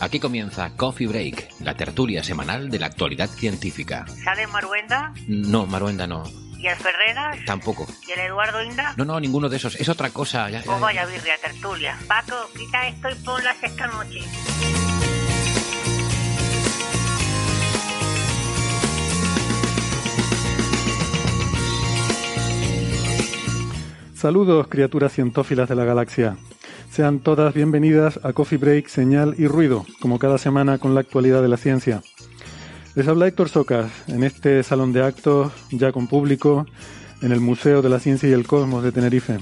Aquí comienza Coffee Break, la tertulia semanal de la actualidad científica. ¿Sale Maruenda? No, Maruenda no. ¿Y el Ferreras? Tampoco. ¿Y el Eduardo Inda? No, no, ninguno de esos. Es otra cosa. Ya, Pues ya- vaya birria tertulia. Paco, quita esto y ponlas esta noche. Saludos, criaturas cientófilas de la galaxia. Sean todas bienvenidas a Coffee Break, Señal y Ruido, como cada semana con la actualidad de la ciencia. Les habla Héctor Socas, en este salón de actos, ya con público, en el Museo de la Ciencia y el Cosmos de Tenerife.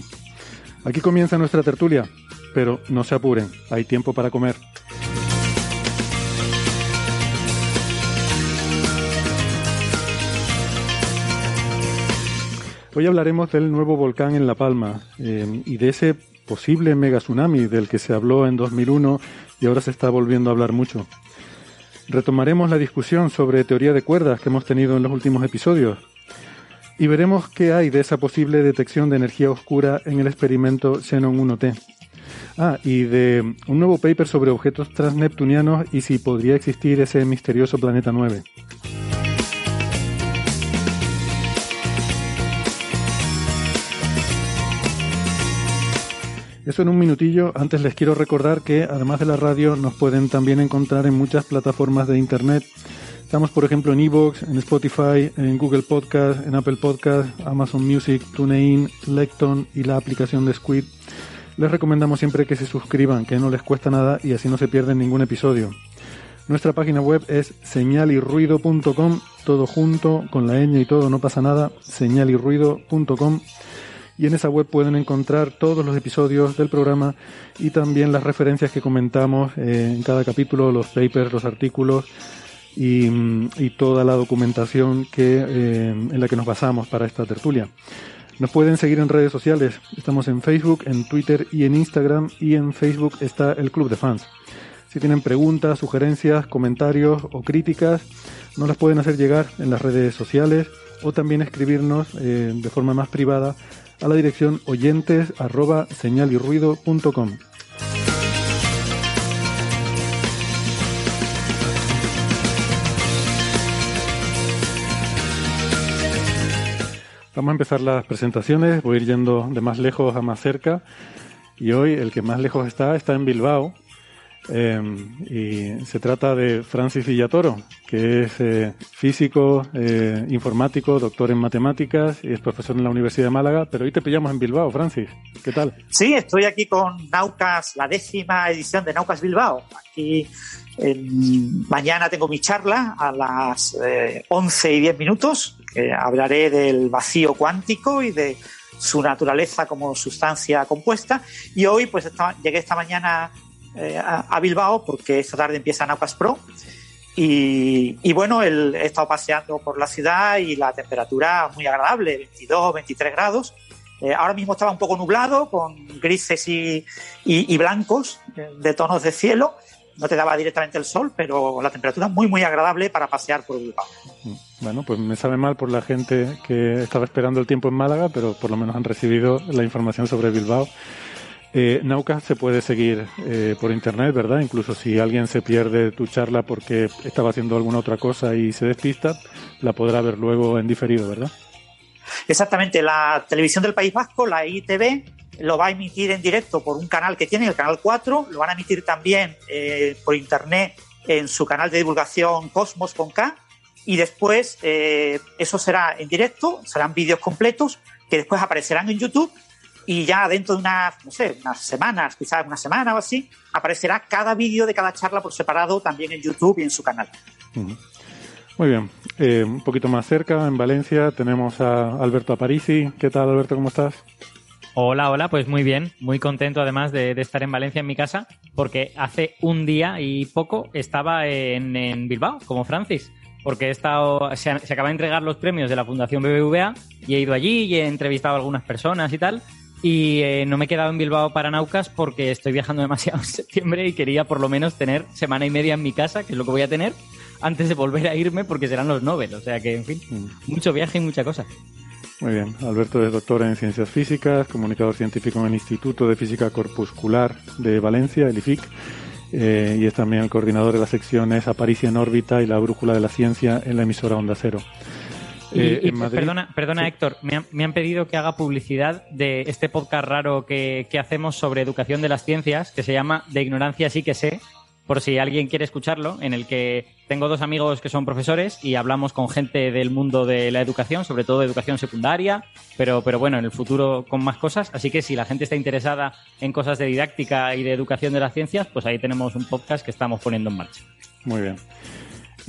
Aquí comienza nuestra tertulia, pero no se apuren, hay tiempo para comer. Hoy hablaremos del nuevo volcán en La Palma eh, y de ese posible mega tsunami del que se habló en 2001 y ahora se está volviendo a hablar mucho. Retomaremos la discusión sobre teoría de cuerdas que hemos tenido en los últimos episodios y veremos qué hay de esa posible detección de energía oscura en el experimento Xenon 1T. Ah, y de un nuevo paper sobre objetos transneptunianos y si podría existir ese misterioso planeta 9. Eso en un minutillo. Antes les quiero recordar que además de la radio nos pueden también encontrar en muchas plataformas de internet. Estamos por ejemplo en Evox, en Spotify, en Google Podcast, en Apple Podcast, Amazon Music, TuneIn, Lecton y la aplicación de Squid. Les recomendamos siempre que se suscriban, que no les cuesta nada y así no se pierden ningún episodio. Nuestra página web es señalirruido.com, todo junto, con la ñ y todo, no pasa nada, señalirruido.com y en esa web pueden encontrar todos los episodios del programa y también las referencias que comentamos eh, en cada capítulo, los papers, los artículos y, mm, toda la documentación que, eh, en la que nos basamos para esta tertulia. Nos pueden seguir en redes sociales. Estamos en Facebook, en Twitter y en Instagram y en Facebook está el Club de Fans. Si tienen preguntas, sugerencias, comentarios o críticas, nos las pueden hacer llegar en las redes sociales o también escribirnos eh, de forma más privada a la dirección oyentes arroba señalirruido.com. Vamos a empezar las presentaciones, voy a ir yendo de más lejos a más cerca. Y hoy el que más lejos está está en Bilbao eh, y se trata de Francis Villatoro, que es eh, físico, eh, informático, doctor en matemáticas y es profesor en la Universidad de Málaga, pero hoy te pillamos en Bilbao, Francis. ¿Qué tal? Sí, estoy aquí con Naucas, la décima edición de Naucas Bilbao. Aquí mañana tengo mi charla a las eh, 11 y 10 minutos, que hablaré del vacío cuántico y de su naturaleza como sustancia compuesta. Y hoy, pues esta- llegué esta mañana eh, a, Bilbao porque esta tarde empieza Naucas Pro. Y, bueno, el- he estado paseando por la ciudad y la temperatura muy agradable, 22, 23 grados. Eh, ahora mismo estaba un poco nublado, con grises y, y- blancos eh, de tonos de cielo. No te daba directamente el sol, pero la temperatura muy, muy agradable para pasear por Bilbao. Bueno, pues me sabe mal por la gente que estaba esperando el tiempo en Málaga, pero por lo menos han recibido la información sobre Bilbao. Eh, Nauca se puede seguir eh, por internet, ¿verdad? Incluso si alguien se pierde tu charla porque estaba haciendo alguna otra cosa y se despista, la podrá ver luego en diferido, ¿verdad? Exactamente, la televisión del País Vasco, la ITV, lo va a emitir en directo por un canal que tiene, el canal 4, lo van a emitir también eh, por internet en su canal de divulgación Cosmos y después eh, eso será en directo, serán vídeos completos que después aparecerán en YouTube y ya dentro de unas, no sé, unas semanas, quizás una semana o así, aparecerá cada vídeo de cada charla por separado también en YouTube y en su canal. Muy bien. Eh, un poquito más cerca, en Valencia, tenemos a Alberto Aparici. ¿Qué tal, Alberto? ¿Cómo estás? Hola, hola, pues muy bien, muy contento además de, estar en Valencia en mi casa, porque hace un día y poco estaba en, Bilbao, como Francis, porque he estado, se, acaban de entregar los premios de la Fundación BBVA y he ido allí y he entrevistado a algunas personas y tal, y eh, no me he quedado en Bilbao para Naucas porque estoy viajando demasiado en septiembre y quería por lo menos tener semana y media en mi casa, que es lo que voy a tener, antes de volver a irme porque serán los Nobel. O sea que, en fin, mm. mucho viaje y mucha cosa. Muy bien. Alberto es doctor en Ciencias Físicas, comunicador científico en el Instituto de Física Corpuscular de Valencia, el IFIC, eh, y es también el coordinador de las secciones Aparicia en órbita y la Brújula de la Ciencia en la emisora Onda Cero. Eh, perdona, perdona Héctor, me han, me han, pedido que haga publicidad de este podcast raro que, que hacemos sobre educación de las ciencias, que se llama De Ignorancia sí que sé, por si alguien quiere escucharlo, en el que tengo dos amigos que son profesores y hablamos con gente del mundo de la educación, sobre todo de educación secundaria, pero, pero bueno, en el futuro con más cosas. Así que si la gente está interesada en cosas de didáctica y de educación de las ciencias, pues ahí tenemos un podcast que estamos poniendo en marcha. Muy bien.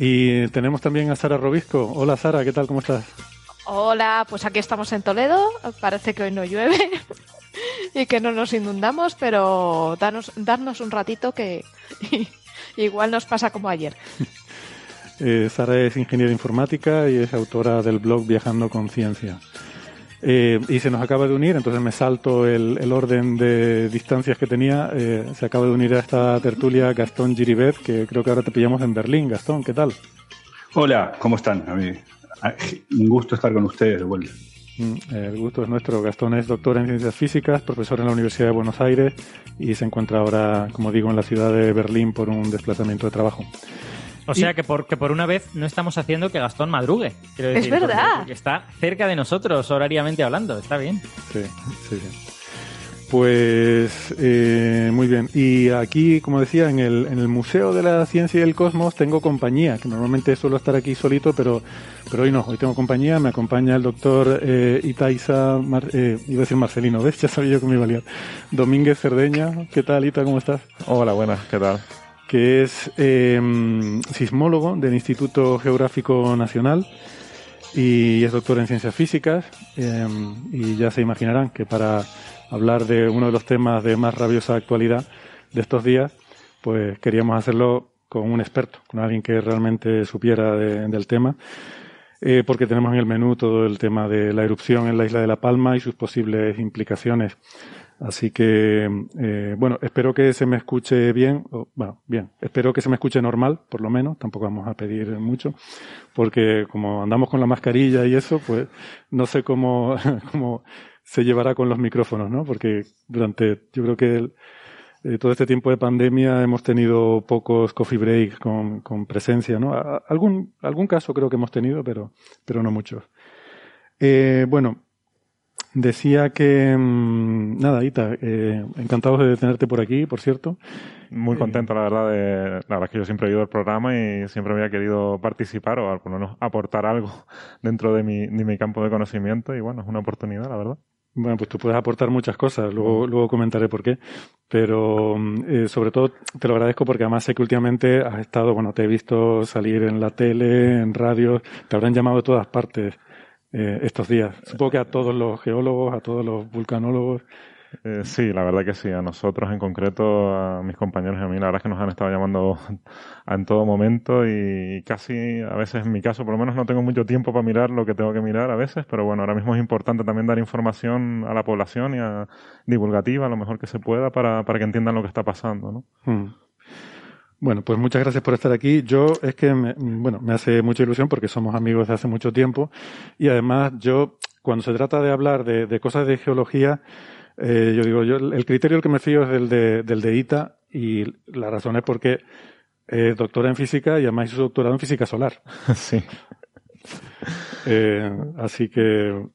Y tenemos también a Sara Robisco. Hola Sara, ¿qué tal? ¿Cómo estás? Hola, pues aquí estamos en Toledo. Parece que hoy no llueve y que no nos inundamos, pero danos, darnos un ratito que igual nos pasa como ayer. Eh, Sara es ingeniera informática y es autora del blog Viajando con Ciencia. Eh, y se nos acaba de unir, entonces me salto el, orden de distancias que tenía. Eh, se acaba de unir a esta tertulia Gastón Giribet, que creo que ahora te pillamos en Berlín. Gastón, ¿qué tal? Hola, ¿cómo están? A mí, un gusto estar con ustedes de vuelta. Mm, el gusto es nuestro. Gastón es doctor en ciencias físicas, profesor en la Universidad de Buenos Aires y se encuentra ahora, como digo, en la ciudad de Berlín por un desplazamiento de trabajo. O sea que por, que por una vez no estamos haciendo que Gastón madrugue. es verdad. Porque, está cerca de nosotros horariamente hablando. Está bien. Sí, sí. Pues eh, muy bien. Y aquí, como decía, en el, en el Museo de la Ciencia y el Cosmos tengo compañía, que normalmente suelo estar aquí solito, pero, pero hoy no, hoy tengo compañía. Me acompaña el doctor eh, Itaiza, eh, iba a decir Marcelino, ¿ves? Ya sabía yo que me iba a liar. Domínguez Cerdeña, ¿qué tal, Ita? ¿Cómo estás? Hola, buenas, ¿qué tal? Que es em, sismólogo del Instituto Geográfico Nacional y es doctor en ciencias físicas. Em, y ya se imaginarán que para hablar de uno de los temas de más rabiosa actualidad de estos días, pues queríamos hacerlo con un experto, con alguien que realmente supiera del tema, eh, porque tenemos en el menú todo el tema de la erupción en la isla de La Palma y sus posibles implicaciones. Así que, eh, bueno, espero que se me escuche bien, bueno, bien, espero que se me escuche normal, por lo menos, tampoco vamos a pedir mucho, porque como andamos con la mascarilla y eso, pues no sé cómo, cómo se llevará con los micrófonos, ¿no? Porque durante, yo creo que eh, todo este tiempo de pandemia hemos tenido pocos coffee breaks con, con presencia, ¿no? algún, algún caso creo que hemos tenido, pero, pero no muchos. Eh, bueno, decía que, mm, nada, Ita, eh, encantado de tenerte por aquí, por cierto. Muy contento, la verdad, de, la verdad es que yo siempre he ido al programa y siempre había querido participar o al menos aportar algo dentro de mi, de mi campo de conocimiento y bueno, es una oportunidad, la verdad. Bueno, pues tú puedes aportar muchas cosas, luego, luego comentaré por qué, pero eh, sobre todo te lo agradezco porque además sé que últimamente has estado, bueno, te he visto salir en la tele, en radio, te habrán llamado de todas partes eh, estos días. Supongo que a todos los geólogos, a todos los vulcanólogos, eh, sí, la verdad que sí. A nosotros en concreto, a mis compañeros y a mí, la verdad es que nos han estado llamando en todo momento y casi a veces en mi caso, por lo menos no tengo mucho tiempo para mirar lo que tengo que mirar a veces, pero bueno, ahora mismo es importante también dar información a la población y a, divulgativa lo mejor que se pueda para, para que entiendan lo que está pasando, ¿no? Hmm. Bueno, pues muchas gracias por estar aquí. Yo es que, me, bueno, me hace mucha ilusión porque somos amigos de hace mucho tiempo y además yo, cuando se trata de hablar de, de cosas de geología, eh, yo digo, yo el criterio el que me fío es del de, del de ITA y la razón es porque es doctora en física y además hizo doctorado en física solar. Sí. Eh, así que,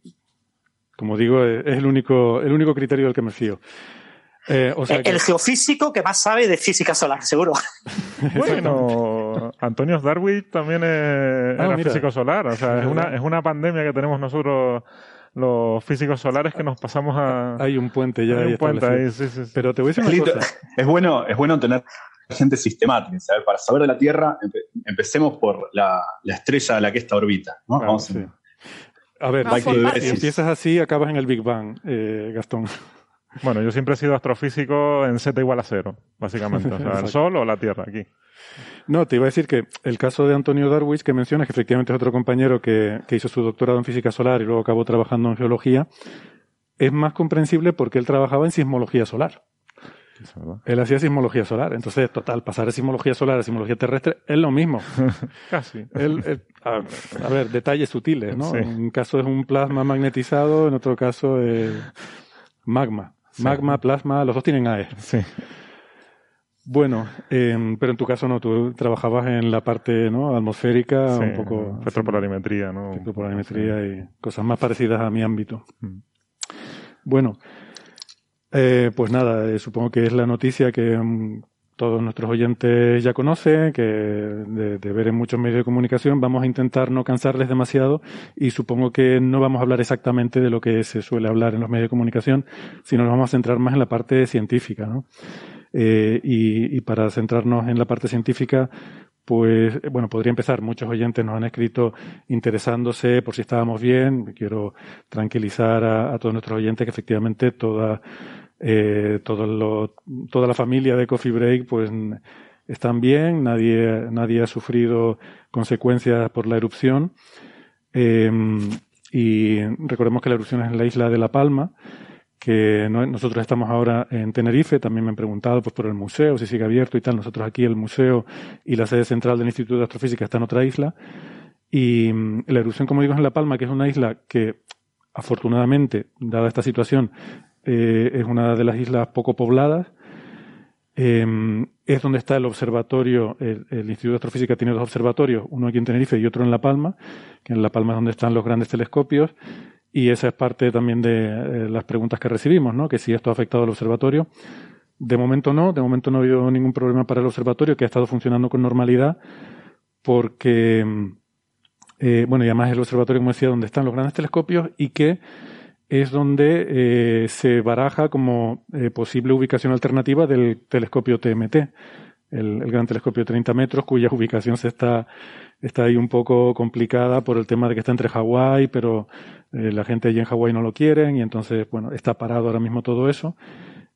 como digo, es el único, el único criterio del que me fío. Eh, el geofísico que más sabe de física solar, seguro. bueno, Antonio Darwin también es, ah, físico solar. O sea, es una, es una pandemia que tenemos nosotros los físicos solares que nos pasamos a... Hay un puente ya. Hay ahí un puente ahí, sí, sí, sí. Pero te voy a decir una cosa. es bueno, es bueno tener gente sistemática. ¿sabes? Para saber de la Tierra, empe- empecemos por la, la estrella a la que esta orbita. ¿no? Claro, Vamos a- sí. A ver, si, empiezas así, acabas en el Big Bang, eh, Gastón. Bueno, yo siempre he sido astrofísico en Z igual a cero, básicamente. O sea, el. Sol o la Tierra, aquí. No, te iba a decir que el caso de Antonio Darwis, que mencionas, que efectivamente es otro compañero que, que hizo su doctorado en física solar y luego acabó trabajando en geología, es más comprensible porque él trabajaba en sismología solar. Él hacía sismología solar. Entonces, total, pasar de sismología solar a sismología terrestre es lo mismo. Casi. Él, él- a, a ver, detalles sutiles, ¿no? Sí. En un caso es un plasma magnetizado, en otro caso es magma. Magma, plasma, los dos tienen AE. Sí. Bueno, em, pero en tu caso no, tú trabajabas en la parte ¿no? atmosférica, Sí, un poco Espectropolarimetría, ¿no? espectropolarimetría y cosas más parecidas a mi ámbito. Mm. Bueno, eh, pues nada, eh, supongo que es la noticia que mm, todos nuestros oyentes ya conocen, que de, ver en muchos medios de comunicación vamos a intentar no cansarles demasiado y supongo que no vamos a hablar exactamente de lo que se suele hablar en los medios de comunicación, sino nos vamos a centrar más en la parte científica, ¿no? Eh, y, y para centrarnos en la parte científica, pues, bueno, podría empezar. Muchos oyentes nos han escrito interesándose por si estábamos bien. Quiero tranquilizar a, a todos nuestros oyentes que efectivamente toda, eh, todo lo- toda la familia de Coffee Break, pues, están bien. Nadie, nadie ha sufrido consecuencias por la erupción. Eh, y recordemos que la erupción es en la isla de La Palma que no- nosotros estamos ahora en Tenerife, también me han preguntado pues, por el museo, si sigue abierto y tal. Nosotros aquí el museo y la sede central del Instituto de Astrofísica está en otra isla. Y mm, la erupción, como digo, es en La Palma, que es una isla que, afortunadamente, dada esta situación, eh, es una de las islas poco pobladas. Eh, es donde está el observatorio, el, Instituto de Astrofísica tiene dos observatorios, uno aquí en Tenerife y otro en La Palma, que en La Palma es donde están los grandes telescopios, y esa es parte también de eh, las preguntas que recibimos, ¿no? Que si esto ha afectado al observatorio. De momento no, de momento no ha habido ningún problema para el observatorio, que ha estado funcionando con normalidad, porque, mm, eh, bueno, y además el observatorio, como decía, donde están los grandes telescopios y que es donde eh, se baraja como eh, posible ubicación alternativa del telescopio TMT, el, gran telescopio de 30 metros, cuya ubicación se está, está ahí un poco complicada por el tema de que está entre Hawái, pero eh, la gente allí en Hawái no lo quieren y entonces, bueno, está parado ahora mismo todo eso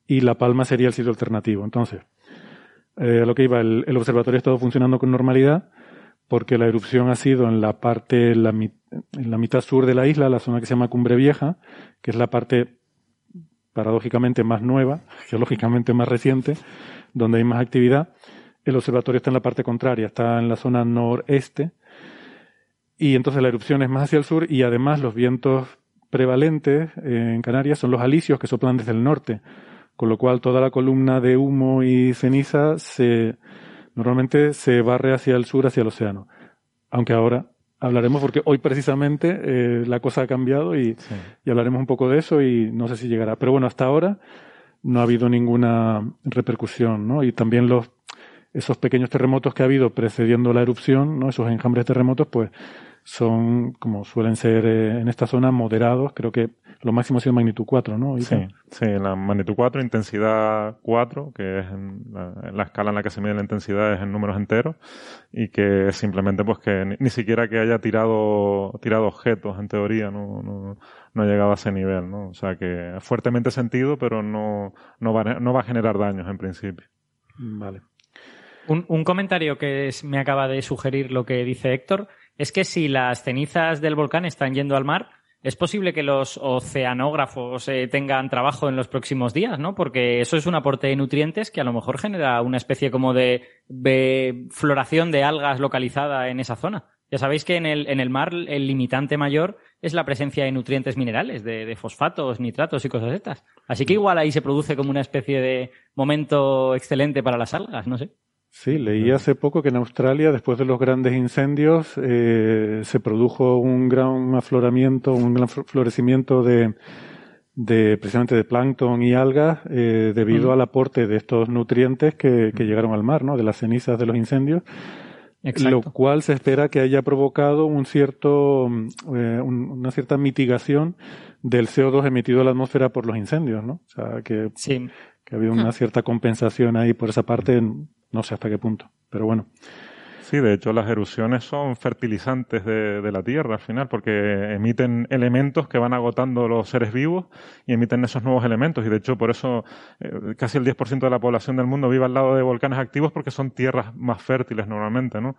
y La Palma sería el sitio alternativo. Entonces, a lo que iba, el, el observatorio ha estado funcionando con normalidad porque la erupción ha sido en la parte, en la, mitad sur de la isla, la zona que se llama Cumbre Vieja, que es la parte paradójicamente más nueva, geológicamente más reciente, donde hay más actividad. El observatorio está en la parte contraria, está en la zona noreste, y entonces la erupción es más hacia el sur y además los vientos prevalentes eh, en Canarias son los alisios que soplan desde el norte, con lo cual toda la columna de humo y ceniza se normalmente se barre hacia el sur, hacia el océano. Aunque ahora hablaremos porque hoy precisamente eh, la cosa ha cambiado y, Sí. y hablaremos un poco de eso y no sé si llegará. Pero bueno, hasta ahora no ha habido ninguna repercusión, ¿no? Y también los esos pequeños terremotos que ha habido precediendo la erupción, ¿no? Esos enjambres terremotos, pues son, como suelen ser eh, en esta zona, moderados. Creo que lo máximo ha sido magnitud 4, ¿no? Sí, sí, la magnitud 4, intensidad 4, que es en la, en la escala en la que se mide la intensidad es en números enteros, y que simplemente pues que ni, ni siquiera que haya tirado, tirado objetos, en teoría, no, no, no ha llegado a ese nivel, ¿no? O sea que es fuertemente sentido, pero no, no, va, a- no va a generar daños en principio. Vale. Un, un comentario que es- me acaba de sugerir lo que dice Héctor es que si las cenizas del volcán están yendo al mar, es posible que los oceanógrafos eh, tengan trabajo en los próximos días, ¿no? Porque eso es un aporte de nutrientes que a lo mejor genera una especie como de, floración de algas localizada en esa zona. Ya sabéis que en el, en el mar el limitante mayor es la presencia de nutrientes minerales, de, de fosfatos, nitratos y cosas estas. Así que igual ahí se produce como una especie de momento excelente para las algas, no sé. Sí, leí hace poco que en Australia, después de los grandes incendios, eh, se produjo un gran afloramiento, un gran fl- florecimiento de, de precisamente de plancton y algas eh, debido Mm. al aporte de estos nutrientes que, que llegaron al mar, ¿no? De las cenizas de los incendios. lo cual se espera que haya provocado un cierto, eh, una cierta mitigación del CO2 emitido a la atmósfera por los incendios, ¿no? O sea, que, que ha habido una cierta compensación ahí por esa parte, no sé hasta qué punto, pero bueno. Sí, de hecho las erupciones son fertilizantes de, la Tierra al final, porque emiten elementos que van agotando los seres vivos y emiten esos nuevos elementos. Y de hecho por eso eh, casi el 10% de la población del mundo vive al lado de volcanes activos porque son tierras más fértiles normalmente, ¿no?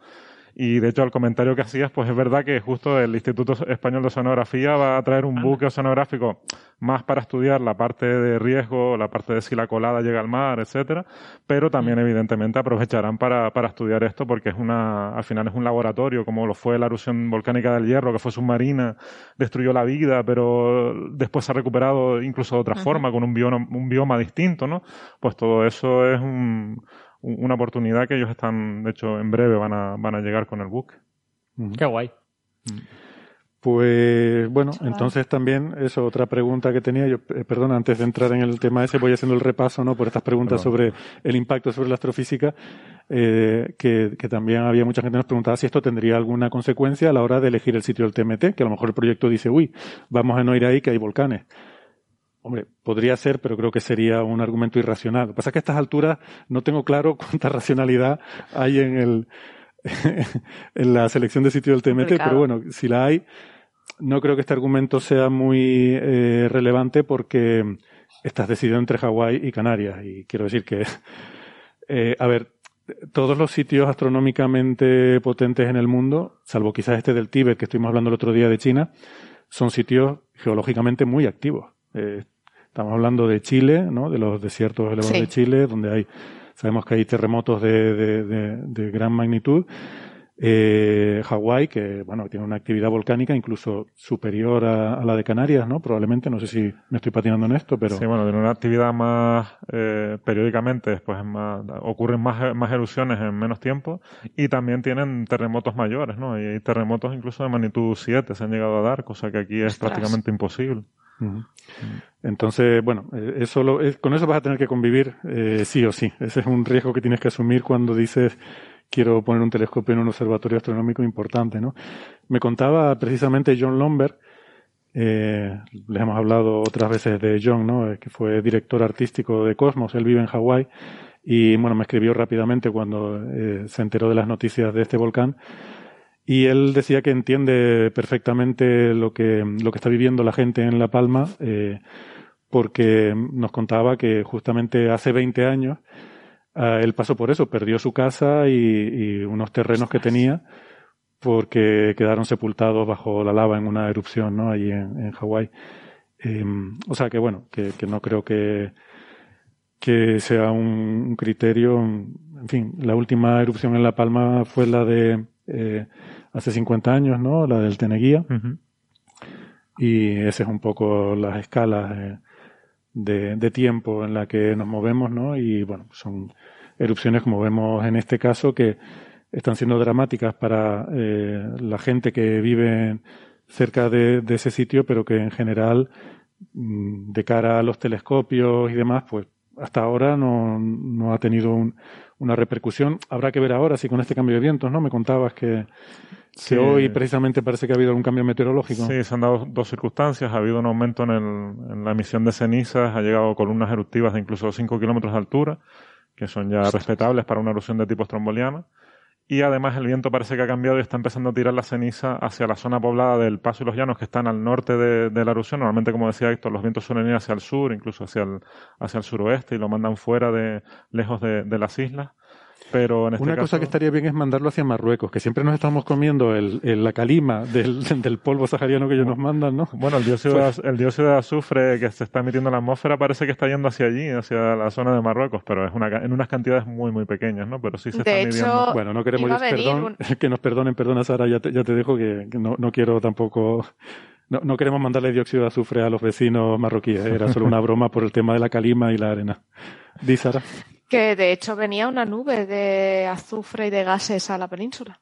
Y de hecho, al comentario que hacías, pues es verdad que justo el Instituto Español de Oceanografía va a traer un ah. buque oceanográfico más para estudiar la parte de riesgo, la parte de si la colada llega al mar, etcétera, pero también mm. evidentemente aprovecharán para, para estudiar esto porque es una, al final es un laboratorio, como lo fue la erupción volcánica del Hierro, que fue submarina, destruyó la vida, pero después se ha recuperado incluso de otra forma, con un bioma, un bioma distinto, ¿no? Pues todo eso es un, una oportunidad que ellos están, de hecho, en breve van a, van a llegar con el book. Qué guay. Pues bueno, entonces también eso, otra pregunta que tenía yo, eh, perdón, antes de entrar en el tema ese, voy haciendo el repaso, ¿no? Por estas preguntas sobre el impacto sobre la astrofísica, eh, que, que, también había mucha gente que nos preguntaba si esto tendría alguna consecuencia a la hora de elegir el sitio del TMT, que a lo mejor el proyecto dice, uy, vamos a no ir ahí que hay volcanes. Hombre, podría ser, pero creo que sería un argumento irracional. Lo que pasa es que a estas alturas no tengo claro cuánta racionalidad hay en el en la selección de sitio del TMT, pero bueno, si la hay, no creo que este argumento sea muy eh, relevante porque estás decidido entre Hawái y Canarias. Y quiero decir que, eh, a ver, todos los sitios astronómicamente potentes en el mundo, salvo quizás este del Tíbet que estuvimos hablando el otro día de China, son sitios geológicamente muy activos. Eh, estamos hablando de Chile, ¿no? De los desiertos elevados de Chile, donde hay, sabemos que hay terremotos de, de, gran magnitud. Eh, Hawái, que bueno, tiene una actividad volcánica incluso superior a, la de Canarias, ¿no? Probablemente, no sé si me estoy patinando en esto, pero. Sí, bueno, tiene una actividad más eh, periódicamente, después más, ocurren más, más erupciones en menos tiempo y también tienen terremotos mayores, ¿no? Y hay terremotos incluso de magnitud 7 se han llegado a dar, cosa que aquí es prácticamente imposible. Entonces, bueno, eh, eso lo, con eso vas a tener que convivir eh, sí o sí. Ese es un riesgo que tienes que asumir cuando dices quiero poner un telescopio en un observatorio astronómico importante, ¿no? Me contaba precisamente John Lomberg, eh, les hemos hablado otras veces de John, ¿no? Que fue director artístico de Cosmos, él vive en Hawái y bueno, me escribió rápidamente cuando se enteró de las noticias de este volcán y él decía que entiende perfectamente lo que, lo que está viviendo la gente en La Palma, eh, porque nos contaba que justamente hace 20 años eh, él pasó por eso, perdió su casa y, unos terrenos que tenía porque quedaron sepultados bajo la lava en una erupción, ¿no? Allí en, en Hawái. Eh, o sea que bueno, que, que, no creo que, que sea un, criterio. En fin, la última erupción en La Palma fue la de eh, hace 50 años, ¿no? La del Teneguía. Y esa es un poco las escalas de, de, tiempo en la que nos movemos, ¿no? Y bueno, son erupciones como vemos en este caso que están siendo dramáticas para eh, la gente que vive cerca de, de, ese sitio, pero que en general, mm, de cara a los telescopios y demás, pues hasta ahora no, no ha tenido un, una repercusión. Habrá que ver ahora si con este cambio de vientos, ¿no? Me contabas que, que hoy precisamente parece que ha habido un cambio meteorológico. Sí, se han dado dos circunstancias. Ha habido un aumento en, el, en la emisión de cenizas, ha llegado columnas eruptivas de incluso 5 kilómetros de altura, que son ya respetables para una erupción de tipo stromboliana. Y además el viento parece que ha cambiado y está empezando a tirar la ceniza hacia la zona poblada del Paso y los Llanos, que están al norte de, la erupción. Normalmente, como decía Héctor, los vientos suelen ir hacia el sur, incluso hacia el, hacia el suroeste, y lo mandan fuera de, lejos de, de las islas. Pero en este Una cosa que estaría bien es mandarlo hacia Marruecos, que siempre nos estamos comiendo el, la calima del, del, polvo sahariano que ellos nos mandan, ¿no? Bueno, el dióxido, de, el dióxido de azufre que se está emitiendo en la atmósfera parece que está yendo hacia allí, hacia la zona de Marruecos, pero es una, en unas cantidades muy, muy pequeñas, ¿no? Pero sí se está midiendo. Bueno, no queremos perdón, que nos perdonen, perdona Sara, ya te, ya te dejo que, no, no quiero tampoco no, no, queremos mandarle dióxido de azufre a los vecinos marroquíes, era solo una broma por el tema de la calima y la arena. Di, Sara. Que de hecho venía una nube de azufre y de gases a la península.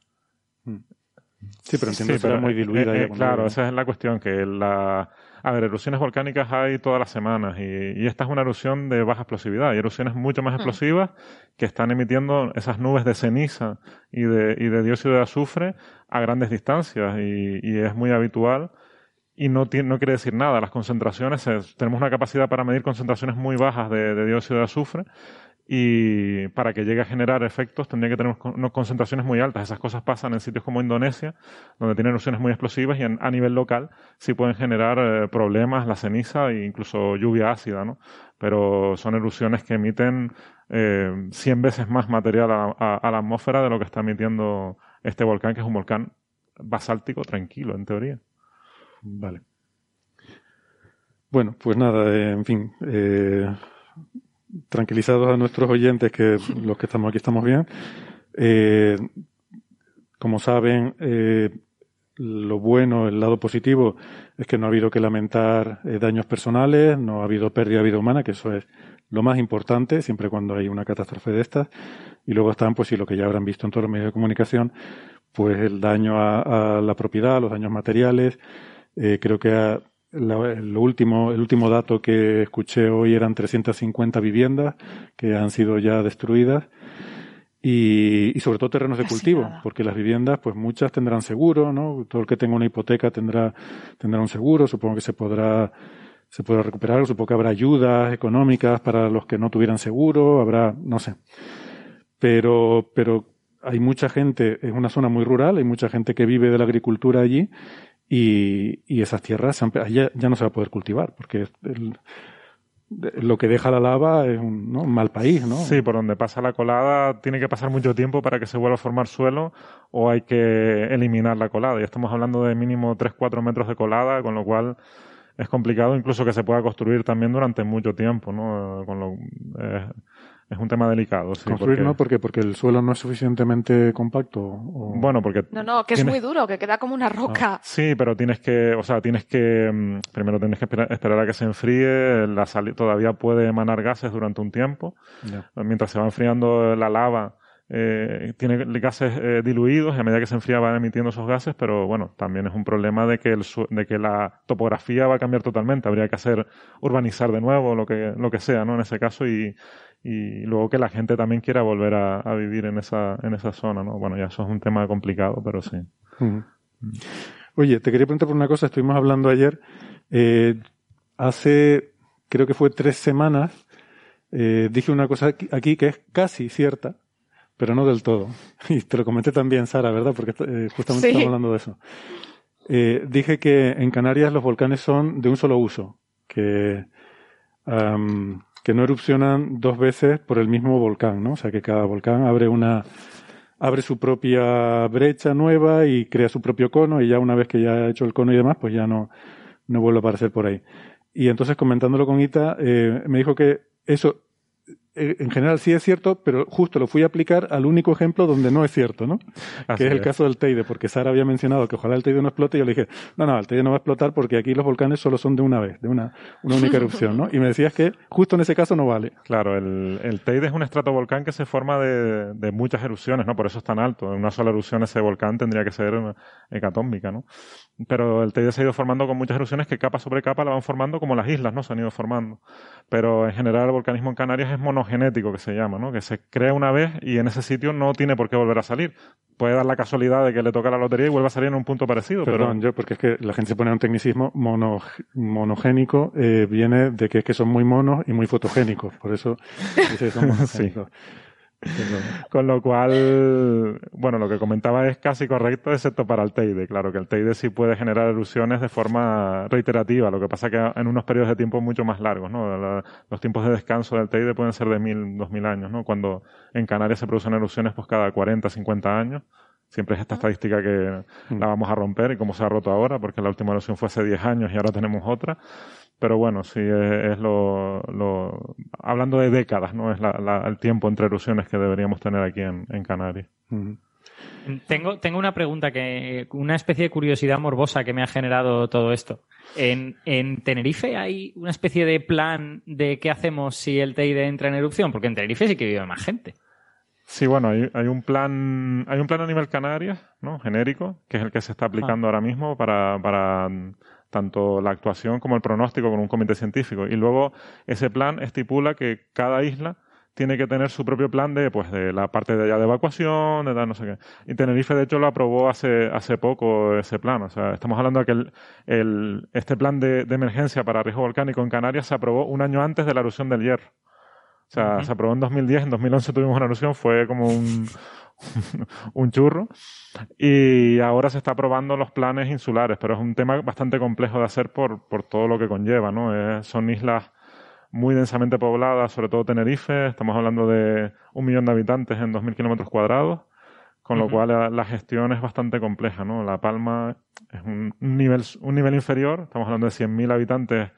Sí, pero entiendo que era muy diluida. Eh, eh, claro, esa es la cuestión, que la, A ver, erupciones volcánicas hay todas las semanas y, y esta es una erupción de baja explosividad. Hay erupciones mucho más explosivas que están emitiendo esas nubes de ceniza y de, y de dióxido de azufre a grandes distancias y, y es muy habitual y no, tiene, no quiere decir nada. Las concentraciones, es- tenemos una capacidad para medir concentraciones muy bajas de, de dióxido de azufre y para que llegue a generar efectos tendría que tener unas concentraciones muy altas. Esas cosas pasan en sitios como Indonesia, donde tienen erupciones muy explosivas y en- a nivel local sí pueden generar eh, problemas, la ceniza e incluso lluvia ácida, ¿no? Pero son erupciones que emiten eh, 100 veces más material a, a- a la atmósfera de lo que está emitiendo este volcán, que es un volcán basáltico tranquilo, en teoría. Vale. Bueno, pues nada, eh, en fin, eh, tranquilizados a nuestros oyentes que los que estamos aquí estamos bien. Eh, como saben, eh, lo bueno, el lado positivo, es que no ha habido que lamentar eh, daños personales, no ha habido pérdida de vida humana, que eso es lo más importante, siempre cuando hay una catástrofe de estas. Y luego están, pues sí, lo que ya habrán visto en todos los medios de comunicación, pues el daño a, a la propiedad, los daños materiales. Creo que a- la- lo último, el último dato que escuché hoy eran 350 viviendas que han sido ya destruidas y, y sobre todo terrenos de Casi cultivo, nada. porque las viviendas, pues muchas tendrán seguro, ¿no? Todo el que tenga una hipoteca tendrá, tendrá un seguro, supongo que se podrá, se podrá recuperar, supongo que habrá ayudas económicas para los que no tuvieran seguro, habrá, no sé. Pero, pero hay mucha gente, es una zona muy rural, hay mucha gente que vive de la agricultura allí y, y esas tierras ya, ya no se va a poder cultivar, porque el- lo que deja la lava es un, mal país, ¿no? Sí, por donde pasa la colada tiene que pasar mucho tiempo para que se vuelva a formar suelo o hay que eliminar la colada. Ya estamos hablando de mínimo 3-4 metros de colada, con lo cual es complicado incluso que se pueda construir también durante mucho tiempo, ¿no? Con lo, eh, es un tema delicado, sí. Construir porque- no, porque, porque el suelo no es suficientemente compacto. o- Bueno, porque No, no, que es Tienes- muy duro, que queda como una roca. Sí, pero tienes que, o sea, tienes que, mm, primero tienes que esperar, esperar a que se enfríe, la sali- todavía puede emanar gases durante un tiempo, Ya. mientras se va enfriando la lava, eh, tiene gases eh, diluidos y a medida que se enfría van emitiendo esos gases, pero bueno, también es un problema de que, el, su- de que la topografía va a cambiar totalmente, habría que hacer urbanizar de nuevo, lo que, lo que sea, ¿no? En ese caso y, y luego que la gente también quiera volver a, a vivir en esa, en esa zona, ¿no? Bueno, ya eso es un tema complicado, pero sí. Ujú. Oye, te quería preguntar por una cosa. Estuvimos hablando ayer. eh, hace, creo que fue tres semanas, eh, dije una cosa aquí, aquí que es casi cierta, pero no del todo. Y te lo comenté también, Sara, ¿verdad? Porque eh, justamente Sí. estamos hablando de eso. Eh, dije que en Canarias los volcanes son de un solo uso, que, que no erupcionan dos veces por el mismo volcán, ¿no? O sea, que cada volcán abre una, abre su propia brecha nueva y crea su propio cono y ya una vez que ya ha hecho el cono y demás, pues ya no, no vuelve a aparecer por ahí. Y entonces comentándolo con Ita, eh, me dijo que eso en general sí es cierto, pero justo lo fui a aplicar al único ejemplo donde no es cierto, ¿no? Así que es el caso del Teide, porque Sara había mencionado que ojalá el Teide no explote y yo le dije, no, no, el Teide no va a explotar porque aquí los volcanes solo son de una vez, de una, una única erupción, ¿no? Y me decías que justo en ese caso no vale. Claro, el, el Teide es un estratovolcán que se forma de, de muchas erupciones, ¿no? Por eso es tan alto. En una sola erupción ese volcán tendría que ser hecatómbica, ¿no? Pero el Teide se ha ido formando con muchas erupciones que capa sobre capa la van formando como las islas, ¿no? Se han ido formando. Pero en general el volcanismo en Canarias es monogenético, que se llama, ¿no? Que se crea una vez y en ese sitio no tiene por qué volver a salir. Puede dar la casualidad de que le toca la lotería y vuelva a salir en un punto parecido, Perdón, pero... yo, porque es que la gente se pone un tecnicismo mono, monogénico, eh, viene de que es que son muy monos y muy fotogénicos, por eso dice que son monogénicos. Con lo cual, bueno, lo que comentaba es casi correcto, excepto para el Teide. Claro que el Teide sí puede generar erupciones de forma reiterativa, lo que pasa que en unos periodos de tiempo mucho más largos, ¿no? Los tiempos de descanso del Teide pueden ser de mil, dos mil años, ¿no? Cuando en Canarias se producen erupciones pues cada 40, 50 años. Siempre es esta estadística que la vamos a romper y como se ha roto ahora, porque la última erupción fue hace 10 años y ahora tenemos otra. Pero bueno, sí es, es lo, lo- Hablando de décadas, ¿no? Es la- la- el tiempo entre erupciones que deberíamos tener aquí en, en Canarias. Tengo, tengo una pregunta, que una especie de curiosidad morbosa que me ha generado todo esto. En, en Tenerife hay una especie de plan de qué hacemos si el Teide entra en erupción, porque en Tenerife sí que vive más gente. Sí, bueno, hay, hay un plan, hay un plan a nivel Canarias, ¿no? Genérico, que es el que se está aplicando ahora mismo para, para tanto la actuación como el pronóstico con un comité científico. Y luego ese plan estipula que cada isla tiene que tener su propio plan de, pues, de la parte de allá de evacuación, de tal, no sé qué. Y Tenerife, de hecho, lo aprobó hace, hace poco ese plan. O sea, estamos hablando de que el, el, este plan de, de, emergencia para riesgo volcánico en Canarias se aprobó un año antes de la erupción del hierro. O sea, uh -huh. se aprobó en 2010, en 2011 tuvimos una erupción, fue como un, un churro. Y ahora se está aprobando los planes insulares, pero es un tema bastante complejo de hacer por, por todo lo que conlleva, ¿no? Es, son islas muy densamente poblada, sobre todo Tenerife. Estamos hablando de un millón de habitantes en 2.000 kilómetros cuadrados, con uh -huh. lo cual la, la, gestión es bastante compleja. ¿no? La Palma es un, un nivel, un nivel inferior, estamos hablando de 100.000 habitantes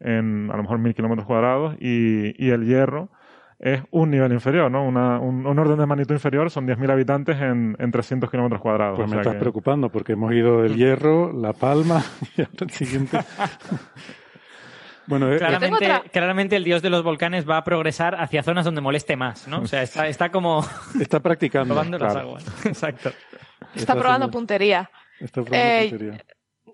en a lo mejor 1.000 kilómetros cuadrados, y, y, el Hierro es un nivel inferior, ¿no? Una, un, un, orden de magnitud inferior son 10.000 habitantes en, en 300 kilómetros cuadrados. Pues me o sea estás que... preocupando porque hemos ido del Hierro, La Palma y el siguiente. Bueno, eh, claramente, otra... claramente, el dios de los volcanes va a progresar hacia zonas donde moleste más, ¿no? O sea, está, está como... Está practicando. probando claro. las aguas. Exacto. Está, está probando haciendo... puntería. Está probando eh, puntería.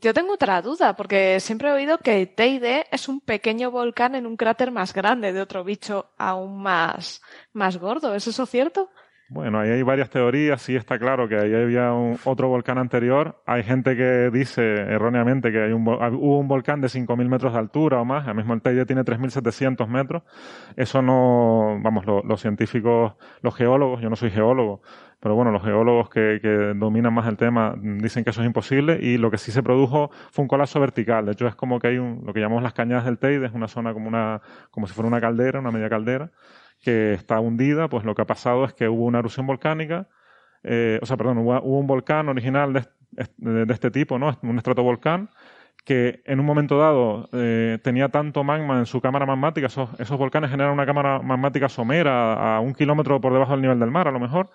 Yo tengo otra duda, porque siempre he oído que Teide es un pequeño volcán en un cráter más grande de otro bicho aún más, más gordo. ¿Es eso cierto? Bueno, ahí hay varias teorías. Sí está claro que ahí había un, otro volcán anterior. Hay gente que dice erróneamente que hay un, hubo un volcán de 5.000 metros de altura o más. Ahora mismo el Teide tiene 3.700 metros. Eso no, vamos, lo, los científicos, los geólogos, yo no soy geólogo, pero bueno, los geólogos que, que, dominan más el tema dicen que eso es imposible y lo que sí se produjo fue un colapso vertical. De hecho, es como que hay un, lo que llamamos las cañadas del Teide, es una zona como una, como si fuera una caldera, una media caldera que está hundida, pues lo que ha pasado es que hubo una erupción volcánica, eh, o sea, perdón, hubo, un volcán original de, de, de, este tipo, ¿no? Un estratovolcán, que en un momento dado eh, tenía tanto magma en su cámara magmática, esos, volcanes generan una cámara magmática somera a un kilómetro por debajo del nivel del mar, a lo mejor,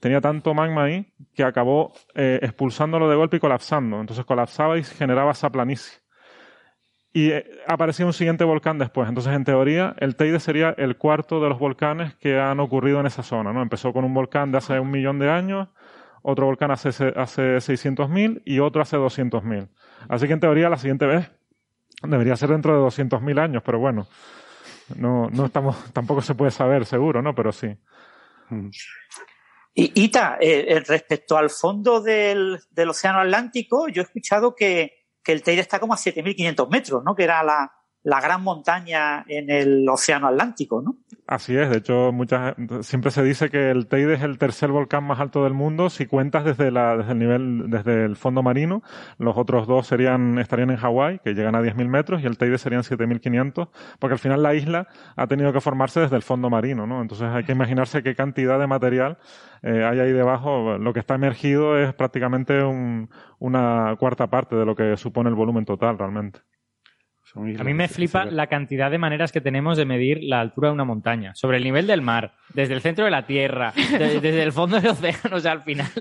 tenía tanto magma ahí que acabó eh, expulsándolo de golpe y colapsando. Entonces colapsaba y generaba esa planicie y eh, aparecía un siguiente volcán después. Entonces, en teoría, el Teide sería el cuarto de los volcanes que han ocurrido en esa zona. ¿no? Empezó con un volcán de hace un millón de años, otro volcán hace, hace 600.000 y otro hace 200.000. Así que, en teoría, la siguiente vez debería ser dentro de 200.000 años, pero bueno, no, no estamos, tampoco se puede saber seguro, ¿no? Pero sí. Y Ita, eh, respecto al fondo del, del Océano Atlántico, yo he escuchado que que el Teide está como a 7.500 metros, ¿no? Que era la, la gran montaña en el Océano Atlántico, ¿no? Así es, de hecho, muchas, siempre se dice que el Teide es el tercer volcán más alto del mundo si cuentas desde, la, el nivel, desde el fondo marino. Los otros dos serían, estarían en Hawái, que llegan a 10.000 metros, y el Teide serían 7.500, porque al final la isla ha tenido que formarse desde el fondo marino, ¿no? Entonces hay que imaginarse qué cantidad de material eh, hay ahí debajo. Lo que está emergido es prácticamente un, una cuarta parte de lo que supone el volumen total realmente. A mí me flipa la cantidad de maneras que tenemos de medir la altura de una montaña. Sobre el nivel del mar, desde el centro de la Tierra, de, desde el fondo del océano, o sea, al final.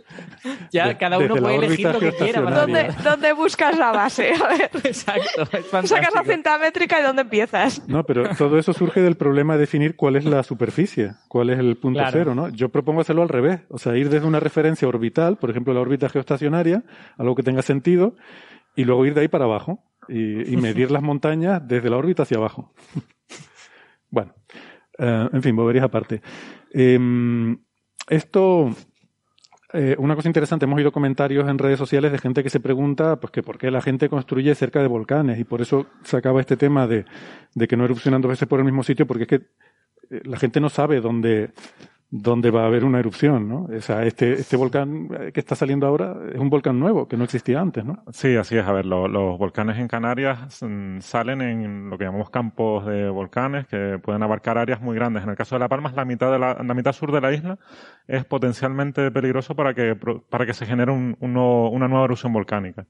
Ya de, cada uno puede elegir lo que quiera. ¿Dónde, ¿Dónde, buscas la base? A ver. Exacto, es Sacas la centamétrica y ¿dónde empiezas? No, pero todo eso surge del problema de definir cuál es la superficie, cuál es el punto Claro. cero, ¿no? Yo propongo hacerlo al revés. O sea, ir desde una referencia orbital, por ejemplo, la órbita geoestacionaria, algo que tenga sentido, y luego ir de ahí para abajo y, medir las montañas desde la órbita hacia abajo. bueno, eh, en fin, boberías aparte. Eh, esto, eh, una cosa interesante, hemos oído comentarios en redes sociales de gente que se pregunta pues que por qué la gente construye cerca de volcanes y por eso se acaba este tema de, de que no erupcionan dos veces por el mismo sitio, porque es que eh, la gente no sabe dónde, dónde va a haber una erupción, ¿no? O sea, este, este volcán que está saliendo ahora es un volcán nuevo que no existía antes, ¿no? Sí, así es. A ver, lo, los volcanes en Canarias mm, salen en lo que llamamos campos de volcanes que pueden abarcar áreas muy grandes. En el caso de La Palma, la mitad de la, la mitad sur de la isla es potencialmente peligroso para que, para que se genere un, una nueva erupción volcánica.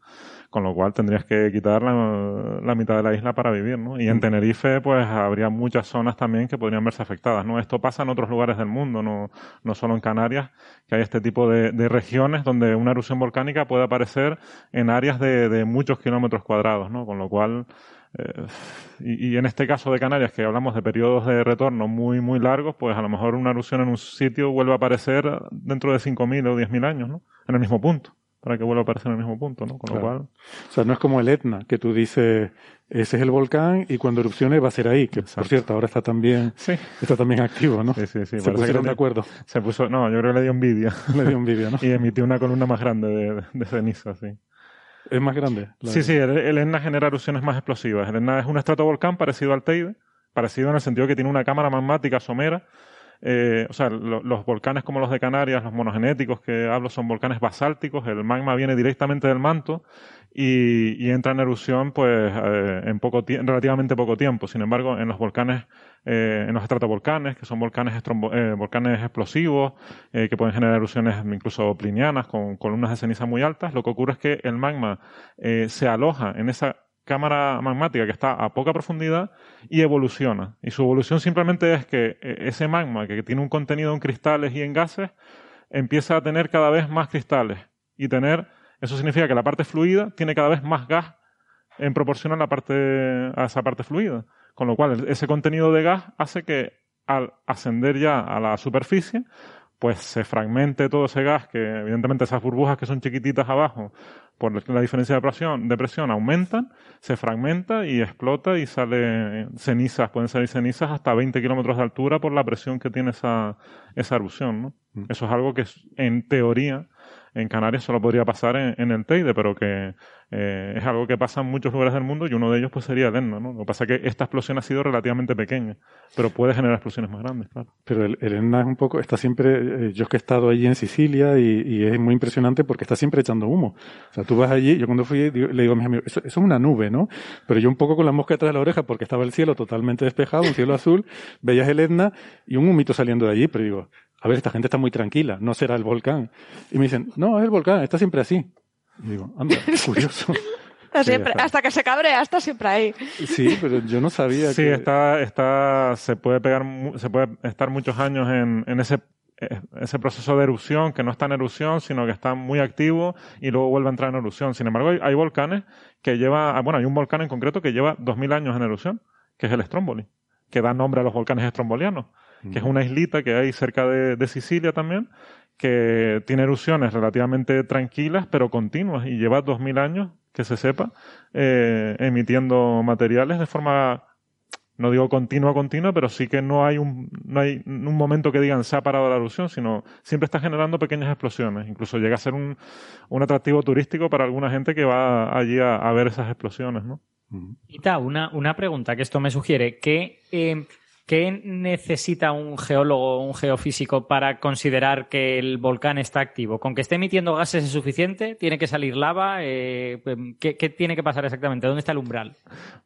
Con lo cual tendrías que quitar la, la, mitad de la isla para vivir, ¿no? Y en Tenerife, pues habría muchas zonas también que podrían verse afectadas, ¿no? Esto pasa en otros lugares del mundo, no, no solo en Canarias, que hay este tipo de, regiones donde una erupción volcánica puede aparecer en áreas de, de muchos kilómetros cuadrados, ¿no? Con lo cual, eh, y, y, en este caso de Canarias, que hablamos de periodos de retorno muy, muy largos, pues a lo mejor una erupción en un sitio vuelve a aparecer dentro de 5.000 o 10.000 años, ¿no? En el mismo punto para que vuelva a aparecer en el mismo punto, ¿no? Con lo cual, O sea, no es como el Etna, que tú dices, ese es el volcán y cuando erupcione va a ser ahí, que por cierto ahora está también, Sí. está también activo, ¿no? sí, sí, sí. Se pusieron de acuerdo. Se puso, no, yo creo que le dio envidia. Le dio un vídeo, ¿no? y emitió una columna más grande de, de ceniza, sí. Es más grande. Sí, sí, el, el Etna genera erupciones más explosivas. El Etna es un estratovolcán parecido al Teide, parecido en el sentido que tiene una cámara magmática somera. Eh, o sea, lo- los volcanes como los de Canarias, los monogenéticos que hablo, son volcanes basálticos. El magma viene directamente del manto y, entra en erupción pues eh, en poco relativamente poco tiempo. Sin embargo, en los volcanes, eh, en los estratovolcanes, que son volcanes, eh, volcanes explosivos, eh, que pueden generar erupciones incluso plinianas con columnas de ceniza muy altas, lo que ocurre es que el magma se aloja en esa cámara magmática que está a poca profundidad y evoluciona. Y su evolución simplemente es que eh, ese magma, que tiene un contenido en cristales y en gases, empieza a tener cada vez más cristales. Y tener, eso significa que la parte fluida tiene cada vez más gas en proporción a la parte, a esa parte fluida. Con lo cual, ese contenido de gas hace que al ascender ya a la superficie, pues se fragmente todo ese gas, que evidentemente esas burbujas que son chiquititas abajo, por la diferencia de presión, de presión aumentan, se fragmenta y explota y sale cenizas, pueden salir cenizas hasta 20 kilómetros de altura por la presión que tiene esa, esa erupción, ¿no? Eso es algo que en teoría en Canarias solo podría pasar en, en el Teide, pero que eh, es algo que pasa en muchos lugares del mundo y uno de ellos pues sería Etna, ¿no? Lo que pasa es que esta explosión ha sido relativamente pequeña, pero puede generar explosiones más grandes, claro. Pero el, el Etna es un poco, está siempre, eh, yo que he estado allí en Sicilia y, y es muy impresionante porque está siempre echando humo. O sea, tú vas allí, yo cuando fui digo- le digo a mis amigos, eso, eso es una nube, ¿no? Pero yo un poco con la mosca detrás de la oreja porque estaba el cielo totalmente despejado, un cielo azul, veías el Etna y un humito saliendo de allí, pero digo, a ver, esta gente está muy tranquila, no será el volcán. Y me dicen, no, es el volcán, está siempre así. Y digo, anda, curioso. Siempre, hasta que se cabrea, está siempre ahí. Sí, pero yo no sabía Sí, que... está, está, se puede pegar, se puede estar muchos años en, en ese, eh, ese proceso de erupción, que no está en erupción, sino que está muy activo y luego vuelve a entrar en erupción. Sin embargo, hay, hay volcanes que lleva, ah, bueno, hay un volcán en concreto que lleva 2000 años en erupción, que es el Stromboli, que da nombre a los volcanes estrombolianos, que es una islita que hay cerca de, de Sicilia también, que tiene erupciones relativamente tranquilas, pero continuas, y lleva 2000 años, que se sepa, eh, emitiendo materiales de forma no digo continua, continua, pero sí que no hay un, no hay un momento que digan se ha parado la erupción, sino siempre está generando pequeñas explosiones. Incluso llega a ser un, un atractivo turístico para alguna gente que va allí a, a ver esas explosiones, ¿no? Ita, una, una pregunta que esto me sugiere. ¿Qué, eh, ¿Qué necesita un geólogo o un geofísico para considerar que el volcán está activo? ¿Con que esté emitiendo gases es suficiente? ¿Tiene que salir lava? Eh, ¿qué, qué tiene que pasar exactamente? ¿Dónde está el umbral?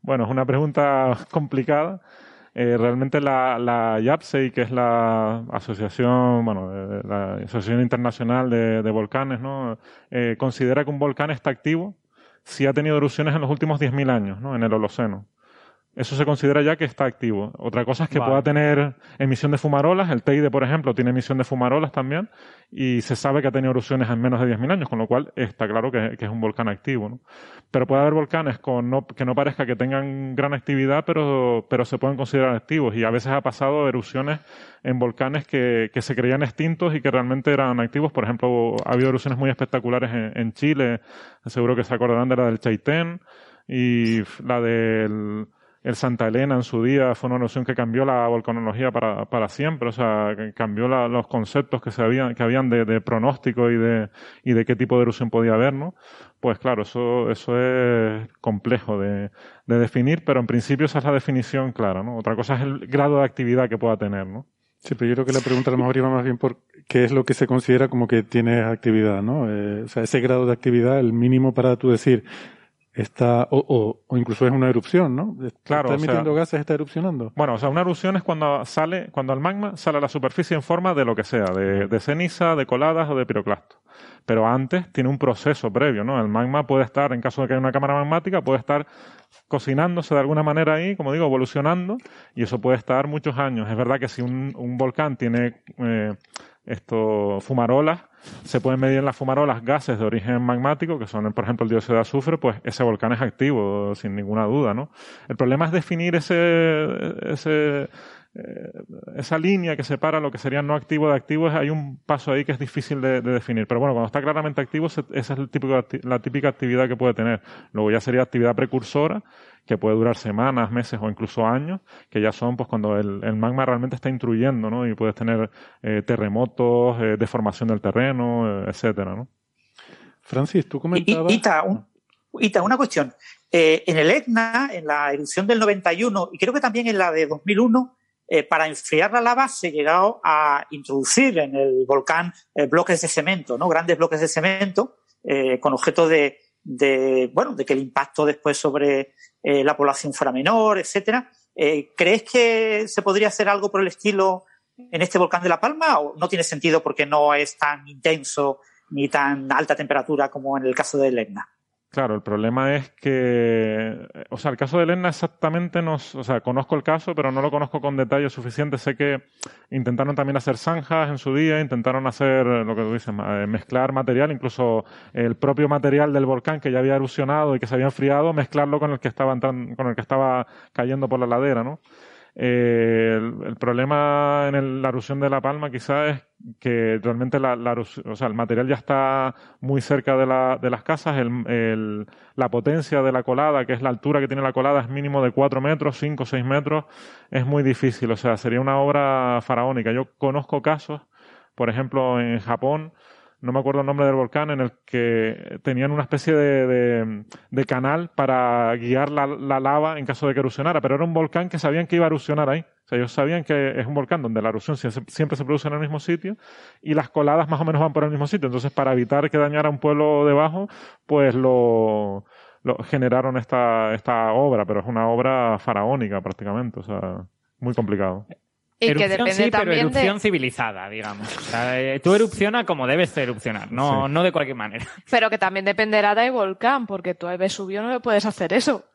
Bueno, es una pregunta complicada. Eh, realmente la, la YAPSEI, que es la asociación, bueno, la asociación internacional de, de volcanes, ¿no? Eh, considera que un volcán está activo si ha tenido erupciones en los últimos 10.000 años, ¿no? En el Holoceno. Eso se considera ya que está activo. Otra cosa es que Vale. pueda tener emisión de fumarolas. El Teide, por ejemplo, tiene emisión de fumarolas también. Y se sabe que ha tenido erupciones en menos de 10.000 años, con lo cual está claro que, que es un volcán activo. ¿no? Pero puede haber volcanes con no- que no parezca que tengan gran actividad, pero, pero se pueden considerar activos. Y a veces ha pasado erupciones en volcanes que, que se creían extintos y que realmente eran activos. Por ejemplo, ha habido erupciones muy espectaculares en, en Chile. Seguro que se acordarán de la del Chaitén y la del el Santa Elena en su día fue una erupción que cambió la volcanología para, para siempre, o sea, cambió la- los conceptos que se habían, que habían de, pronóstico y de, y de qué tipo de erupción podía haber, ¿no? Pues claro, eso, eso es complejo de, de definir, pero en principio esa es la definición clara, ¿no? Otra cosa es el grado de actividad que pueda tener, ¿no? Sí, pero yo creo que la pregunta a lo mejor iba más bien por qué es lo que se considera como que tiene actividad, ¿no? Eh, o sea, ese grado de actividad, el mínimo para tú decir, está, o, o, o incluso es una erupción, ¿no? Claro, Está o sea- emitiendo gases, está erupcionando. Bueno, o sea, una erupción es cuando sale, cuando el magma sale a la superficie en forma de lo que sea, de, de ceniza, de coladas o de piroclasto. Pero antes tiene un proceso previo, ¿no? El magma puede estar, en caso de que haya una cámara magmática, puede estar cocinándose de alguna manera ahí, como digo, evolucionando, y eso puede estar muchos años. Es verdad que si un, un volcán tiene eh, esto, fumarolas, se pueden medir en las fumarolas gases de origen magmático, que son, por ejemplo, el dióxido de azufre, pues ese volcán es activo, sin ninguna duda, ¿no? El problema es definir ese, ese, esa línea que separa lo que sería no activo de activo, hay un paso ahí que es difícil de, definir. Pero bueno, cuando está claramente activo, esa es el típico, la típica actividad que puede tener. Luego ya sería actividad precursora, que puede durar semanas, meses o incluso años, que ya son pues cuando el, magma realmente está intruyendo, ¿no? Y puedes tener eh, terremotos, eh, deformación del terreno, etcétera, ¿no? Francis, tú comentabas... Ita, Ita, una cuestión. en el EGNA, en la erupción del 91, y creo que también en la de 2001, eh, para enfriar la lava se llegado a introducir en el volcán eh, bloques de cemento, ¿no? Grandes bloques de cemento eh, con objeto de, de, bueno, de que el impacto después sobre la población fuera menor, etcétera. ¿Crees que se podría hacer algo por el estilo en este volcán de La Palma o no tiene sentido porque no es tan intenso ni tan alta temperatura como en el caso de Etna? Claro, el problema es que, o sea, el caso de Elena exactamente no, o sea, conozco el caso, pero no lo conozco con detalle suficiente. Sé que intentaron también hacer zanjas en su día, intentaron hacer lo que tú dices, eh, mezclar material, incluso el propio material del volcán que ya había erosionado y que se había enfriado, mezclarlo con el que estaba con el que estaba cayendo por la ladera, ¿no? Eh, el, problema en la erupción de La Palma quizás es que realmente la, o sea, el material ya está muy cerca de, la, de las casas, el, la potencia de la colada, que es la altura que tiene la colada, es mínimo de 4 metros, 5 o 6 metros, es muy difícil, o sea, sería una obra faraónica. Yo conozco casos, por ejemplo, en Japón, no me acuerdo el nombre del volcán, en el que tenían una especie de, de, canal para guiar la, la, lava en caso de que erupcionara, pero era un volcán que sabían que iba a erupcionar ahí. O sea, ellos sabían que es un volcán donde la erupción siempre se produce en el mismo sitio y las coladas más o menos van por el mismo sitio. Entonces, para evitar que dañara un pueblo debajo, pues lo, lo generaron esta, esta obra, pero es una obra faraónica prácticamente, o sea, muy complicado. Y erupción que depende sí, pero erupción civilizada, digamos. Eh, tú erupciona como debes erupcionar, no, no de cualquier manera. Pero que también dependerá del volcán, porque tú a Vesubio no le puedes hacer eso.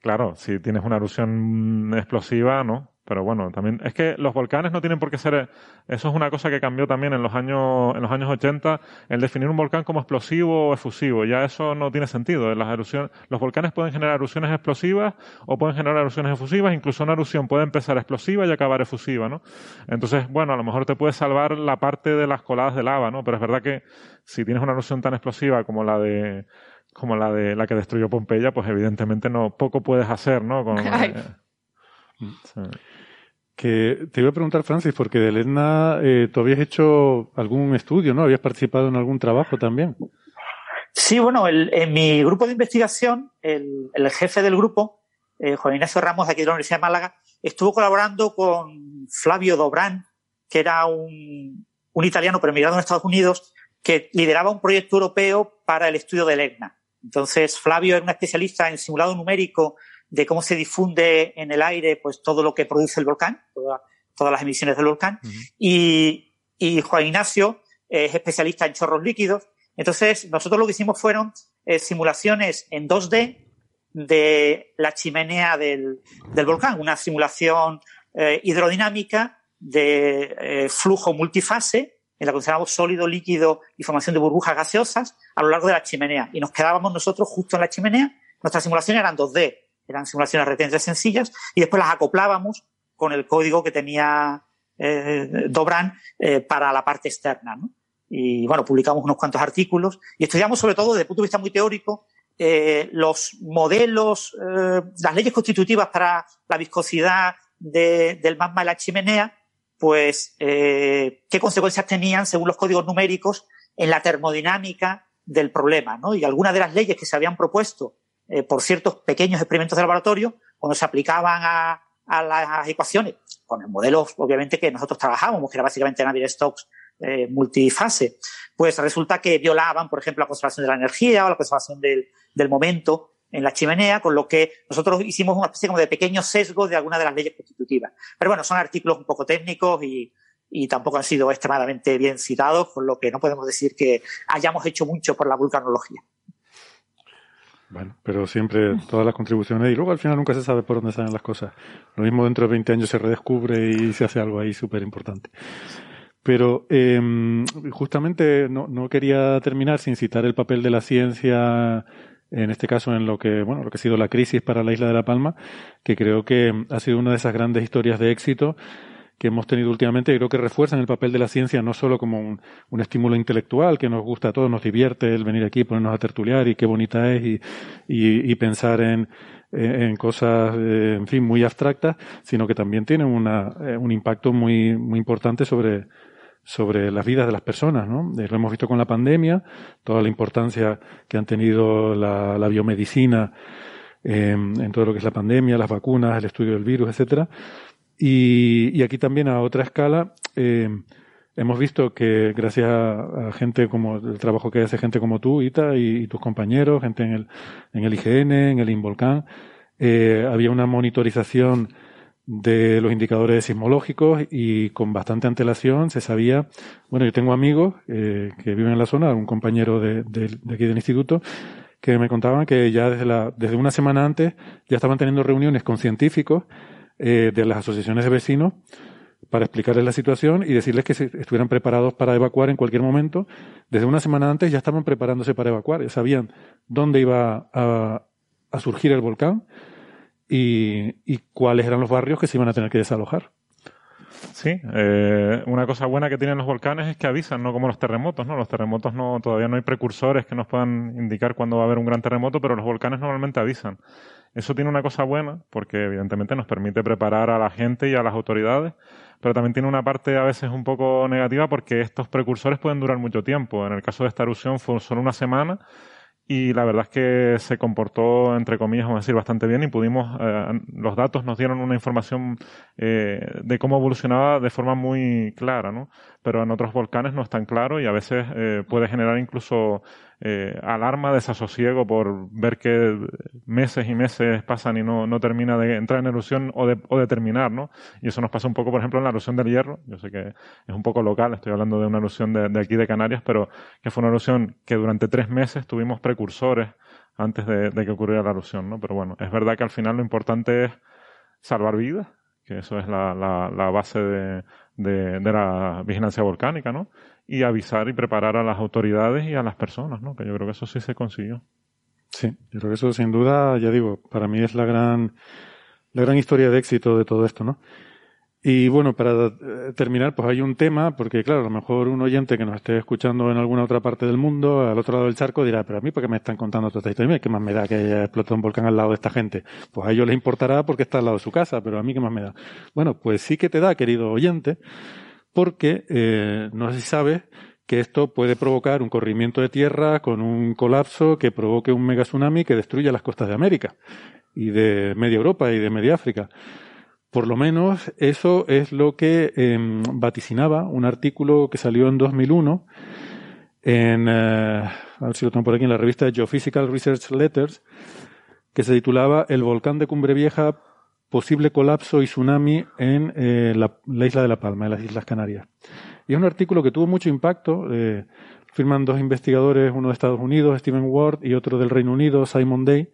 Claro, si tienes una erupción explosiva, ¿no? Pero bueno, también es que los volcanes no tienen por qué ser. Eso es una cosa que cambió también en los años en los años 80, el definir un volcán como explosivo o efusivo. Ya eso no tiene sentido. Las erupciones, los volcanes pueden generar erupciones explosivas o pueden generar erupciones efusivas. Incluso una erupción puede empezar explosiva y acabar efusiva, ¿no? Entonces, bueno, a lo mejor te puede salvar la parte de las coladas de lava, ¿no? Pero es verdad que si tienes una erupción tan explosiva como la de como la de la que destruyó Pompeya, pues evidentemente no poco puedes hacer, ¿no? Con, Que te iba a preguntar, Francis, porque de Elena eh, tú habías hecho algún estudio, ¿no? Habías participado en algún trabajo también. Sí, bueno, en mi grupo de investigación, el, jefe del grupo, eh, Juan Ignacio Ramos, de aquí de la Universidad de Málaga, estuvo colaborando con Flavio Dobrán, que era un, italiano pero emigrado en Estados Unidos, que lideraba un proyecto europeo para el estudio del EGNA. Entonces, Flavio era un especialista en simulado numérico de cómo se difunde en el aire pues todo lo que produce el volcán, todas las emisiones del volcán. y, y, Juan Ignacio es especialista en chorros líquidos. Entonces, nosotros lo que hicimos fueron eh, simulaciones en 2D de la chimenea del, del volcán, una simulación eh, hidrodinámica de eh, flujo multifase en la que consideramos sólido, líquido y formación de burbujas gaseosas a lo largo de la chimenea. Y nos quedábamos nosotros justo en la chimenea. Nuestras simulaciones eran 2D, eran simulaciones retenciones sencillas y después las acoplábamos con el código que tenía eh, Dobran eh, para la parte externa. Y bueno, publicamos unos cuantos artículos y estudiamos sobre todo desde el punto de vista muy teórico eh, los modelos, las leyes constitutivas para la viscosidad de, del magma de la chimenea, pues qué consecuencias tenían según los códigos numéricos en la termodinámica del problema. ¿no? Y algunas de las leyes que se habían propuesto eh, por ciertos pequeños experimentos de laboratorio, cuando se aplicaban a, a las ecuaciones, con el modelo, obviamente, que nosotros trabajábamos, que era básicamente Navier-Stokes eh, multifase, pues resulta que violaban, por ejemplo, la conservación de la energía o la conservación del, del momento en la chimenea, con lo que nosotros hicimos una especie como de pequeño sesgo de alguna de las leyes constitutivas. Pero bueno, son artículos un poco técnicos y, y tampoco han sido extremadamente bien citados, con lo que no podemos decir que hayamos hecho mucho por la vulcanología. Bueno, pero siempre todas las contribuciones y luego al final nunca se sabe por dónde salen las cosas. Lo mismo dentro de 20 años se redescubre y se hace algo ahí súper importante. Pero eh, justamente no, no, quería terminar sin citar el papel de la ciencia en este caso en lo que, bueno, lo que ha sido la crisis para la isla de La Palma, que creo que ha sido una de esas grandes historias de éxito que hemos tenido últimamente creo que refuerzan el papel de la ciencia no solo como un, un, estímulo intelectual que nos gusta a todos, nos divierte el venir aquí, ponernos a tertuliar y qué bonita es y, y, pensar en, en cosas, eh, en fin, muy abstractas, sino que también tienen una, eh, un impacto muy, muy importante sobre, sobre las vidas de las personas, ¿no? Eh, lo hemos visto con la pandemia, toda la importancia que han tenido la, la biomedicina en todo lo que es la pandemia, las vacunas, el estudio del virus, etcétera. Y, aquí también a otra escala eh, hemos visto que gracias a, gente como el trabajo que hace gente como tú, Ita, y, y tus compañeros, gente en el, en el IGN, en el Involcán, eh, había una monitorización de los indicadores sismológicos y con bastante antelación se sabía, bueno, yo tengo amigos eh, que viven en la zona, un compañero de, de, de, aquí del instituto, que me contaban que ya desde, la, desde una semana antes ya estaban teniendo reuniones con científicos eh, de las asociaciones de vecinos para explicarles la situación y decirles que estuvieran preparados para evacuar en cualquier momento. Desde una semana antes ya estaban preparándose para evacuar, ya sabían dónde iba a, surgir el volcán y, y, cuáles eran los barrios que se iban a tener que desalojar. Sí, eh, una cosa buena que tienen los volcanes es que avisan, no como los terremotos, ¿no? Los terremotos no, todavía no hay precursores que nos puedan indicar cuándo va a haber un gran terremoto, pero los volcanes normalmente avisan. Eso tiene una cosa buena, porque evidentemente nos permite preparar a la gente y a las autoridades, pero también tiene una parte a veces un poco negativa porque estos precursores pueden durar mucho tiempo. En el caso de esta erupción fue solo una semana, y la verdad es que se comportó, entre comillas, vamos a decir, bastante bien y pudimos, eh, los datos nos dieron una información eh, de cómo evolucionaba de forma muy clara, ¿no? Pero en otros volcanes no es tan claro y a veces eh, puede generar incluso eh, alarma, desasosiego por ver que meses y meses pasan y no, no termina de entrar en erupción o de, o terminar, ¿no? Y eso nos pasa un poco, por ejemplo, en la erupción del hierro. Yo sé que es un poco local, estoy hablando de una erupción de, aquí de Canarias, pero que fue una erupción que durante tres meses tuvimos precursores antes de, que ocurriera la erupción, ¿no? Pero bueno, es verdad que al final lo importante es salvar vidas, que eso es la, la, base de, de, la vigilancia volcánica, ¿no? Y avisar y preparar a las autoridades y a las personas, ¿no? Que yo creo que eso sí se consiguió. Sí, yo creo que eso sin duda, ya digo, para mí es la gran, la gran historia de éxito de todo esto, ¿no? Y bueno, para eh, terminar, pues hay un tema, porque claro, a lo mejor un oyente que nos esté escuchando en alguna otra parte del mundo, al otro lado del charco, dirá, pero a mí, ¿por qué me están contando toda esta historia? ¿Qué más me da que haya explotado un volcán al lado de esta gente? Pues a ellos les importará porque está al lado de su casa, pero a mí, ¿qué más me da? Bueno, pues sí que te da, querido oyente, porque eh, no sé si sabes que esto puede provocar un corrimiento de tierra con un colapso que provoque un mega tsunami que destruya las costas de América y de media Europa y de media África. Por lo menos eso es lo que eh, vaticinaba un artículo que salió en 2001 en, eh, a ver si lo tengo por aquí, en la revista Geophysical Research Letters, que se titulaba El volcán de Cumbre Vieja posible colapso y tsunami en eh, la, la, isla de La Palma, en las Islas Canarias. Y es un artículo que tuvo mucho impacto. Eh, firman dos investigadores, uno de Estados Unidos, Stephen Ward, y otro del Reino Unido, Simon Day.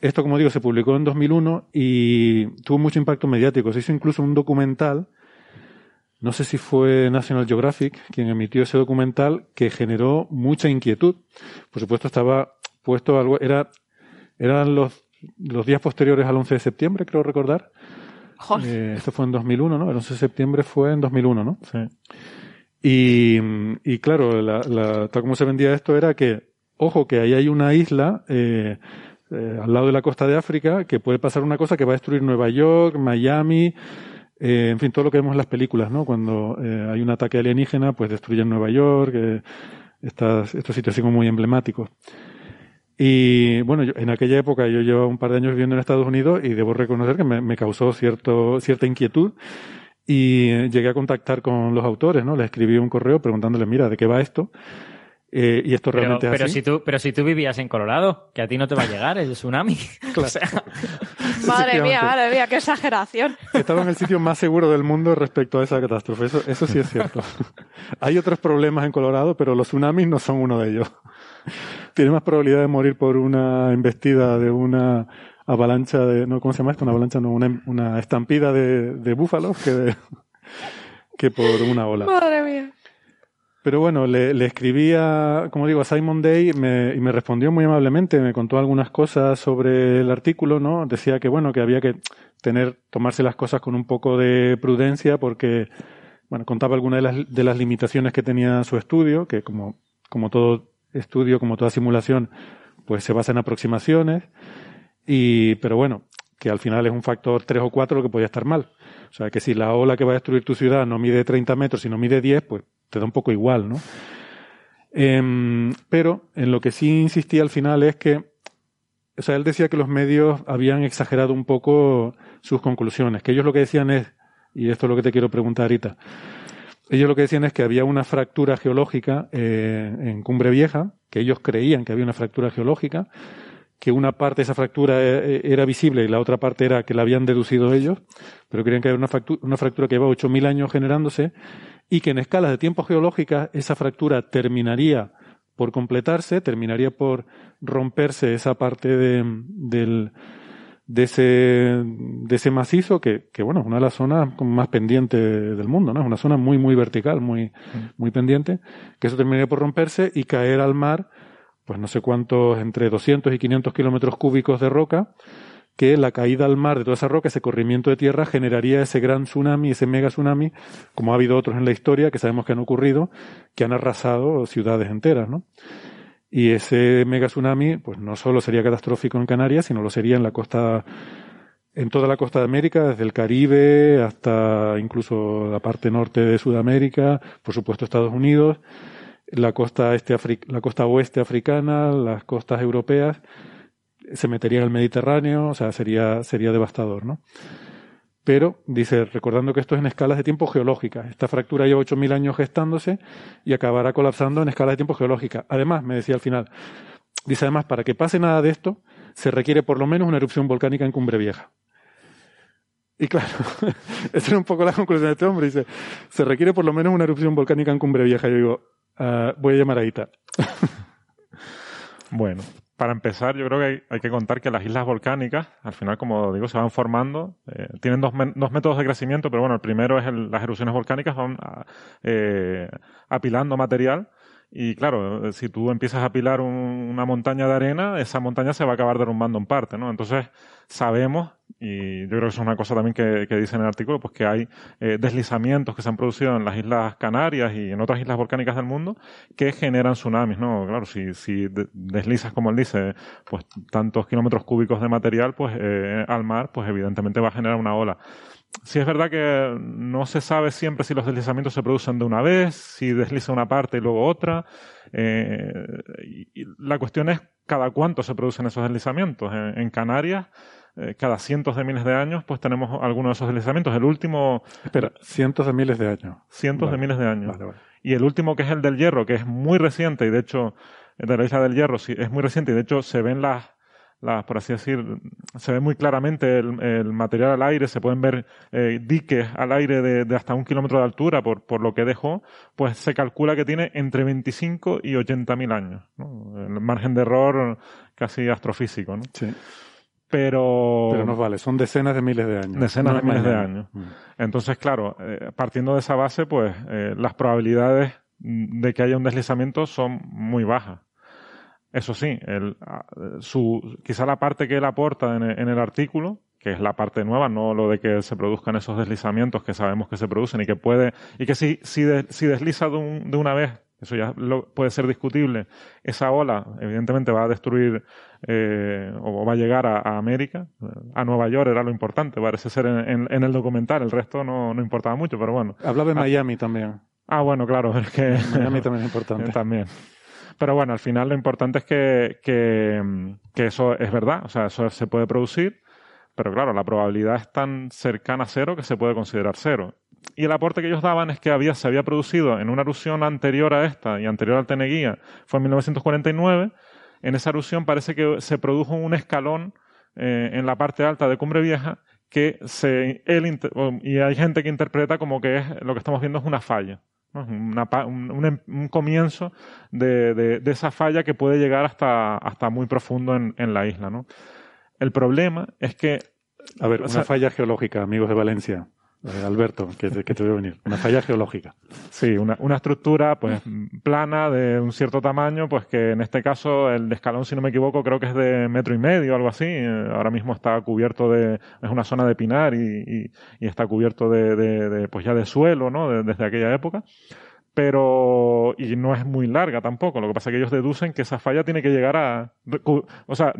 Esto, como digo, se publicó en 2001 y tuvo mucho impacto mediático. Se hizo incluso un documental, no sé si fue National Geographic quien emitió ese documental, que generó mucha inquietud. Por supuesto, estaba puesto algo, era, eran los los días posteriores al 11 de septiembre, creo recordar. Eh, esto fue en 2001, ¿no? El 11 de septiembre fue en 2001, ¿no? Sí. Y, y claro, la, la, tal como se vendía esto era que, ojo, que ahí hay una isla eh, eh, al lado de la costa de África que puede pasar una cosa que va a destruir Nueva York, Miami, eh, en fin, todo lo que vemos en las películas, ¿no? Cuando eh, hay un ataque alienígena, pues destruyen Nueva York, eh, estas, estos sitios así como muy emblemáticos. Y bueno, yo, en aquella época yo llevaba un par de años viviendo en Estados Unidos y debo reconocer que me, me causó cierto, cierta inquietud y llegué a contactar con los autores, ¿no? Les escribí un correo preguntándoles, mira, ¿de qué va esto? Eh, y esto realmente pero, es pero así. Si tú, pero si tú vivías en Colorado, que a ti no te va a llegar el tsunami. Claro. o sea, madre mía, madre mía, qué exageración. Estaba en el sitio más seguro del mundo respecto a esa catástrofe. Eso, eso sí es cierto. Hay otros problemas en Colorado, pero los tsunamis no son uno de ellos. Tiene más probabilidad de morir por una embestida de una avalancha de, no, ¿cómo se llama esto? Una avalancha, no, una, una estampida de, de búfalos que, de, que por una ola. Madre mía. Pero bueno, le, le escribí a, como digo, a Simon Day me- y me respondió muy amablemente, me contó algunas cosas sobre el artículo, ¿no? Decía que bueno, que había que tener, tomarse las cosas con un poco de prudencia porque, bueno, contaba algunas de las, de las limitaciones que tenía su estudio, que como, como todo estudio, como toda simulación, pues se basa en aproximaciones, y, pero bueno, que al final es un factor 3 o 4 lo que podía estar mal. O sea, que si la ola que va a destruir tu ciudad no mide 30 metros, sino mide 10, pues te da un poco igual, ¿no? Em, pero en lo que sí insistía al final es que, o sea, él decía que los medios habían exagerado un poco sus conclusiones, que ellos lo que decían es, y esto es lo que te quiero preguntar ahorita, ellos lo que decían es que había una fractura geológica eh, en Cumbre Vieja, que ellos creían que había una fractura geológica, que una parte de esa fractura eh, era visible y la otra parte era que la habían deducido ellos, pero creían que había una fractura, una fractura que lleva 8.000 años generándose y que en escalas de tiempo geológicas esa fractura terminaría por completarse, terminaría por romperse esa parte de, del, de, ese, de ese macizo que, que, bueno, es una de las zonas más pendientes del mundo, ¿no? Es una zona muy, muy vertical, muy, muy pendiente, que eso terminaría por romperse y caer al mar, pues no sé cuántos, entre 200 y 500 kilómetros cúbicos de roca, que la caída al mar de toda esa roca, ese corrimiento de tierra, generaría ese gran tsunami, ese mega tsunami, como ha habido otros en la historia que sabemos que han ocurrido, que han arrasado ciudades enteras, ¿no? Y ese mega tsunami, pues no solo sería catastrófico en Canarias, sino lo sería en la costa, en toda la costa de América, desde el Caribe hasta incluso la parte norte de Sudamérica, por supuesto Estados Unidos, la costa este la costa oeste africana, las costas europeas, se metería en el Mediterráneo, o sea, sería, sería devastador, ¿no? Pero, dice, recordando que esto es en escalas de tiempo geológicas. Esta fractura lleva 8.000 años gestándose y acabará colapsando en escalas de tiempo geológicas. Además, me decía al final, dice además, para que pase nada de esto, se requiere por lo menos una erupción volcánica en Cumbre Vieja. Y claro, esa era un poco la conclusión de este hombre. Dice, se requiere por lo menos una erupción volcánica en Cumbre Vieja. Yo digo, ah, voy a llamar a Ita. Bueno, para empezar, yo creo que hay, hay que contar que las islas volcánicas, al final, como digo, se van formando. eh, tienen dos, métodos de crecimiento, pero bueno, el primero es el- las erupciones volcánicas, van ah, eh, apilando material. Y claro, eh, si tú empiezas a apilar un- una montaña de arena, esa montaña se va a acabar derrumbando en parte, ¿no? Entonces, sabemos, y yo creo que eso es una cosa también que, que dice en el artículo, pues que hay eh, deslizamientos que se han producido en las Islas Canarias y en otras islas volcánicas del mundo que generan tsunamis, ¿no? Claro, si, si de- deslizas, como él dice, pues tantos kilómetros cúbicos de material, pues eh, al mar, pues evidentemente va a generar una ola. Sí es verdad que no se sabe siempre si los deslizamientos se producen de una vez, si desliza una parte y luego otra. eh, y, la cuestión es cada cuánto se producen esos deslizamientos. En, en Canarias, eh, cada cientos de miles de años, pues tenemos algunos de esos deslizamientos. El último, Espera, cientos de miles de años. cientos Vale. de miles de años. Vale, vale. Y el último, que es el del Hierro, que es muy reciente, y de hecho, de la isla del Hierro, sí, es muy reciente, y de hecho se ven las, las por así decir, se ve muy claramente el, el material al aire, se pueden ver eh, diques al aire de, de hasta un kilómetro de altura por, por lo que dejó, pues se calcula que tiene entre 25 y 80 mil años. ¿no? El margen de error casi astrofísico, ¿no? Sí. Pero, Pero nos vale, son decenas de miles de años. Decenas No de es miles de años. Mm. Entonces, claro, eh, partiendo de esa base, pues eh, las probabilidades de que haya un deslizamiento son muy bajas. Eso sí, el, su, quizá la parte que él aporta en el, en el artículo, que es la parte nueva, no lo de que se produzcan esos deslizamientos que sabemos que se producen y que puede, y que si, si, de- si desliza de, un- de una vez, eso ya lo- puede ser discutible, esa ola evidentemente va a destruir eh, o va a llegar a, a América, a Nueva York era lo importante, parece ser en, en- en el documental, el resto no, no importaba mucho, pero bueno. Hablaba de Miami también. Ah, bueno, claro, es que... Miami también es importante. También. Pero bueno, al final lo importante es que, que, que eso es verdad, o sea, eso se puede producir, pero claro, la probabilidad es tan cercana a cero que se puede considerar cero. Y el aporte que ellos daban es que había, se había producido en una erupción anterior a esta y anterior al Teneguía, fue en 1949. En esa erupción parece que se produjo un escalón eh, en la parte alta de Cumbre Vieja que se, él, y hay gente que interpreta como que es, lo que estamos viendo es una falla. ¿no? Una pa- un, un em- un comienzo de, de- de esa falla que puede llegar hasta, hasta muy profundo en, en la isla. ¿no? El problema es que A ver, O una sea- falla geológica, amigos de Valencia. Eh, Alberto, que te, que te veo venir. Una falla geológica. Sí, una, estructura pues plana de un cierto tamaño, pues que en este caso el escalón, si no me equivoco, creo que es de metro y medio, algo así. Eh, Ahora mismo está cubierto de, es una zona de pinar y, está cubierto de, de- pues ya de suelo, ¿no? De- desde aquella época. Pero, y no es muy larga tampoco. Lo que pasa es que ellos deducen que esa falla tiene que llegar a, o sea,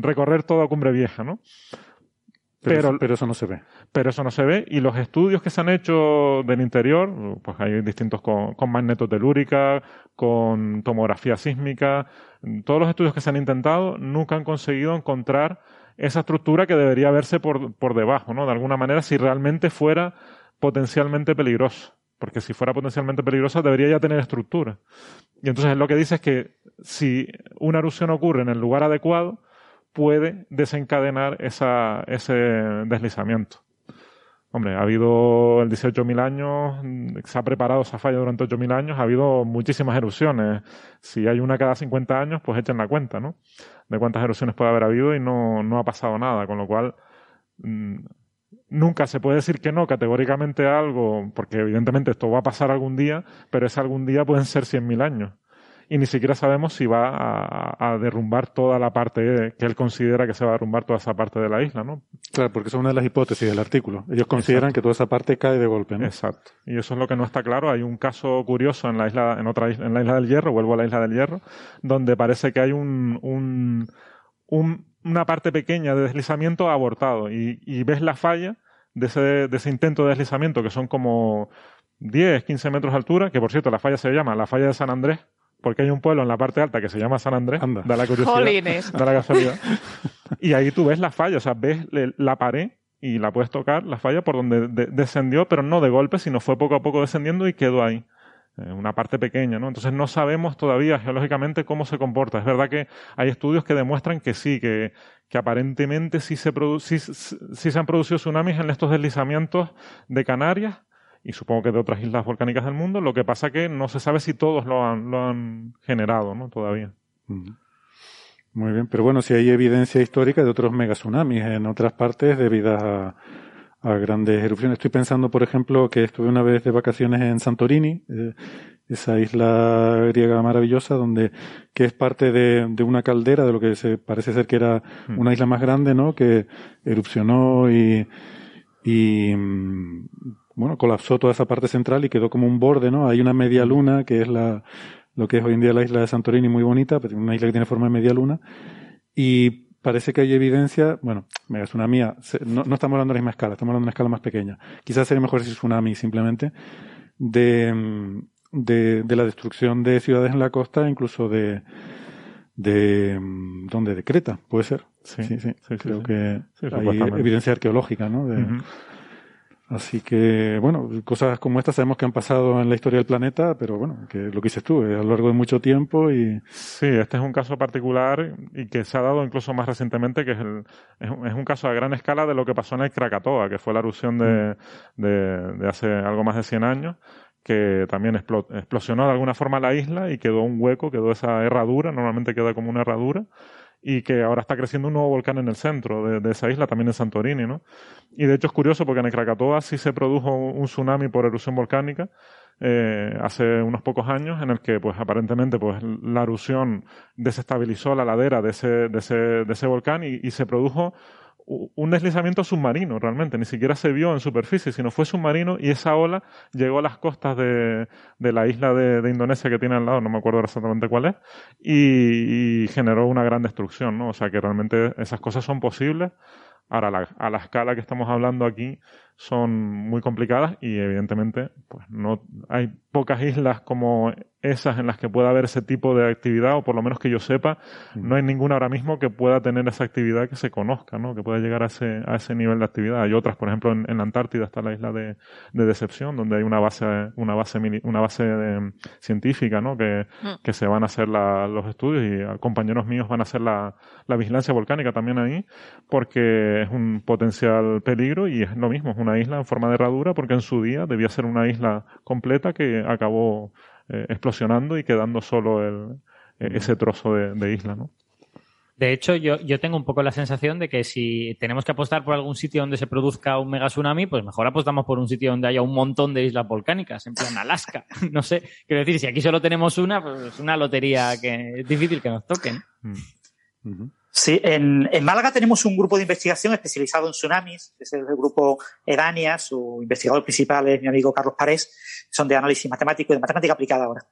recorrer toda Cumbre Vieja, ¿no? Pero, Pero- eso, pero eso no se ve. pero eso no se ve. Y los estudios que se han hecho del interior, pues hay distintos con, con magnetotelúrica, con tomografía sísmica, todos los estudios que se han intentado nunca han conseguido encontrar esa estructura que debería verse por, por debajo, ¿no? De alguna manera, si realmente fuera potencialmente peligrosa. Porque si fuera potencialmente peligrosa, debería ya tener estructura. Y entonces lo que dice es que si una erupción ocurre en el lugar adecuado, puede desencadenar ese deslizamiento. Hombre, ha habido el 18.000 años, se ha preparado esa falla durante 8.000 años, ha habido muchísimas erupciones. Si hay una cada 50 años, pues echen la cuenta, ¿no? De cuántas erupciones puede haber habido y no, no ha pasado nada, con lo cual mm, nunca se puede decir que no categóricamente a algo, porque evidentemente esto va a pasar algún día, pero ese algún día pueden ser 100.000 años. Y ni siquiera sabemos si va a, a derrumbar toda la parte que él considera que se va a derrumbar toda esa parte de la isla, ¿no? Claro, porque es una de las hipótesis del artículo. Ellos consideran que toda esa parte cae de golpe, ¿no? Exacto. Y eso es lo que no está claro. Hay un caso curioso en la isla, en otra isla, en la isla del Hierro, vuelvo a la isla del Hierro, donde parece que hay un, un, un- una parte pequeña de deslizamiento abortado y, y ves la falla de ese, de ese intento de deslizamiento que son como 10, 15 metros de altura, que por cierto la falla se llama la falla de San Andrés, porque hay un pueblo en la parte alta que se llama San Andrés, da la curiosidad, Jolines. da la casualidad. Y ahí tú ves la falla, o sea, ves la pared y la puedes tocar, la falla por donde de- descendió, pero no de golpe, sino fue poco a poco descendiendo y quedó ahí. Eh, una parte pequeña, ¿no? Entonces no sabemos todavía geológicamente cómo se comporta. Es verdad que hay estudios que demuestran que sí, que, que aparentemente sí se, sí- sí se han producido tsunamis en estos deslizamientos de Canarias y supongo que de otras islas volcánicas del mundo. Lo que pasa que no se sabe si todos lo han, lo han generado, ¿no? Todavía. Muy bien, pero bueno, si hay evidencia histórica de otros megatsunamis en otras partes debidas a, a grandes erupciones. Estoy pensando, por ejemplo, que estuve una vez de vacaciones en Santorini, eh, esa isla griega maravillosa, donde que es parte de, de una caldera, de lo que se parece ser que era Hmm. una isla más grande, ¿no? Que erupcionó y, y mm, bueno, colapsó toda esa parte central y quedó como un borde, ¿no? Hay una media luna que es la, lo que es hoy en día la isla de Santorini, muy bonita, pero una isla que tiene forma de media luna. Y parece que hay evidencia, bueno, mega tsunami, no, no estamos hablando de la misma escala, estamos hablando de una escala más pequeña. Quizás sería mejor decir tsunami simplemente, de, de, de la destrucción de ciudades en la costa, incluso de, de, ¿dónde? De Creta, puede ser. Sí, sí, sí. sí, Creo sí. que Sí, hay supuestamente. evidencia arqueológica, ¿no? De- Ujú. Así que, bueno, cosas como estas sabemos que han pasado en la historia del planeta, pero bueno, que lo que dices tú, es a lo largo de mucho tiempo y Sí, este es un caso particular y que se ha dado incluso más recientemente, que es, el, es, un, caso a gran escala de lo que pasó en el Krakatoa, que fue la erupción de, de, de hace algo más de 100 años, que también explo- explosionó de alguna forma la isla y quedó un hueco, quedó esa herradura, normalmente queda como una herradura, y que ahora está creciendo un nuevo volcán en el centro de, esa isla, también en Santorini, ¿no? Y de hecho es curioso porque en el Krakatoa sí se produjo un tsunami por erupción volcánica, eh, hace unos pocos años en el que pues aparentemente pues la erupción desestabilizó la ladera de ese, de ese, de ese volcán y, y se produjo un deslizamiento submarino realmente, ni siquiera se vio en superficie, sino fue submarino y esa ola llegó a las costas de, de la isla de, de Indonesia que tiene al lado, no me acuerdo exactamente cuál es, y, generó una gran destrucción, ¿no? O sea que realmente esas cosas son posibles. Ahora, la- a la escala que estamos hablando aquí son muy complicadas y evidentemente pues no hay pocas islas como esas en las que pueda haber ese tipo de actividad o por lo menos que yo sepa no hay ninguna ahora mismo que pueda tener esa actividad que se conozca no que pueda llegar a ese a ese nivel de actividad. Hay otras por ejemplo en, en la Antártida está la isla de, de Decepción donde hay una base una base una base de- científica no que, Mm. que se van a hacer la- los estudios y a compañeros míos van a hacer la, la vigilancia volcánica también ahí porque es un potencial peligro y es lo mismo, es una isla en forma de herradura porque en su día debía ser una isla completa que acabó eh, explosionando y quedando solo el, eh, ese trozo de, de isla, ¿no? De hecho, yo, yo tengo un poco la sensación de que si tenemos que apostar por algún sitio donde se produzca un mega tsunami, pues mejor apostamos por un sitio donde haya un montón de islas volcánicas, en plan Alaska. No sé, quiero decir, si aquí solo tenemos una, pues es una lotería que es difícil que nos toquen. Sí, en, en, Málaga tenemos un grupo de investigación especializado en tsunamis, es el grupo Edania, su investigador principal es mi amigo Carlos Parés, son de análisis matemático y de matemática aplicada ahora.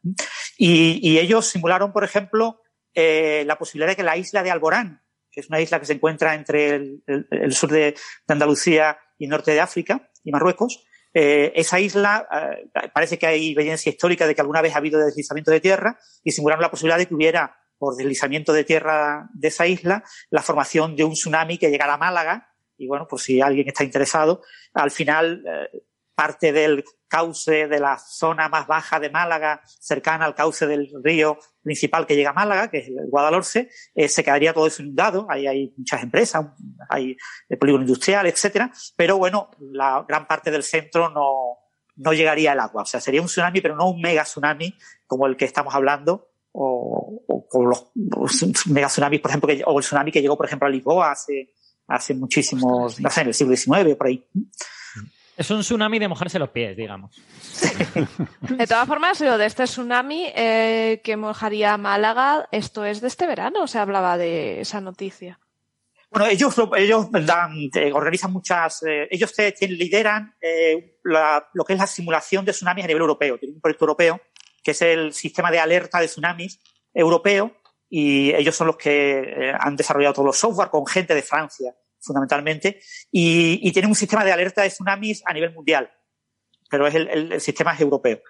Y, y ellos simularon, por ejemplo, eh, la posibilidad de que la isla de Alborán, que es una isla que se encuentra entre el, el, el sur de, de, Andalucía y norte de África y Marruecos, eh, esa isla eh, parece que hay evidencia histórica de que alguna vez ha habido deslizamiento de tierra y simularon la posibilidad de que hubiera por deslizamiento de tierra de esa isla, la formación de un tsunami que llegara a Málaga. Y bueno, pues si alguien está interesado, al final eh, parte del cauce de la zona más baja de Málaga, cercana al cauce del río principal que llega a Málaga, que es el Guadalhorce, eh, se quedaría todo eso inundado. Ahí hay muchas empresas, hay el polígono industrial, etcétera. Pero bueno, la gran parte del centro no, no llegaría el agua. O sea, sería un tsunami, pero no un mega tsunami como el que estamos hablando, o, o con los, los mega tsunamis, por ejemplo, que, o el tsunami que llegó, por ejemplo, a Lisboa hace, hace muchísimos, no sé, en el siglo XIX, por ahí. Es un tsunami de mojarse los pies, digamos. De todas formas, lo de este tsunami eh, que mojaría Málaga, esto es de este verano, se hablaba de esa noticia. Bueno, ellos, ellos dan, eh, organizan muchas, eh, ellos te, te lideran eh, la, lo que es la simulación de tsunamis a nivel europeo. Tienen un proyecto europeo que es el sistema de alerta de tsunamis europeo, y ellos son los que eh, han desarrollado todos los software con gente de Francia, fundamentalmente, y, y, tienen un sistema de alerta de tsunamis a nivel mundial, pero es el, sistema es europeo.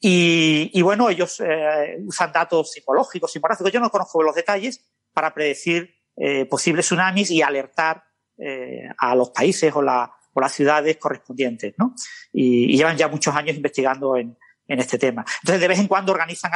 Y, bueno, ellos eh, usan datos psicológicos, simulacros, yo no conozco los detalles, para predecir eh, posibles tsunamis y alertar a los países o las ciudades correspondientes, ¿no? Y, y llevan ya muchos años investigando en, en este tema. Entonces, de vez en cuando organizan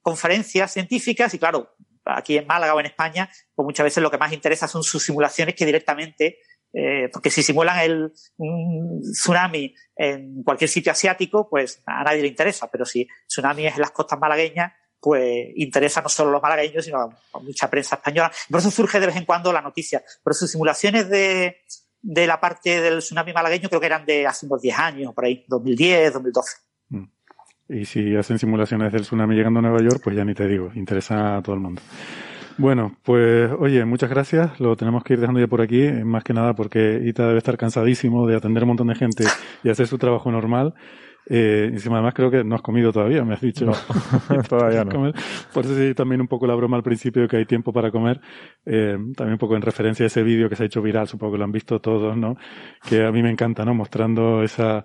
conferencias científicas y, claro, aquí en Málaga o en España, pues muchas veces lo que más interesa son sus simulaciones que directamente, eh, porque si simulan el un tsunami en cualquier sitio asiático, pues a nadie le interesa, pero si tsunami es en las costas malagueñas, pues interesa no solo a los malagueños, sino a mucha prensa española. Por eso surge de vez en cuando la noticia. Pero sus simulaciones de, de la parte del tsunami malagueño creo que eran de hace unos 10 años, por ahí, 2010, 2012. Y si hacen simulaciones del tsunami llegando a Nueva York, pues ya ni te digo, interesa a todo el mundo. Bueno, pues oye, muchas gracias. Lo tenemos que ir dejando ya por aquí, más que nada porque Ita debe estar cansadísimo de atender un montón de gente y hacer su trabajo normal. Eh, encima además creo que no has comido todavía, me has dicho. No, todavía no. Por eso sí, también un poco la broma al principio de que hay tiempo para comer. Eh, también un poco en referencia a ese vídeo que se ha hecho viral, supongo que lo han visto todos, ¿no? Que a mí me encanta, ¿no? Mostrando esa,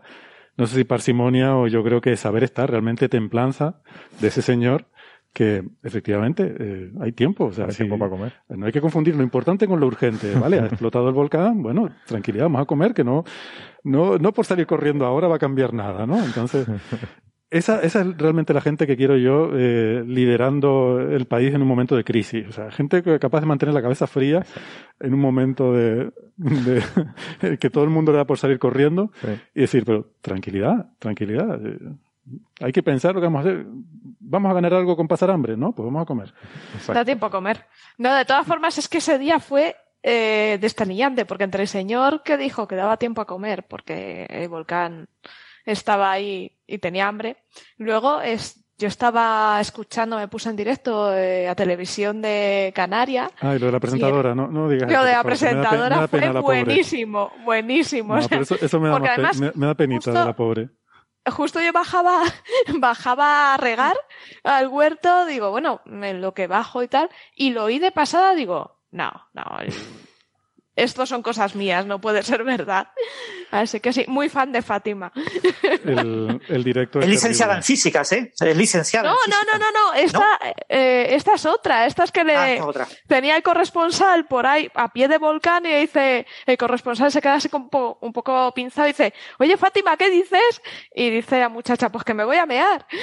no sé si parsimonia o yo creo que saber estar, realmente templanza de ese señor que efectivamente eh, hay tiempo. O sea, hay si, tiempo para comer. No hay que confundir lo importante con lo urgente, ¿vale? Ha explotado el volcán, bueno, tranquilidad, vamos a comer, que no, no, no por salir corriendo ahora va a cambiar nada, ¿no? Entonces, esa, esa es realmente la gente que quiero yo eh, liderando el país en un momento de crisis. O sea, gente capaz de mantener la cabeza fría en un momento de, de que todo el mundo le da por salir corriendo Sí. y decir, pero tranquilidad, tranquilidad. eh, Hay que pensar lo que vamos a hacer. ¿Vamos a ganar algo con pasar hambre? No, pues vamos a comer. Da tiempo a comer. No, de todas formas, es que ese día fue eh, desternillante, porque entre el señor que dijo que daba tiempo a comer, porque el volcán estaba ahí y tenía hambre, luego es, yo estaba escuchando, me puse en directo eh, a televisión de Canarias. Ah, y lo de la presentadora, no, no digas Lo de la por favor, que me da pe- me presentadora da fue pena buenísimo, buenísimo. No, o sea, pero eso, eso me, da porque además me, me da penita justo- de la pobre. justo yo bajaba, bajaba a regar al huerto, digo, bueno, en lo que bajo y tal, y lo oí de pasada, digo, no, no, el- esto son cosas mías, no puede ser verdad. Así que sí, muy fan de Fátima. El, el directo Es es licenciada en físicas, ¿eh? Es licenciada. No, en no, física. no, no, no, esta, eh, esta es otra, esta es que le Ah, otra. tenía el corresponsal por ahí a pie de volcán y dice, el corresponsal se queda así un poco, un poco pinzado y dice, oye Fátima, ¿qué dices? Y dice la muchacha, pues que me voy a mear.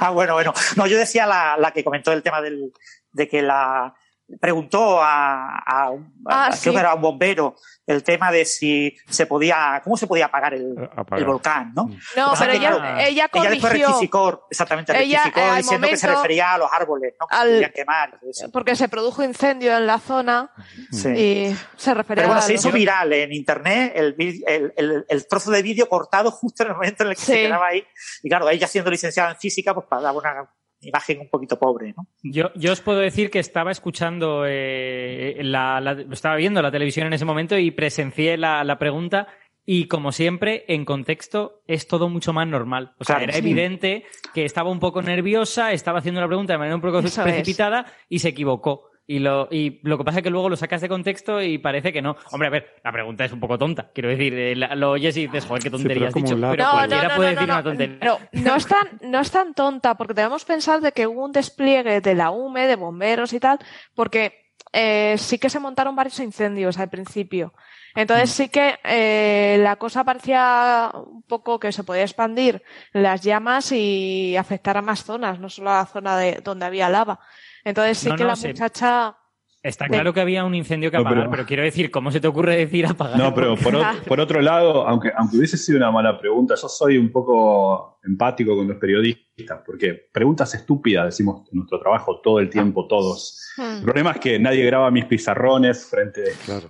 Ah, bueno, bueno. No, yo decía la, la que comentó el tema del, de que la, preguntó a, a, un, Ah, a- sí. creo que era un bombero el tema de si se podía, cómo se podía apagar el, apagar. el volcán, ¿no? No, que pasa pero ella, claro, ella ella después corrigió, rectificó, exactamente, Ella, rectificó eh, al diciendo que se momento- refería a los árboles, ¿no? Que al- se podían quemar. eso. porque se produjo incendio en la zona Sí. y se refería Pero bueno, a se hizo viral en internet el, el, el- el trozo de vídeo cortado justo en el momento en el que se quedaba ahí. Y claro, ella siendo licenciada en física, pues para dar una imagen un poquito pobre, ¿no? Yo, yo os puedo decir que estaba escuchando, eh, la, la- estaba viendo la televisión en ese momento y presencié la, la pregunta y como siempre, en contexto es todo mucho más normal. O sea, Claro, era sí. evidente que estaba un poco nerviosa, estaba haciendo la pregunta de manera un poco Eso es. precipitada y se equivocó. Y lo, y lo que pasa es que luego lo sacas de contexto y parece que no. Hombre, a ver, la pregunta es un poco tonta. Quiero decir, eh, la- lo oyes y dices, joder, qué tontería es has como dicho. Pero. No, cualquiera no, no, puede decir una tontería. Pero no es, tan, no es tan tonta, porque debemos pensar de que hubo un despliegue de la UME, de bomberos y tal, porque eh, sí que se montaron varios incendios al principio. Entonces sí que eh, la cosa parecía un poco que se podía expandir las llamas y afectar a más zonas, no solo a la zona de donde había lava. Entonces sí No, que no, la muchacha... Está claro que había un incendio que No, apagar, pero- pero... quiero decir, ¿cómo se te ocurre decir apagar? No, pero por, ot- por otro lado, aunque, aunque hubiese sido una mala pregunta, yo soy un poco empático con los periodistas, porque preguntas estúpidas decimos en nuestro trabajo todo el tiempo, todos. El Hmm. problema es que nadie graba mis pizarrones frente. Claro.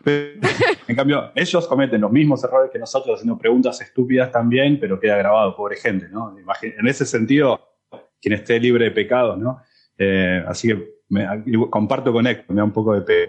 En cambio, ellos cometen los mismos errores que nosotros haciendo preguntas estúpidas también, pero queda grabado, pobre gente, ¿no? En ese sentido, quien esté libre de pecados, ¿no? Eh, así que me- comparto con Héctor, me da un poco de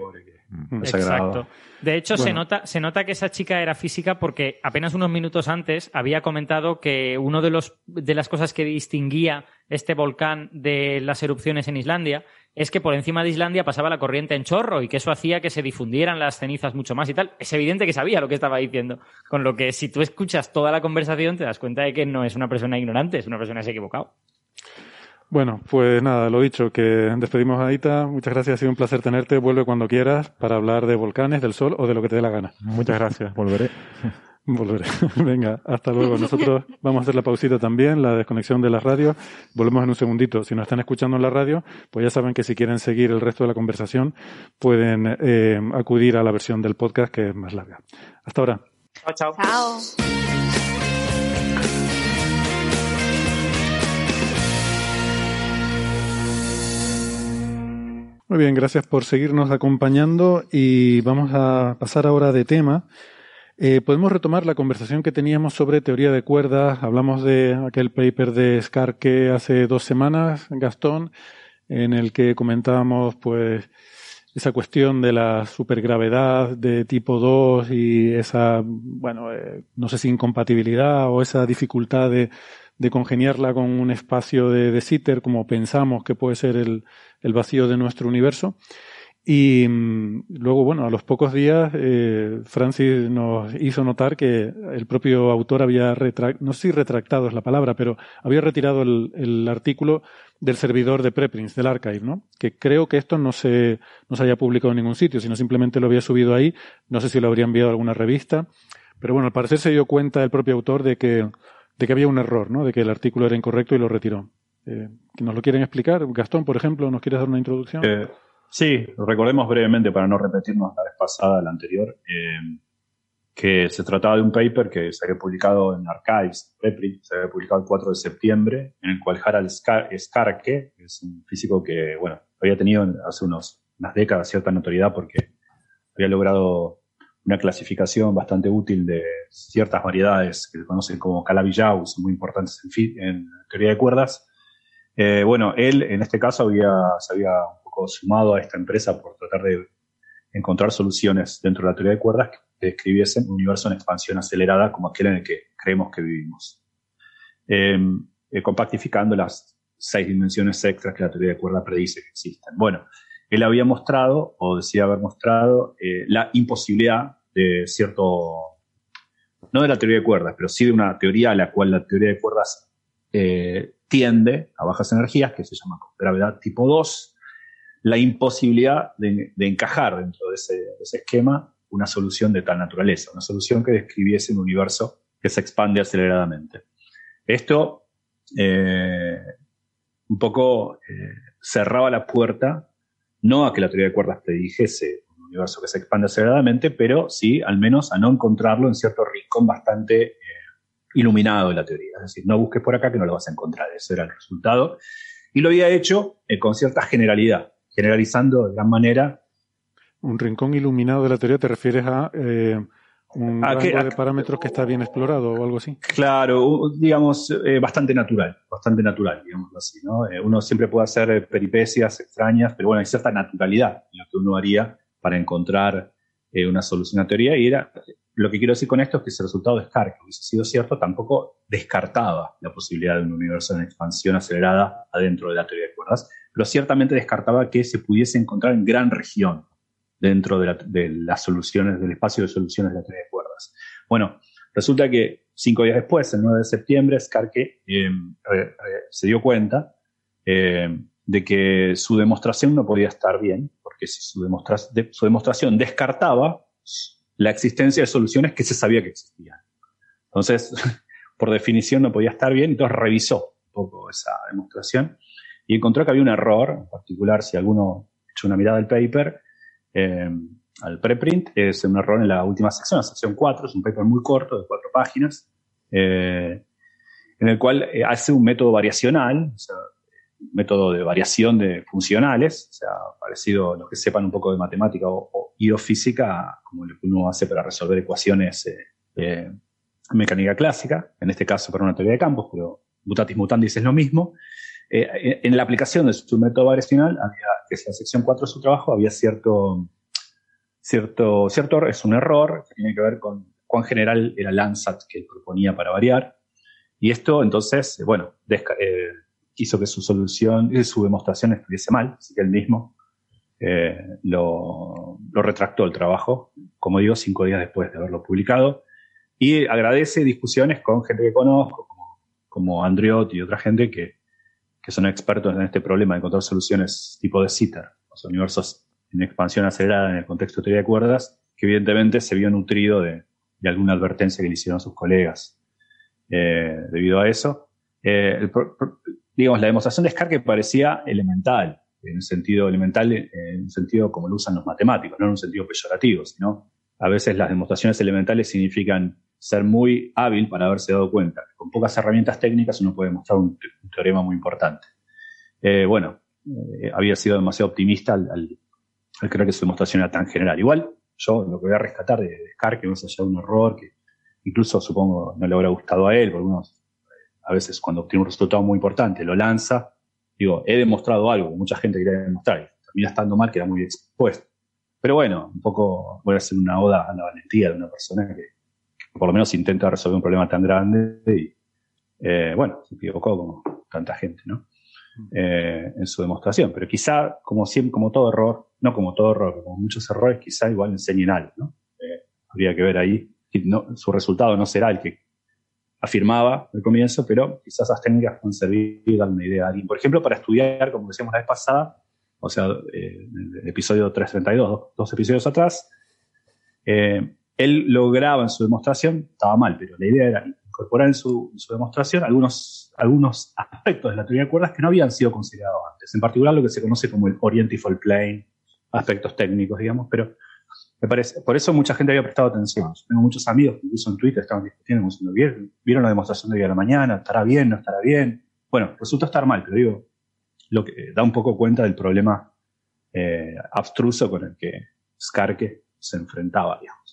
ha grabado. Exacto. De hecho, se, nota, se nota que esa chica era física porque apenas unos minutos antes había comentado que uno de, los, de las cosas que distinguía este volcán de las erupciones en Islandia es que por encima de Islandia pasaba la corriente en chorro y que eso hacía que se difundieran las cenizas mucho más y tal. Es evidente que sabía lo que estaba diciendo. Con lo que si tú escuchas toda la conversación te das cuenta de que no es una persona ignorante, es una persona que se ha equivocado. Bueno, pues nada, lo dicho, que despedimos a Aita. Muchas gracias, ha sido un placer tenerte. Vuelve cuando quieras para hablar de volcanes, del sol o de lo que te dé la gana. Muchas gracias, volveré. Volveré. Venga, hasta luego. Nosotros vamos a hacer la pausita también, la desconexión de las radios. Volvemos en un segundito. Si nos están escuchando en la radio, pues ya saben que si quieren seguir el resto de la conversación, pueden eh, acudir a la versión del podcast que es más larga. Hasta ahora. Chao, chao. Chao. Muy bien, gracias por seguirnos acompañando y vamos a pasar ahora de tema. Eh, podemos retomar la conversación que teníamos sobre teoría de cuerdas. Hablamos de aquel paper de Skarke hace dos semanas, Gastón, en el que comentábamos pues esa cuestión de la supergravedad de tipo 2 y esa, bueno, eh, no sé si incompatibilidad o esa dificultad de, de congeniarla con un espacio de, de Sitter como pensamos que puede ser el, el vacío de nuestro universo. Y mm, luego, bueno, a los pocos días, eh, Francis nos hizo notar que el propio autor había retractado, no sé si retractado es la palabra, pero había retirado el, el artículo del servidor de preprints, del archive, ¿no? Que creo que esto no se, no se haya publicado en ningún sitio, sino simplemente lo había subido ahí. No sé si lo habría enviado a alguna revista. Pero bueno, al parecer se dio cuenta el propio autor de que, de que había un error, ¿no? De que el artículo era incorrecto y lo retiró. Eh, ¿Nos lo quieren explicar? Gastón, por ejemplo, ¿nos quieres dar una introducción? Eh, sí, recordemos brevemente para no repetirnos la vez pasada, la anterior, eh, que se trataba de un paper que se había publicado en Archives, preprint, se había publicado el 4 de septiembre, en el cual Harald Skar- Skarke, que es un físico que, bueno, había tenido hace unos, unas décadas cierta notoriedad porque había logrado una clasificación bastante útil de ciertas variedades que se conocen como calabillau, son muy importantes en, en teoría de cuerdas. Eh, bueno, él en este caso había, se había un poco sumado a esta empresa por tratar de encontrar soluciones dentro de la teoría de cuerdas que describiesen un universo en expansión acelerada como aquel en el que creemos que vivimos. Eh, eh, compactificando las seis dimensiones extras que la teoría de cuerdas predice que existen. Bueno, él había mostrado, o decía haber mostrado, eh, la imposibilidad de cierto, no de la teoría de cuerdas, pero sí de una teoría a la cual la teoría de cuerdas eh, tiende a bajas energías, que se llama gravedad tipo 2, la imposibilidad de, encajar dentro de ese, esquema una solución de tal naturaleza, una solución que describiese un universo que se expande aceleradamente. Esto eh, un poco cerraba la puerta no a que la teoría de cuerdas predijese un universo que se expande aceleradamente, pero sí al menos a no encontrarlo en cierto rincón bastante eh, iluminado de la teoría. Es decir, no busques por acá que no lo vas a encontrar. Ese era el resultado. Y lo había hecho eh, con cierta generalidad, generalizando de gran manera. Un rincón iluminado de la teoría te refieres a eh, un ¿A rango qué- a- de parámetros que está bien explorado o algo así. Claro, digamos, eh, bastante natural, bastante natural, digamos así, ¿no? Eh, uno siempre puede hacer eh, peripecias extrañas, pero bueno, hay cierta naturalidad en lo que uno haría para encontrar eh, una solución a la teoría. Y era, lo que quiero decir con esto es que el resultado de Scar, que hubiese sido cierto, tampoco descartaba la posibilidad de un universo en expansión acelerada adentro de la teoría de cuerdas, pero ciertamente descartaba que se pudiese encontrar en gran región dentro de, la- de las soluciones, del espacio de soluciones de la teoría de cuerdas. Bueno, resulta que cinco días después, el 9 de septiembre, Skarke eh, se dio cuenta eh, de que su demostración no podía estar bien, porque si su, su demostración descartaba la existencia de soluciones que se sabía que existían. Entonces, por definición no podía estar bien, entonces revisó un poco esa demostración y encontró que había un error, en particular si alguno echó una mirada al paper, eh, al preprint, es un error en la última sección, la sección 4, es un paper muy corto, de cuatro páginas, eh, en el cual eh, hace un método variacional, o sea, método de variación de funcionales, o sea, parecido a los que sepan un poco de matemática o, o- y o física, como lo que uno hace para resolver ecuaciones eh, eh, mecánica clásica, en este caso para una teoría de campos, pero mutatis mutandis es lo mismo. Eh, en- la aplicación de su método variacional, que es la sección 4 de su trabajo, había cierto, cierto, cierto, er- es un error que tiene que ver con cuán general era Landsat que proponía para variar. Y esto, entonces, eh, bueno, eh, hizo que su solución, su demostración estuviese mal, así que él mismo eh, lo, retractó el trabajo, como digo, cinco días después de haberlo publicado. Y agradece discusiones con gente que conozco, como, como Andriot y otra gente que, que son expertos en este problema de encontrar soluciones tipo de CITER, o sea, universos en expansión acelerada en el contexto de teoría de cuerdas, que evidentemente se vio nutrido de, alguna advertencia que le hicieron sus colegas eh, debido a eso. Eh, digamos, la demostración de Skarke parecía elemental, en un sentido elemental, eh, en un sentido como lo usan los matemáticos, no en un sentido peyorativo, sino a veces las demostraciones elementales significan ser muy hábil para haberse dado cuenta. que Con pocas herramientas técnicas uno puede demostrar un, un teorema muy importante. Eh, bueno, eh, había sido demasiado optimista al, creer que su demostración era tan general. Igual, yo lo que voy a rescatar de, de Skarke, más allá de un error que incluso supongo no le habrá gustado a él, porque uno eh, a veces cuando obtiene un resultado muy importante lo lanza, digo, he demostrado algo que mucha gente quería demostrar y termina estando mal, queda muy expuesto. Pero bueno, un poco voy a hacer una oda a la valentía de una persona que, que por lo menos intenta resolver un problema tan grande y, eh, bueno, se equivocó como tanta gente, ¿no? Eh, en su demostración. Pero quizá, como siempre, como todo error, no como todo error, como muchos errores, quizá igual enseñen algo, ¿no? Eh, habría que ver ahí. no- su resultado no será el que afirmaba al comienzo, pero quizás esas técnicas pueden servir y dar una idea a alguien. Por ejemplo, para estudiar, como decíamos la vez pasada, o sea, eh, en el episodio 332, dos, dos episodios atrás, él lograba en su demostración, estaba mal, pero la idea era incorporar en su, demostración algunos, aspectos de la teoría de cuerdas que no habían sido considerados antes. En particular lo que se conoce como el Orientiful Plane, aspectos técnicos, digamos, pero me parece, por eso mucha gente había prestado atención. Yo tengo muchos amigos que incluso en Twitter estaban discutiendo, ¿vieron, la demostración de hoy a la mañana? ¿Estará bien? ¿No estará bien? Bueno, resultó estar mal, pero digo, lo que da un poco cuenta del problema eh, abstruso con el que Skarke se enfrentaba, digamos.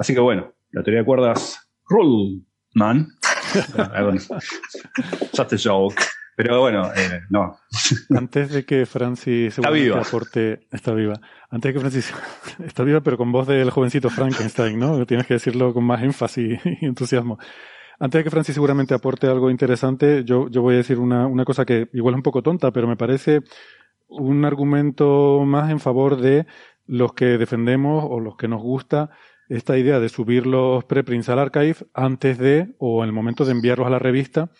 Así que bueno, la teoría de cuerdas, rule, man. Just a joke. Pero bueno, eh, no. Antes de que Francis seguramente viva. aporte, está viva. Antes de que Francis está viva, pero con voz del jovencito Frankenstein, ¿no? Tienes que decirlo con más énfasis y entusiasmo. Antes de que Francis seguramente aporte algo interesante, yo, yo voy a decir una, una cosa que igual es un poco tonta, pero me parece un argumento más en favor de los que defendemos o los que nos gusta esta idea de subir los preprints al archive antes de o en el momento de enviarlos a la revista,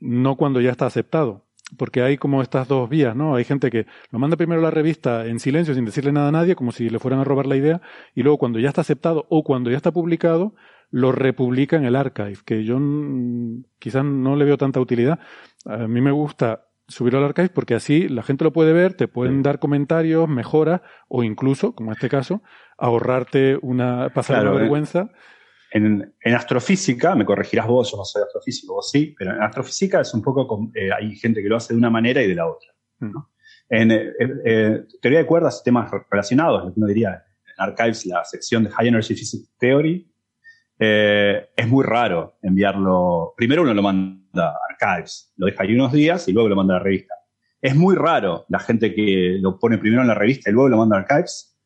no cuando ya está aceptado. Porque hay como estas dos vías, ¿no? Hay gente que lo manda primero a la revista en silencio sin decirle nada a nadie, como si le fueran a robar la idea, y luego cuando ya está aceptado o cuando ya está publicado, lo republica en el archive, que yo quizás no le veo tanta utilidad. A mí me gusta subirlo al archive porque así la gente lo puede ver, te pueden dar comentarios, mejoras o incluso, como en este caso, ahorrarte una, pasar Claro, una vergüenza. En, en astrofísica, me corregirás vos, yo no soy astrofísico, vos sí, pero en astrofísica es un poco, eh, hay gente que lo hace de una manera y de la otra. ¿no? En eh, eh, eh, teoría de cuerdas, temas re- relacionados, lo que uno diría en Archives, la sección de High Energy Physics Theory, es muy raro enviarlo. Primero uno lo manda Archives, lo deja ahí unos días y luego lo manda a la revista. Es muy raro la gente que lo pone primero en la revista y luego lo manda a Archives.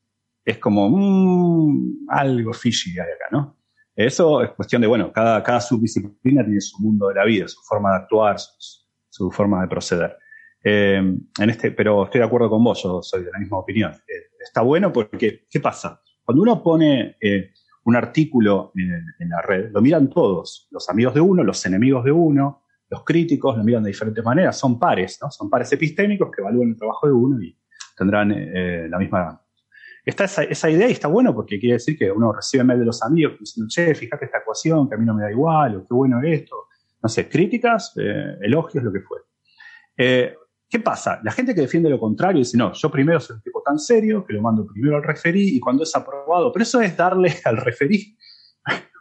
Es como, mm, algo fishy hay acá, ¿no? Eso es cuestión de, bueno, cada, subdisciplina tiene su mundo de la vida, su forma de actuar, su, forma de proceder. Eh, en este, pero estoy de acuerdo con vos, yo soy de la misma opinión. Eh, está bueno porque, ¿qué pasa? Cuando uno pone eh, un artículo en la red, lo miran todos, los amigos de uno, los enemigos de uno, los críticos lo miran de diferentes maneras, son pares, ¿no? Son pares epistémicos que evalúan el trabajo de uno y tendrán eh, la misma está esa, idea y está bueno porque quiere decir que uno recibe mail de los amigos diciendo, che, fíjate esta ecuación que a mí no me da igual, o qué bueno esto. No sé, críticas, eh, elogios, lo que fue. Eh, ¿Qué pasa? La gente que defiende lo contrario dice, no, yo primero soy un tipo tan serio que lo mando primero al referí y cuando es aprobado, pero eso es darle al referí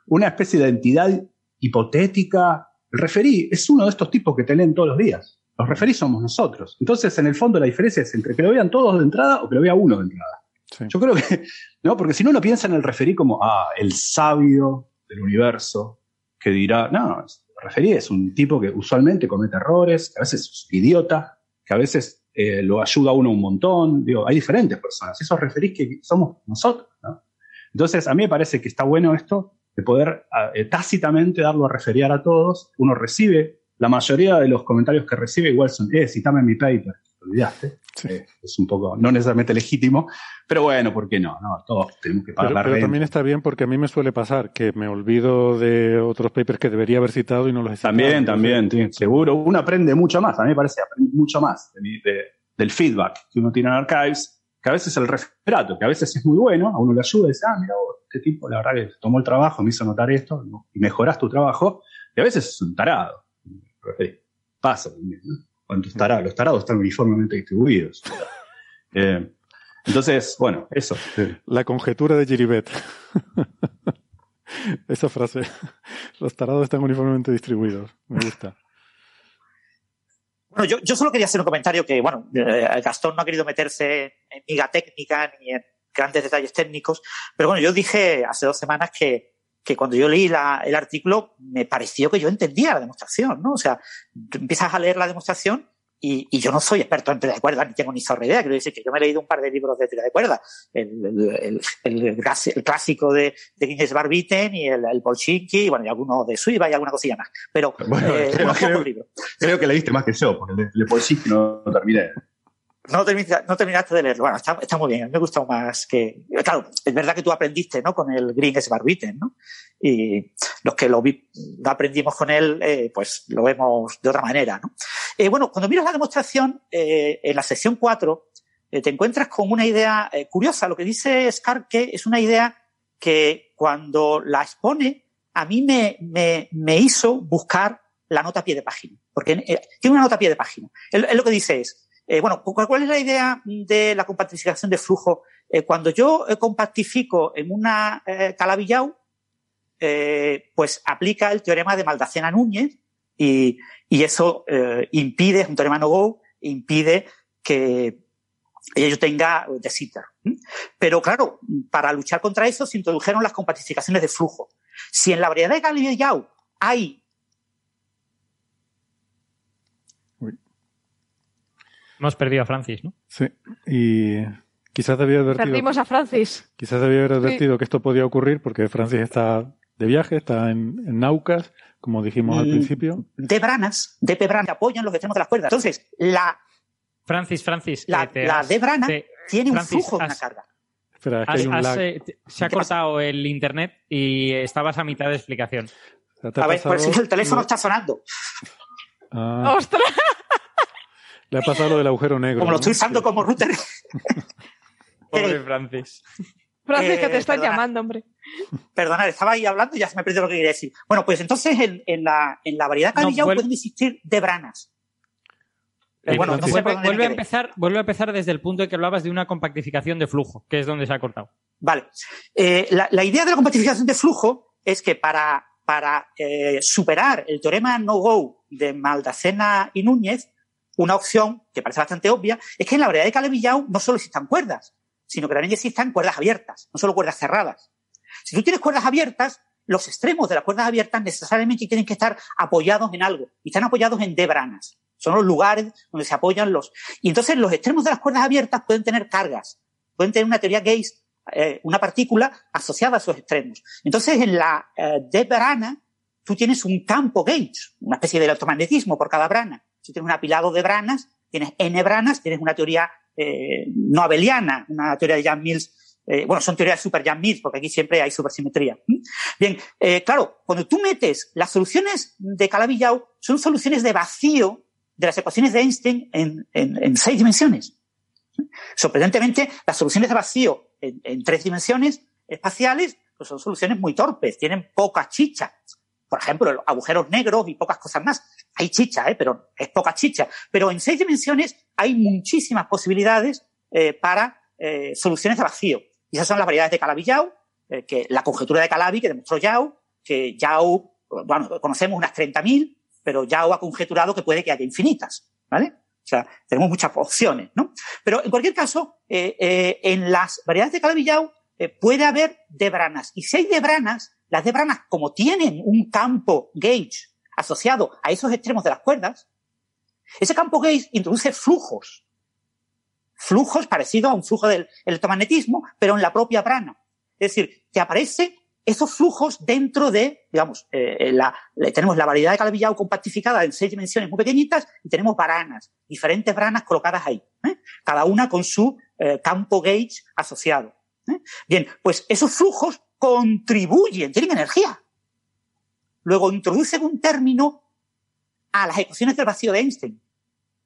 una especie de entidad hipotética. El referí es uno de estos tipos que te leen todos los días. Los referís somos nosotros. Entonces, en el fondo, la diferencia es entre que lo vean todos de entrada o que lo vea uno de entrada. Yo creo que, ¿no? Porque si no uno piensa en el referí como, ah, el sabio del universo que dirá, no, el referí es un tipo que usualmente comete errores, que a veces es idiota, que a veces eh, lo ayuda a uno un montón. Digo, hay diferentes personas. Esos referís que somos nosotros, ¿no? Entonces, a mí me parece que está bueno esto de poder eh, tácitamente darlo a referiar a todos. Uno recibe, la mayoría de los comentarios que recibe igual son, eh, citame mi paper, te olvidaste. Eh, es un poco, no necesariamente legítimo, pero bueno, ¿por qué no? no todos tenemos que pagar Pero, la pero renta. también está bien porque a mí me suele pasar que me olvido de otros papers que debería haber citado y no los he citado. También, también, sí, seguro. Uno aprende mucho más, a mí me parece, aprende mucho más de de- del feedback que uno tiene en Archives, que a veces el referato, que a veces es muy bueno, a uno le ayuda y dice, ah, mira, vos, este tipo, la verdad que tomó el trabajo, me hizo notar esto, ¿no? y mejorás tu trabajo, y a veces es un tarado. Pasa también, ¿no? ¿Cuántos tarados? Los tarados están uniformemente distribuidos. Eh, entonces, bueno, eso. La conjetura de Giribet. Esa frase. Los tarados están uniformemente distribuidos. Me gusta. Bueno, yo, yo solo quería hacer un comentario que, bueno, eh, Gastón no ha querido meterse en miga técnica ni en grandes detalles técnicos, pero bueno, yo dije hace dos semanas que, que cuando yo leí la- el artículo me pareció que yo entendía la demostración, ¿no? O sea, tú empiezas a leer la demostración y, y yo no soy experto en teoría de cuerdas, ni tengo ni zorra idea. Quiero decir que yo me he leído un par de libros de teoría de cuerdas. El, el, el, el el clásico de, de Guinness Barbiten y el, el Bolshinki, y bueno, y alguno de Suiva y alguna cosilla más. Pero, Bueno, eh, creo, unos pocos creo- libros. creo que leíste más que yo, porque le que no, no terminé. No, termina- no terminaste de leerlo. Bueno, está, está muy bien. A mí me más que. Claro, es verdad que tú aprendiste, ¿no? Con el Green Barbiten, ¿no? Y los que lo, vi- lo aprendimos con él, eh, pues lo vemos de otra manera, ¿no? Eh, bueno, cuando miras la demostración, eh, en la sección 4, eh, te encuentras con una idea curiosa. Lo que dice Skarke es una idea que cuando la expone, a mí me, me, hizo buscar la nota a pie de página. Porque tiene una nota a pie de página. Él lo que dice es, eh, bueno, ¿cuál, es la idea de la compactificación de flujo? Eh, cuando yo eh, compactifico en una Calabillau, eh, pues aplica el teorema de Maldacena-Núñez y, eso impide, es un teorema no-go, impide que ello tenga de. ¿m? Pero claro, para luchar contra eso se introdujeron las compactificaciones de flujo. Si en la variedad de Galileo hay Hemos perdido a Francis, ¿no? Sí. Y quizás debía advertido, Perdimos a Francis. quizás debía haber Sí. advertido que esto podía ocurrir porque Francis está de viaje, está en, en Naucas, como dijimos al Mm. principio. de Branas, de P. Branas, que apoyan los extremos de las cuerdas. Entonces, la, Francis, Francis. la, eh, te la has- de Branas te- tiene un flujo de una carga. Espera, es que has- hay un has, lag. eh, se ha cortado el internet y estabas a mitad de explicación. A ver, pasado pues el teléfono está sonando. Ah, ¡Ostras! Le ha pasado lo del agujero negro. Como lo ¿no? estoy usando como router. Pobre Eh, Francis. Francis, Eh, que te están perdona. llamando, hombre. Perdonad, estaba ahí hablando y ya se me perdió lo que quería decir. Bueno, pues entonces en, en la, en la variedad No, Galileo vuel- pueden existir de branas. Pero bueno, no sé vuelve, a empezar, vuelve a empezar desde el punto de que hablabas de una compactificación de flujo, que es donde se ha cortado. Vale. Eh, la, la idea de la compactificación de flujo es que para, para eh, superar el teorema no-go de Maldacena y Núñez, una opción que parece bastante obvia es que en la variedad de Calabi-Yau no solo existan cuerdas, sino que también existan cuerdas abiertas, no solo cuerdas cerradas. Si tú tienes cuerdas abiertas, los extremos de las cuerdas abiertas necesariamente tienen que estar apoyados en algo y están apoyados en D-branas. Son los lugares donde se apoyan los. Y entonces los extremos de las cuerdas abiertas pueden tener cargas, pueden tener una teoría Gauge, eh, una partícula asociada a esos extremos. Entonces en la eh, D-brana tú tienes un campo Gauge, una especie de electromagnetismo por cada brana. Si tienes un apilado de branas, tienes N branas, tienes una teoría eh, no abeliana, una teoría de Jan Mills. eh, bueno, son teorías super Jan Mills, porque aquí siempre hay supersimetría. Bien, eh, claro, cuando tú metes las soluciones de Calabi-Yau, son soluciones de vacío de las ecuaciones de Einstein en, en- en seis dimensiones. Sorprendentemente, las soluciones de vacío en, en tres dimensiones espaciales pues son soluciones muy torpes, tienen poca chicha. Por ejemplo, agujeros negros y pocas cosas más. Hay chicha, ¿eh? pero es poca chicha. Pero en seis dimensiones hay muchísimas posibilidades eh, para eh, soluciones de vacío. Y esas son las variedades de Calabi-Yau, eh, que la conjetura de Calabi que demostró Yau, que Yau, bueno, conocemos unas 30.000, pero Yau ha conjeturado que puede que haya infinitas, ¿vale? O sea, tenemos muchas opciones, ¿no? Pero en cualquier caso, en las variedades de Calabi-Yau puede haber debranas. Y si hay debranas, las debranas, como tienen un campo gauge asociado a esos extremos de las cuerdas, ese campo gauge introduce flujos. Flujos parecidos a un flujo del electromagnetismo, pero en la propia brana. Es decir, que aparece esos flujos dentro de, digamos, eh, la- tenemos la variedad de Calabi-Yau compactificada en seis dimensiones muy pequeñitas y tenemos branas, diferentes branas colocadas ahí, ¿eh? cada una con su eh, campo gauge asociado. ¿eh? Bien, pues esos flujos contribuyen, tienen energía. Luego introducen un término a las ecuaciones del vacío de Einstein.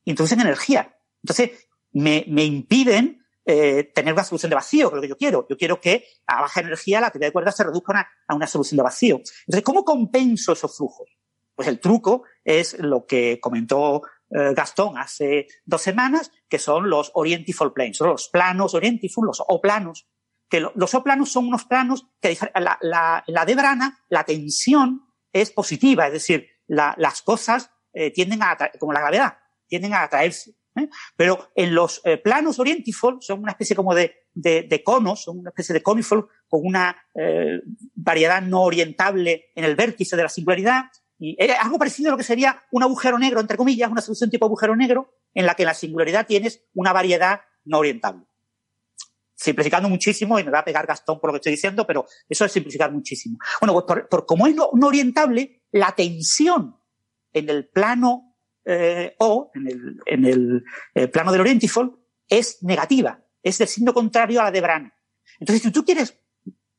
Introducen energía. Entonces, me, impiden eh, tener una solución de vacío, que es lo que yo quiero. Yo quiero que a baja energía la teoría de cuerdas se reduzca a una, solución de vacío. Entonces, ¿cómo compenso esos flujos? Pues el truco es lo que comentó eh, Gastón hace dos semanas, que son los orientifold planes, los planos orientifold, los O-planos. Que lo- los O-planos son unos planos que la, la, la de Brana, la tensión es positiva, es decir, la- las cosas eh, tienden a, como la gravedad, tienden a atraerse. ¿eh? Pero en los eh, planos orientifold son una especie como de, de, de conos, son una especie de conifold con una eh, variedad no orientable en el vértice de la singularidad. Y algo parecido a lo que sería un agujero negro, entre comillas, una solución tipo agujero negro, en la que la singularidad tienes una variedad no orientable. Simplificando muchísimo, y me va a pegar Gastón por lo que estoy diciendo, pero eso es simplificar muchísimo. Bueno, pues por, por como es no, orientable, la tensión en el plano eh, O, en el, en el eh, plano del orientifold, es negativa, es del signo contrario a la de Brana. Entonces, si tú quieres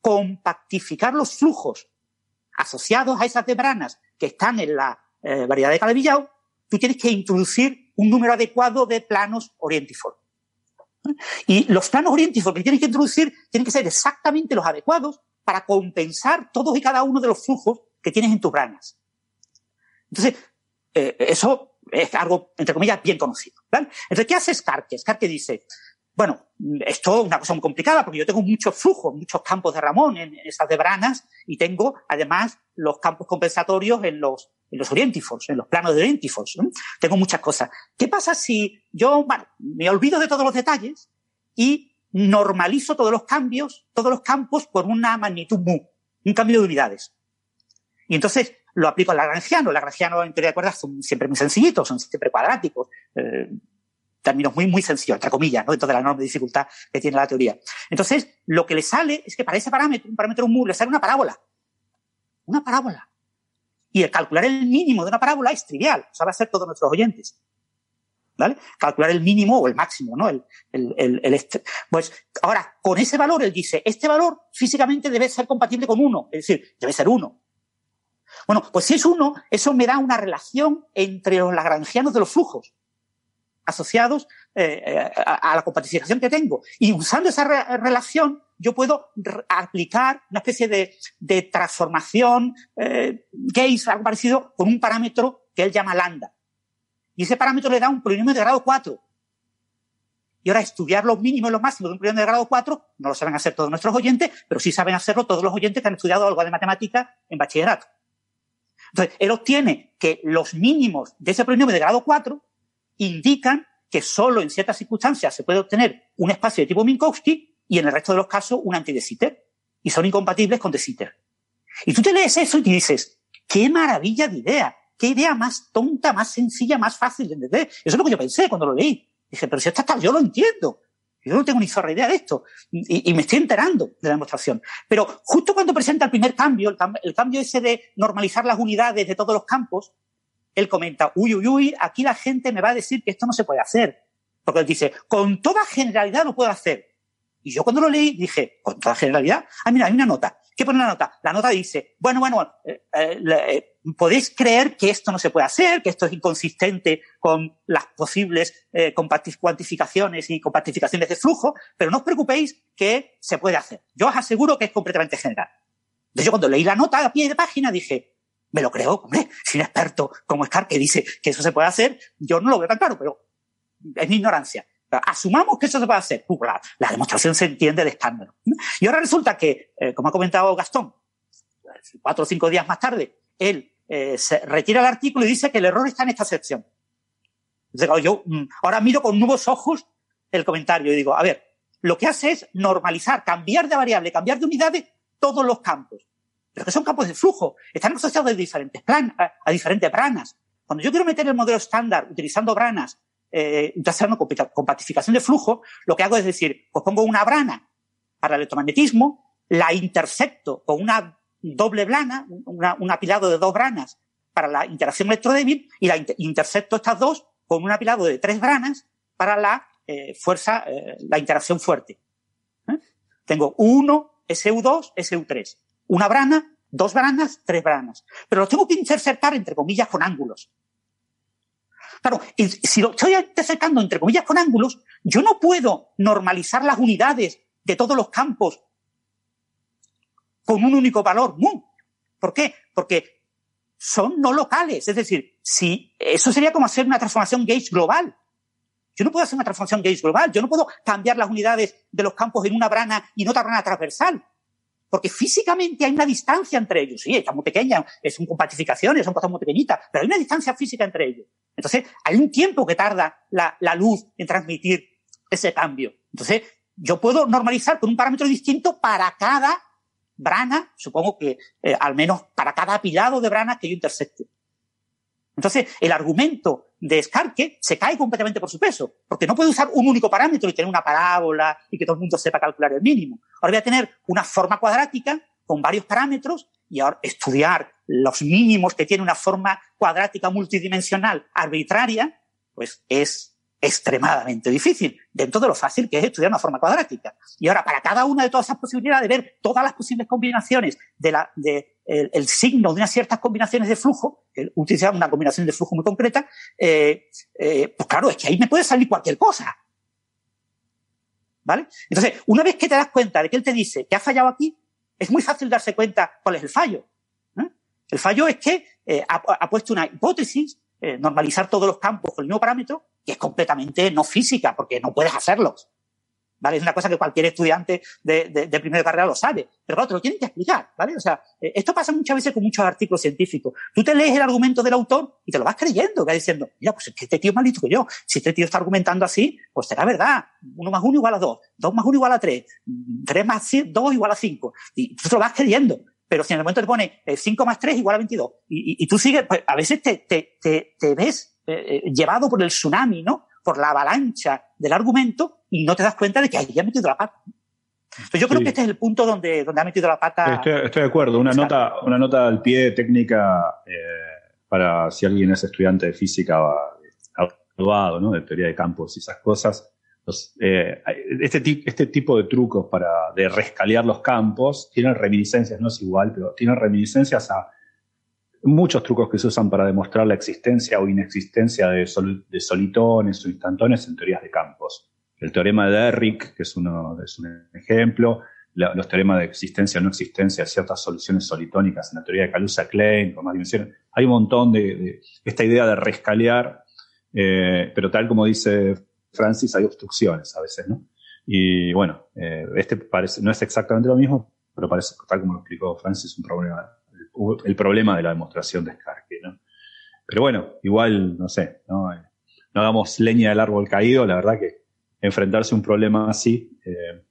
compactificar los flujos asociados a esas debranas que están en la eh, variedad de Calabi-Yau, tú tienes que introducir un número adecuado de planos orientifold. Y los planos orientifold que tienes que introducir tienen que ser exactamente los adecuados para compensar todos y cada uno de los flujos que tienes en tus branas. Entonces, eh, eso es algo, entre comillas, bien conocido. ¿vale? Entonces, ¿qué hace Skarke? Skarke dice, bueno, esto es una cosa muy complicada porque yo tengo muchos flujos, muchos campos de Ramón en esas debranas y tengo además los campos compensatorios en los, en los orientifolds, en los planos de orientifolds. ¿no? Tengo muchas cosas. ¿Qué pasa si yo, bueno, me olvido de todos los detalles y normalizo todos los cambios, todos los campos por una magnitud mu, un cambio de unidades? Y entonces lo aplico al lagrangiano. Lagrangiano en teoría de cuerdas son siempre muy sencillitos, son siempre cuadráticos. Eh, términos muy, muy sencillos, entre comillas, ¿no? dentro de la enorme dificultad que tiene la teoría. Entonces, lo que le sale es que para ese parámetro, un parámetro mu, le sale una parábola. Una parábola. Y el calcular el mínimo de una parábola es trivial, sabe hacer todos nuestros oyentes. ¿Vale? Calcular el mínimo o el máximo, ¿no? El, el, el, el est- pues ahora, con ese valor, él dice, este valor físicamente debe ser compatible con uno, es decir, debe ser uno. Bueno, pues si es uno, eso me da una relación entre los lagrangianos de los flujos asociados eh, eh, a, la compatibilización que tengo. Y usando esa re- relación, yo puedo aplicar una especie de, de transformación eh, Gauss, algo parecido, con un parámetro que él llama lambda. y ese parámetro le da un polinomio de grado 4. Y ahora estudiar los mínimos y los máximos de un polinomio de grado 4 no lo saben hacer todos nuestros oyentes, pero sí saben hacerlo todos los oyentes que han estudiado algo de matemática en bachillerato. Entonces, él obtiene que los mínimos de ese polinomio de grado 4 indican que solo en ciertas circunstancias se puede obtener un espacio de tipo Minkowski y en el resto de los casos un anti de Sitter. Y son incompatibles con de Sitter. Y tú te lees eso y dices, qué maravilla de idea, qué idea más tonta, más sencilla, más fácil de entender. Eso es lo que yo pensé cuando lo leí. Dije, pero si esto está, yo lo entiendo. Yo no tengo ni zorra idea de esto. Y, y, me estoy enterando de la demostración. Pero justo cuando presenta el primer cambio, el, el cambio ese de normalizar las unidades de todos los campos, él comenta, uy, uy, uy, aquí la gente me va a decir que esto no se puede hacer. Porque él dice, con toda generalidad lo puedo hacer. Y yo cuando lo leí dije, con toda generalidad, ah, mira, hay una nota. ¿Qué pone la nota? La nota dice, bueno, bueno, eh, eh, eh, podéis creer que esto no se puede hacer, que esto es inconsistente con las posibles cuantificaciones y compactificaciones de flujo, pero no os preocupéis que se puede hacer. Yo os aseguro que es completamente general. Entonces yo cuando leí la nota a pie de página dije, me lo creo, hombre, si un experto como Scar que dice que eso se puede hacer, yo no lo veo tan claro, pero es mi ignorancia. Asumamos que eso se puede hacer. Uh, la, demostración se entiende de escándalo. Y ahora resulta que, eh, como ha comentado Gastón, cuatro o cinco días más tarde, él eh, se retira el artículo y dice que el error está en esta sección. Yo mm, ahora miro con nuevos ojos el comentario y digo, a ver, lo que hace es normalizar, cambiar de variable, cambiar de unidades todos los campos. Pero que son campos de flujo, están asociados a diferentes, plan, a, a diferentes branas. Cuando yo quiero meter el modelo estándar utilizando branas eh, haciendo compactificación de flujo, lo que hago es decir, pues pongo una brana para el electromagnetismo, la intercepto con una doble brana, un apilado de dos branas para la interacción electrodébil y la intercepto estas dos con un apilado de tres branas para la eh, fuerza, eh, la interacción fuerte. ¿Eh? Tengo uno, SU2, SU3. Una brana, dos branas, tres branas. Pero los tengo que interceptar entre comillas con ángulos. Claro, si lo estoy interceptando entre comillas con ángulos, yo no puedo normalizar las unidades de todos los campos con un único valor mu. ¿Por qué? Porque son no locales. Es decir, si eso sería como hacer una transformación gauge global. Yo no puedo hacer una transformación gauge global. Yo no puedo cambiar las unidades de los campos en una brana y en otra brana transversal. Porque físicamente hay una distancia entre ellos. Sí, está muy pequeña, es una compactificación, son cosas muy pequeñitas, pero hay una distancia física entre ellos. Entonces, hay un tiempo que tarda la, la luz en transmitir ese cambio. Entonces, yo puedo normalizar con un parámetro distinto para cada brana, supongo que eh, al menos para cada apilado de branas que yo intersecte. Entonces, el argumento de Skarke se cae completamente por su peso, porque no puede usar un único parámetro y tener una parábola y que todo el mundo sepa calcular el mínimo. Ahora voy a tener una forma cuadrática con varios parámetros y ahora estudiar los mínimos que tiene una forma cuadrática multidimensional arbitraria, pues es extremadamente difícil, dentro de lo fácil que es estudiar una forma cuadrática. Y ahora, para cada una de todas esas posibilidades, de ver todas las posibles combinaciones de la, de, el, signo de unas ciertas combinaciones de flujo, que utilizar una combinación de flujo muy concreta, eh, eh, pues claro, es que ahí me puede salir cualquier cosa. ¿Vale? Entonces, una vez que te das cuenta de que él te dice que ha fallado aquí, es muy fácil darse cuenta cuál es el fallo. El fallo es que eh, ha, ha, puesto una hipótesis, eh, normalizar todos los campos con el mismo parámetro, que es completamente no física, porque no puedes hacerlos. ¿Vale? Es una cosa que cualquier estudiante de, de, de primera carrera lo sabe. Pero claro, te lo tienen que explicar, ¿vale? O sea, eh, esto pasa muchas veces con muchos artículos científicos. Tú te lees el argumento del autor y te lo vas creyendo, vas diciendo, mira, pues es que este tío es más listo que yo. Si este tío está argumentando así, pues será verdad. Uno más uno igual a dos, dos más uno igual a tres, tres más dos igual a cinco. Y tú te lo vas creyendo. Pero si en el momento te pone 5 más 3 igual a 22 y, y, y tú sigues, pues a veces te, te, te, te ves eh, llevado por el tsunami, ¿no? Por la avalancha del argumento y no te das cuenta de que ahí ha metido la pata. Entonces yo creo sí. que este es el punto donde, donde ha metido la pata. Estoy, estoy de acuerdo. Una nota, una nota al pie técnica eh, para si alguien es estudiante de física graduado, ¿no? De teoría de campos y esas cosas. Los, eh, este, este tipo de trucos para de rescalear los campos tienen reminiscencias, no es igual, pero tienen reminiscencias a muchos trucos que se usan para demostrar la existencia o inexistencia de, sol, de solitones o instantones en teorías de campos. El teorema de Derrick, que es, uno, es un ejemplo, los teoremas de existencia o no existencia de ciertas soluciones solitónicas en la teoría de Kaluza-Klein, con más dimensiones. Hay un montón de, de, esta idea de rescalear Eh, pero tal como dice Francis, hay obstrucciones a veces, ¿no? Y bueno, eh, este parece, no es exactamente lo mismo, pero parece, tal como lo explicó Francis, un problema, el, problema de la demostración de Skarke, ¿no? Pero bueno, igual, no sé, ¿no? Eh, no hagamos leña del árbol caído, la verdad que enfrentarse a un problema así, eh,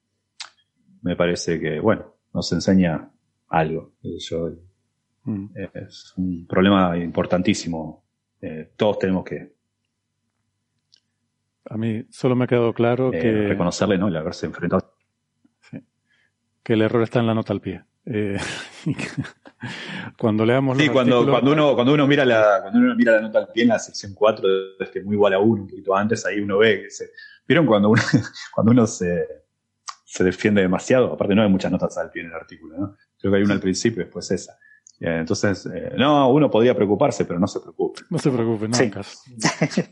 me parece que, bueno, nos enseña algo. Yo, Mm. es un problema importantísimo. Eh, todos tenemos que A mí solo me ha quedado claro eh, que, reconocerle, ¿no? El haberse enfrentado. que el error está en la nota al pie. Eh, cuando leamos Sí, cuando, artículos- cuando uno, cuando uno mira la, cuando uno mira la nota al pie en la sección 4, este muy igual a 1, un poquito antes, ahí uno ve que se. ¿Vieron cuando uno, cuando uno se, se defiende demasiado? Aparte no hay muchas notas al pie en el artículo, ¿no? Creo que hay una al principio y después esa. Entonces, eh, no, uno podría preocuparse, pero no se preocupe. No se preocupen, no Sí.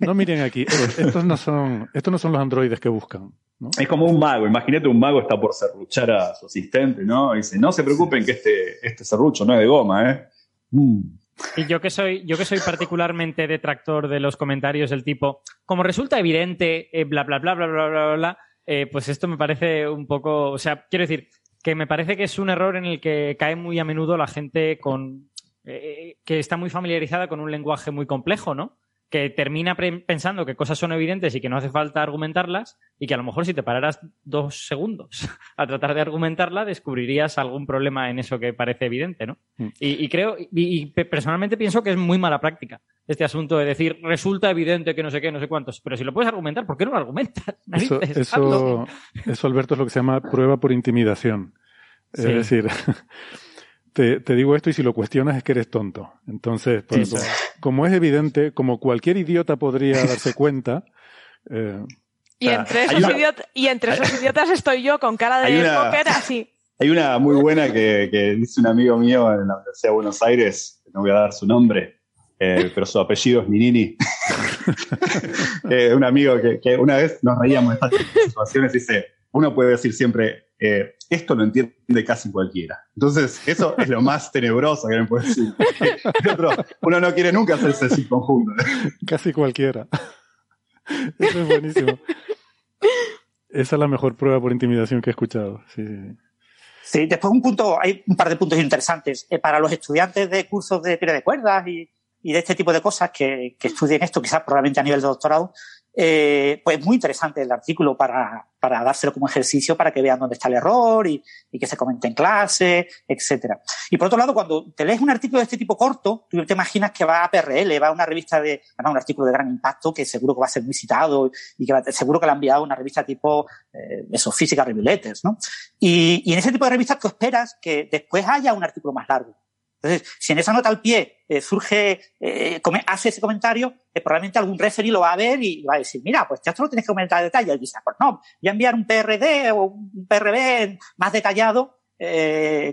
No miren aquí, eh, estos no son, estos no son los androides que buscan. ¿no? Es como un mago, imagínate un mago está por serruchar a su asistente, ¿no? Y dice, no se preocupen que este, este serrucho no es de goma, ¿eh? Mm. Y yo que soy, yo que soy particularmente detractor de los comentarios del tipo, como resulta evidente, eh, bla bla bla bla bla bla bla, bla, eh, pues esto me parece un poco, o sea, quiero decir que me parece que es un error en el que cae muy a menudo la gente con eh, que está muy familiarizada con un lenguaje muy complejo, ¿no? Que termina pensando que cosas son evidentes y que no hace falta argumentarlas y que a lo mejor si te pararas dos segundos a tratar de argumentarla descubrirías algún problema en eso que parece evidente, ¿no? Mm. Y, y creo, y, y pe- personalmente pienso que es muy mala práctica este asunto de decir resulta evidente que no sé qué, no sé cuántos, pero si lo puedes argumentar, ¿por qué no lo argumentas? Eso, eso, eso, Alberto, es lo que se llama prueba por intimidación. Es decir, te, te digo esto y si lo cuestionas es que eres tonto. Entonces, pues, Sí, como, como es evidente, como cualquier idiota podría darse cuenta, eh, Y entre, esos una- idiot- y entre esos idiotas estoy yo con cara de una- así. Hay una muy buena que, que dice un amigo mío en la Universidad de Buenos Aires, no voy a dar su nombre, eh, pero su apellido es Minini. Eh, un amigo que, que una vez nos reíamos de estas situaciones, dice, uno puede decir siempre, eh, esto lo entiende casi cualquiera. Entonces, eso es lo más tenebroso que me puede decir. Otro, uno no quiere nunca hacerse así conjunto. casi cualquiera. Eso es buenísimo. Esa es la mejor prueba por intimidación que he escuchado. Sí, sí, sí. Sí, después un punto, hay un par de puntos interesantes. Eh, para los estudiantes de cursos de teoría de cuerdas y, y de este tipo de cosas que, que estudien esto, quizás probablemente a nivel de doctorado, eh, pues muy interesante el artículo para, para dárselo como ejercicio para que vean dónde está el error y, que se comente en clase, etcétera. Y por otro lado, cuando te lees un artículo de este tipo corto, tú te imaginas que va a PRL, va a una revista de, además un artículo de gran impacto que seguro que va a ser muy citado y que va- seguro que le ha enviado a una revista tipo, eh, eso, Physical Review Letters, ¿no? Y, y en ese tipo de revistas tú esperas que después haya un artículo más largo. Entonces, si en esa nota al pie eh, surge, eh, hace ese comentario, eh, probablemente algún referee lo va a ver y va a decir, mira, pues esto lo tienes que comentar en detalle. Y dice, pues no, voy a enviar un PRD o un PRB más detallado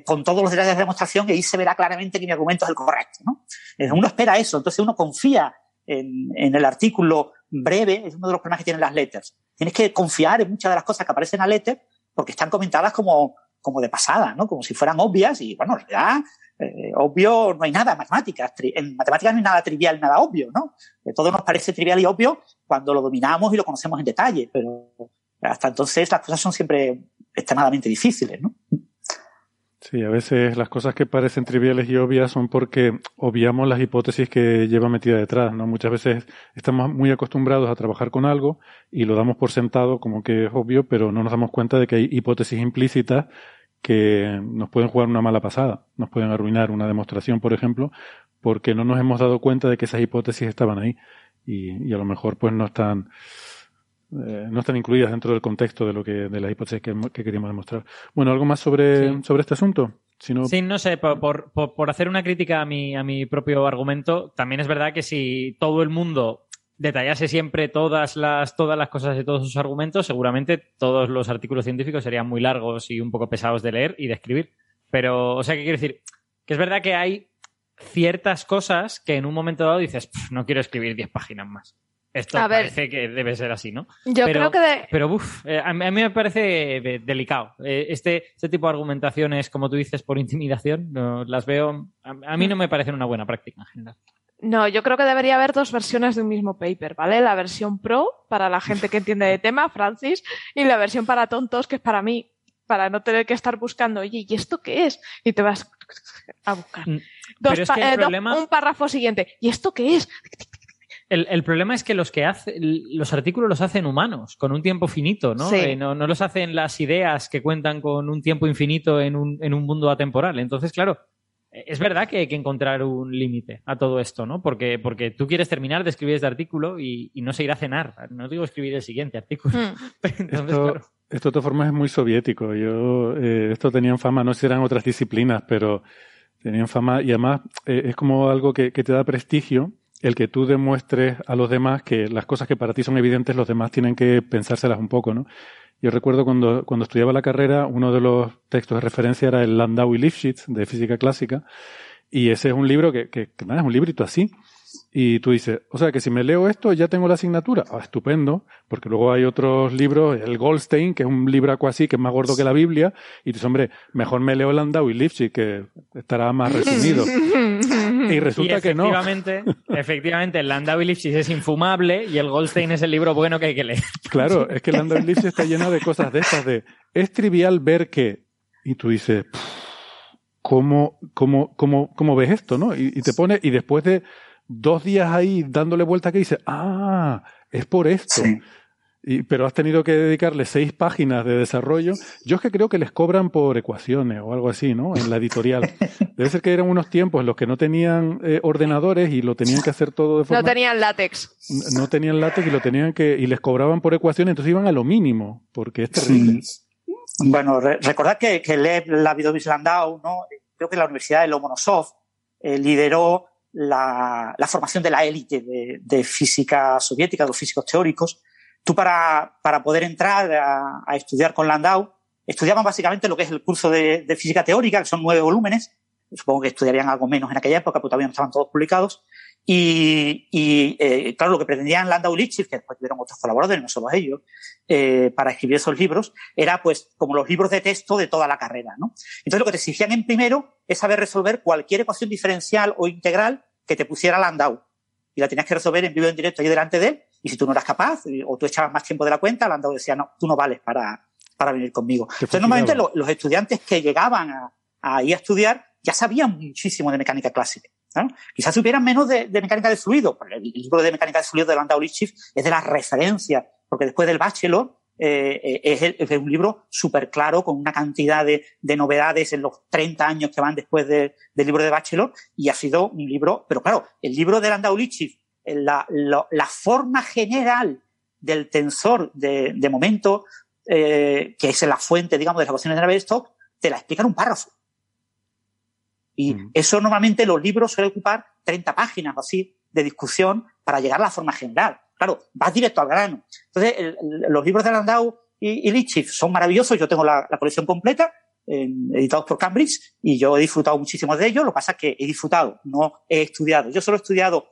con todos los detalles de demostración y ahí se verá claramente que mi argumento es el correcto. ¿no? Uno espera eso, entonces uno confía en, en el artículo breve, es uno de los problemas que tienen las letters. Tienes que confiar en muchas de las cosas que aparecen en la letter porque están comentadas como, como de pasada, ¿no? como si fueran obvias y, bueno, en realidad, eh, obvio no hay nada matemáticas. En matemáticas no hay nada trivial, nada obvio, ¿no? Eh, todo nos parece trivial y obvio cuando lo dominamos y lo conocemos en detalle, pero hasta entonces las cosas son siempre extremadamente difíciles, ¿no? Sí, a veces las cosas que parecen triviales y obvias son porque obviamos las hipótesis que lleva metida detrás, ¿no? Muchas veces estamos muy acostumbrados a trabajar con algo y lo damos por sentado como que es obvio, pero no nos damos cuenta de que hay hipótesis implícitas que nos pueden jugar una mala pasada, nos pueden arruinar una demostración, por ejemplo, porque no nos hemos dado cuenta de que esas hipótesis estaban ahí y, y a lo mejor pues no están eh, no están incluidas dentro del contexto de lo que de las hipótesis que, que queríamos demostrar. Bueno, algo más sobre, Sí. sobre este asunto. Si no, Sí, no sé, por, por- por- por hacer una crítica a mi, a mi propio argumento, también es verdad que si todo el mundo detallase siempre todas las, todas las cosas de todos sus argumentos, seguramente todos los artículos científicos serían muy largos y un poco pesados de leer y de escribir. Pero, o sea, ¿qué quiero decir? Que es verdad que hay ciertas cosas que en un momento dado dices, "Pf, no quiero escribir 10 páginas más. Esto A ver. parece que debe ser así, ¿no? Yo Pero- creo que de- Pero, uff, a, mí a mí me parece eh, delicado. Eh, este, este tipo de argumentaciones, como tú dices, por intimidación, no, las veo. A, a mí no me parecen una buena práctica en general. No, yo creo que debería haber dos versiones de un mismo paper, ¿vale? La versión pro para la gente que entiende de tema, Francis, y la versión para tontos, que es para mí, para no tener que estar buscando, oye, ¿y esto qué es? Y te vas a buscar. Mm, Dos Pero es que el eh, problema- un párrafo siguiente, ¿y esto qué es? El, el problema es que los que hace, los artículos los hacen humanos, con un tiempo finito, ¿no? Sí. Eh, no, no los hacen las ideas que cuentan con un tiempo infinito en un, en un mundo atemporal. Entonces, claro, es verdad que hay que encontrar un límite a todo esto, ¿no? Porque, porque tú quieres terminar de escribir este artículo y, y no se irá a cenar. No digo escribir el siguiente artículo. Hmm. Entonces, Esto, claro. esto de todas formas es muy soviético. Yo, eh, esto tenían fama, no sé si eran otras disciplinas, pero tenían fama y además eh, es como algo que, que te da prestigio el que tú demuestres a los demás que las cosas que para ti son evidentes, los demás tienen que pensárselas un poco, ¿no? Yo recuerdo cuando, cuando estudiaba la carrera, uno de los textos de referencia era el Landau y Lifshitz de física clásica, y ese es un libro que, que, que nada, es un librito así. Y tú dices, o sea que si me leo esto ya tengo la asignatura. Ah, estupendo, porque luego hay otros libros, el Goldstein, que es un libraco así, que es más gordo que la Biblia, y dices, hombre, mejor me leo Landau y Lifshitz, que estará más resumido. y resulta Y que no. efectivamente, efectivamente, el Landau y Lipsis es infumable y el Goldstein es el libro bueno que hay que leer. Claro, es que Landau y está lleno de cosas de estas, de es trivial ver que, y tú dices, "Pff, ¿cómo, cómo, cómo, cómo ves esto, no? Y, y te pone, y después de dos días ahí dándole vuelta que dices, ah, es por esto. Sí. Y, pero has tenido que dedicarle seis páginas de desarrollo. Yo es que creo que les cobran por ecuaciones o algo así, ¿no? En la editorial. Debe ser que eran unos tiempos en los que no tenían eh, ordenadores y lo tenían que hacer todo de forma No tenían látex. no tenían látex y lo tenían que y les cobraban por ecuaciones, entonces iban a lo mínimo, porque es terrible. Bueno, re- recordad que, que Lev Lavidovich Landau, ¿no? creo que la Universidad de Lomonosov eh, lideró la, la formación de la élite de, de física soviética, de los físicos teóricos. Tú para, para poder entrar a, a estudiar con Landau, estudiaban básicamente lo que es el curso de, de física teórica, que son nueve volúmenes. Supongo que estudiarían algo menos en aquella época, porque todavía no estaban todos publicados. Y, y eh, claro, lo que pretendían Landau y que después tuvieron otros colaboradores, no solo ellos, eh, para escribir esos libros, era pues como los libros de texto de toda la carrera, ¿no? Entonces lo que te exigían en primero es saber resolver cualquier ecuación diferencial o integral que te pusiera Landau. Y la tenías que resolver en vivo en directo ahí delante de él. Y si tú no eras capaz, eh, o tú echabas más tiempo de la cuenta, Landau decía, no, tú no vales para, para venir conmigo. Entonces normalmente lo- los estudiantes que llegaban a, a ir a estudiar ya sabían muchísimo de mecánica clásica. ¿no? Quizás supieran menos de, de mecánica de fluido. porque El libro de mecánica de fluido de Landau Lipschitz es de las referencias, porque después del Bachelor eh, eh, es, el- es un libro súper claro, con una cantidad de, de novedades en los 30 años que van después de- del libro de Bachelor, y ha sido un libro, pero claro, el libro de Landau Lipschitz, la, forma general del tensor de, de momento, eh, que es la fuente, digamos, de las ecuaciones de Navier-Stokes, te la explica en un párrafo. Y eso normalmente los libros suelen ocupar 30 páginas o así de discusión para llegar a la forma general. Claro, vas directo al grano. Entonces, el- el- los libros de Landau y, y Lipschitz son maravillosos. Yo tengo la, la colección completa, editados por Cambridge, y yo he disfrutado muchísimo de ellos. Lo que pasa es que he disfrutado, no he estudiado. Yo solo he estudiado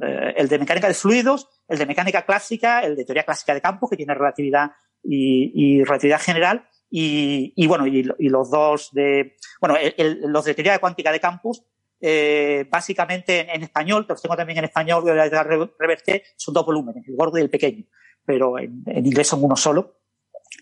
eh, el de mecánica de fluidos, el de mecánica clásica, el de teoría clásica de campos, que tiene relatividad y, relatividad general, y, bueno, y, los dos de, bueno, los de teoría cuántica de campos, eh, básicamente en, español, que los tengo también en español, de la Re- Reverté, son dos volúmenes, el gordo y el pequeño, pero en, en inglés son uno solo.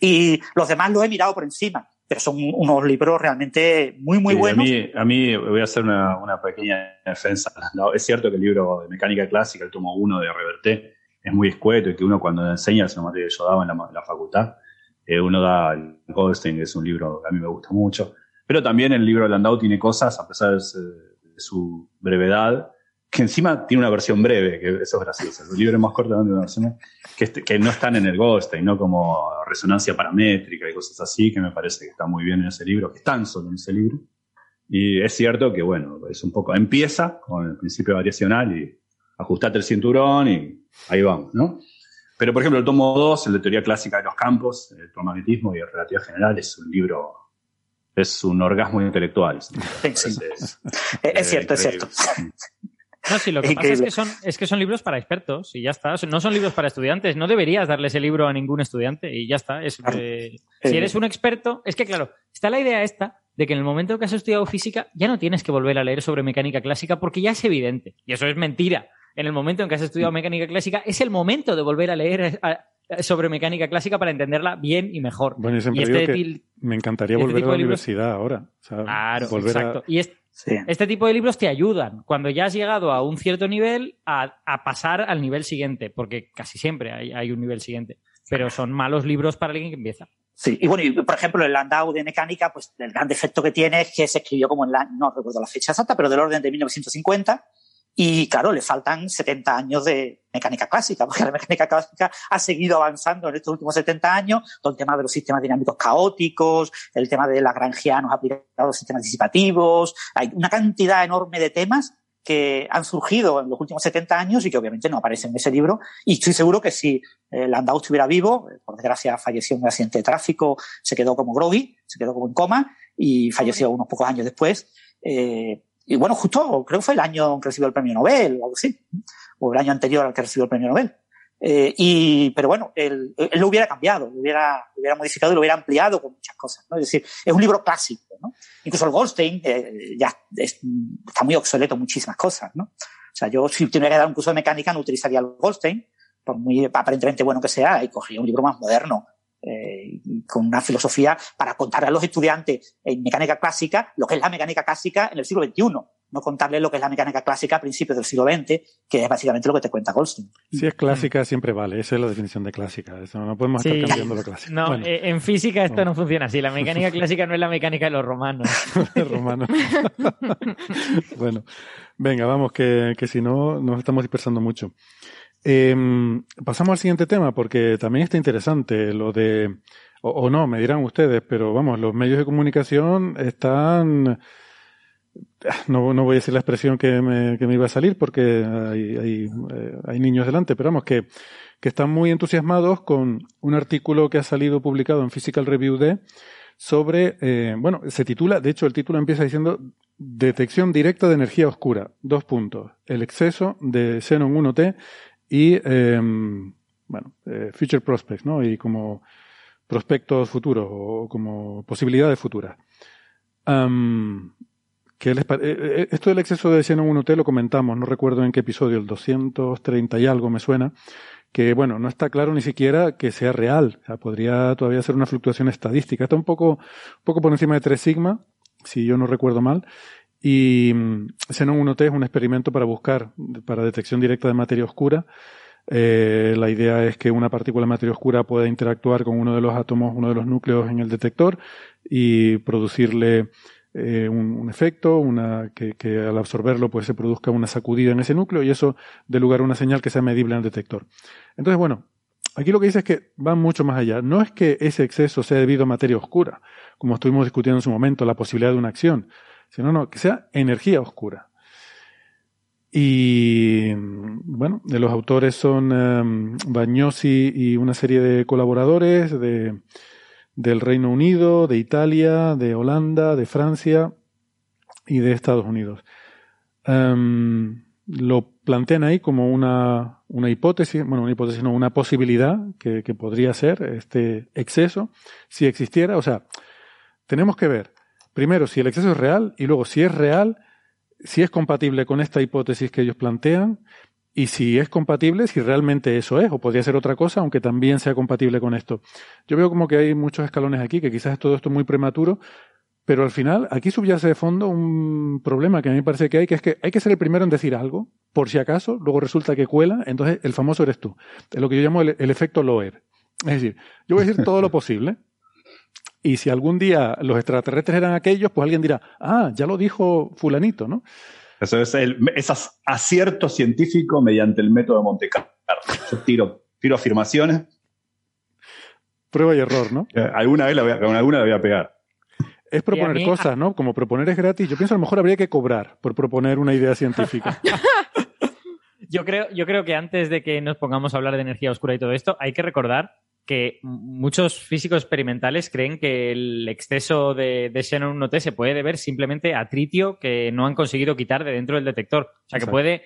Y los demás los he mirado por encima, pero son unos libros realmente muy, muy Sí, buenos. A mí, a mí voy a hacer una, una pequeña defensa. No, es cierto que el libro de mecánica clásica, el tomo 1 de Reverté, es muy escueto y que uno cuando enseña esa materia que yo daba en la, en la facultad, eh, uno da el Goldstein, que es un libro que a mí me gusta mucho. Pero también el libro de Landau tiene cosas, a pesar de su brevedad, que encima tiene una versión breve, que eso es gracioso. Los libros más cortos de una versión que, este- que no están en el Goldstein, no como resonancia paramétrica y cosas así, que me parece que está muy bien en ese libro, que están solo en ese libro. Y es cierto que, bueno, es un poco, empieza con el principio variacional y ajustate el cinturón y ahí vamos, ¿no? Pero, por ejemplo, el tomo 2, el de teoría clásica de los campos, el electromagnetismo y relatividad general, es un libro, es un orgasmo intelectual. Sí, Es, es cierto, es cierto. No, sí, lo que pasa es que, son, es que son libros para expertos y ya está. No son libros para estudiantes. No deberías darle ese libro a ningún estudiante y ya está. Es, Claro. eh, si Eh. eres un experto, es que claro, está la idea esta de que en el momento que has estudiado física ya no tienes que volver a leer sobre mecánica clásica porque ya es evidente. Y eso es mentira. En el momento en que has estudiado mecánica clásica es el momento de volver a leer a- a- sobre mecánica clásica para entenderla bien y mejor. Bueno, yo siempre Y digo este que me encantaría este volver a la libros- universidad ahora. O sea, Claro, volver a- exacto. Y es- Sí. este tipo de libros te ayudan cuando ya has llegado a un cierto nivel a, a pasar al nivel siguiente, porque casi siempre hay, hay un nivel siguiente. Pero son malos libros para alguien que empieza. Sí, y bueno, y, por ejemplo, el Landau de mecánica, pues el gran defecto que tiene es que se escribió como en la, no recuerdo la fecha exacta, pero del orden de 1950, y claro, le faltan 70 años de mecánica clásica, porque la mecánica clásica ha seguido avanzando en estos últimos 70 años, con el tema de los sistemas dinámicos caóticos, el tema de lagrangianos aplicados a los sistemas disipativos, hay una cantidad enorme de temas que han surgido en los últimos 70 años y que obviamente no aparecen en ese libro. Y estoy seguro que si eh, Landau estuviera vivo, eh, por desgracia falleció en un accidente de tráfico, se quedó como groggy, se quedó como en coma y falleció unos pocos años después. Eh, y bueno, justo creo que fue el año que recibió el premio Nobel o algo así, o el año anterior al que recibió el premio Nobel. Eh, y, pero bueno, él, él lo hubiera cambiado, lo hubiera, lo hubiera modificado y lo hubiera ampliado con muchas cosas. ¿no? Es decir, es un libro clásico. ¿no? Incluso el Goldstein eh, ya es- está muy obsoleto en muchísimas cosas. ¿no? O sea, yo si tuviera que dar un curso de mecánica no utilizaría el Goldstein, por muy aparentemente bueno que sea, y cogería un libro más moderno, eh, con una filosofía para contarle a los estudiantes en mecánica clásica lo que es la mecánica clásica en el siglo XXI, no contarle lo que es la mecánica clásica a principios del siglo XX, que es básicamente lo que te cuenta Goldstein. Si es clásica, siempre vale. Esa es la definición de clásica. Eso no podemos Sí. estar cambiando lo clásico. No, Bueno, eh, en física esto no. no funciona así. La mecánica clásica no es la mecánica de los romanos. romano. bueno, venga, vamos, que, que si no nos estamos dispersando mucho. Eh, pasamos al siguiente tema, porque también está interesante lo de, o, no, me dirán ustedes, pero vamos, los medios de comunicación están, no, no voy a decir la expresión que me, que me iba a salir porque hay, hay, eh, hay niños delante, pero vamos, que, que están muy entusiasmados con un artículo que ha salido publicado en Physical Review D sobre, eh, bueno, se titula, de hecho el título empieza diciendo Detección directa de energía oscura. Dos puntos. El exceso de Xenon 1T y, eh, bueno, eh, Future Prospects, ¿no? Y como prospectos futuros o como posibilidades futuras. Am, ¿qué les pare- eh, eh, esto del exceso de Xenon 1T lo comentamos, no recuerdo en qué episodio, el 230 y algo me suena, que bueno, no está claro ni siquiera que sea real. Podría todavía ser una fluctuación estadística. Está un poco, un poco por encima de 3 sigma, si yo no recuerdo mal. Y mm, Xenon 1T es un experimento para buscar, para detección directa de materia oscura. Eh, la idea es que una partícula de materia oscura pueda interactuar con uno de los átomos, uno de los núcleos en el detector y producirle eh, un, efecto, una, que, que al absorberlo pues se produzca una sacudida en ese núcleo y eso dé lugar a una señal que sea medible en el detector. Entonces, bueno, aquí lo que dice es que va mucho más allá. No es que ese exceso sea debido a materia oscura, como estuvimos discutiendo en su momento, la posibilidad de una acción, sino no, que sea energía oscura. Y bueno, de los autores son um, Bagnosi y una serie de colaboradores de, del Reino Unido, de Italia, de Holanda, de Francia y de Estados Unidos. Um, lo plantean ahí como una, una hipótesis, bueno, una hipótesis, no, una posibilidad que, que podría ser este exceso, si existiera. O sea, tenemos que ver primero si el exceso es real y luego si es real, si es compatible con esta hipótesis que ellos plantean y si es compatible, si realmente eso es, o podría ser otra cosa, aunque también sea compatible con esto. Yo veo como que hay muchos escalones aquí, que quizás todo esto es muy prematuro, pero al final aquí subyace de fondo un problema que a mí me parece que hay, que es que hay que ser el primero en decir algo, por si acaso, luego resulta que cuela, entonces el famoso eres tú. Es lo que yo llamo el, el efecto Loer. Es decir, yo voy a decir todo lo posible, y si algún día los extraterrestres eran aquellos, pues alguien dirá, ah, ya lo dijo fulanito, ¿no? Eso es el es acierto científico mediante el método de Monte Carlo. Yo tiro, tiro afirmaciones. Prueba y error, ¿no? Eh, Alguna vez la voy a, alguna la voy a pegar. Es proponer mí- cosas, ¿no? Como proponer es gratis. Yo pienso a lo mejor habría que cobrar por proponer una idea científica. Yo creo, yo creo que antes de que nos pongamos a hablar de energía oscura y todo esto, hay que recordar que muchos físicos experimentales creen que el exceso de, de Xenon 1T se puede deber simplemente a tritio que no han conseguido quitar de dentro del detector. O sea, que puede... eh,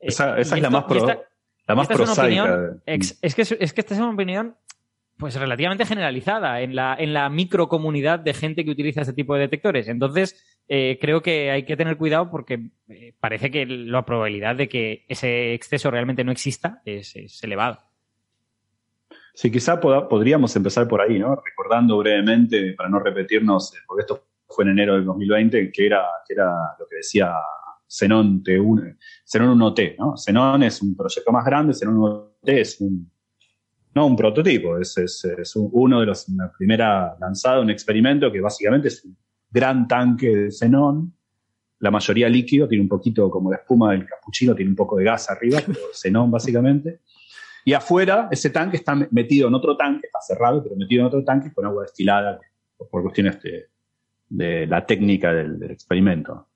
Esa, es la más, pro- esta- la más prosaica. opinión ex- es, que, es, es que esta es una opinión pues relativamente generalizada en la, en la microcomunidad de gente que utiliza este tipo de detectores. Entonces, eh, creo que hay que tener cuidado porque eh, parece que la probabilidad de que ese exceso realmente no exista es, elevada. Sí, quizá podríamos empezar por ahí, ¿no? Recordando brevemente, para no repetirnos, eh, porque esto fue en enero del 2020, que era, que era lo que decía Xenon T1, Xenon 1T, ¿no? Xenon es un proyecto más grande, Xenon 1T es un, no un prototipo, es, es, es uno de los, una primera lanzado, un experimento que básicamente es un gran tanque de xenón, la mayoría líquido, tiene un poquito como la espuma del capuchino, tiene un poco de gas arriba, pero xenón básicamente. Y afuera, ese tanque está metido en otro tanque, está cerrado, pero metido en otro tanque con agua destilada, por cuestiones de, la técnica del, experimento.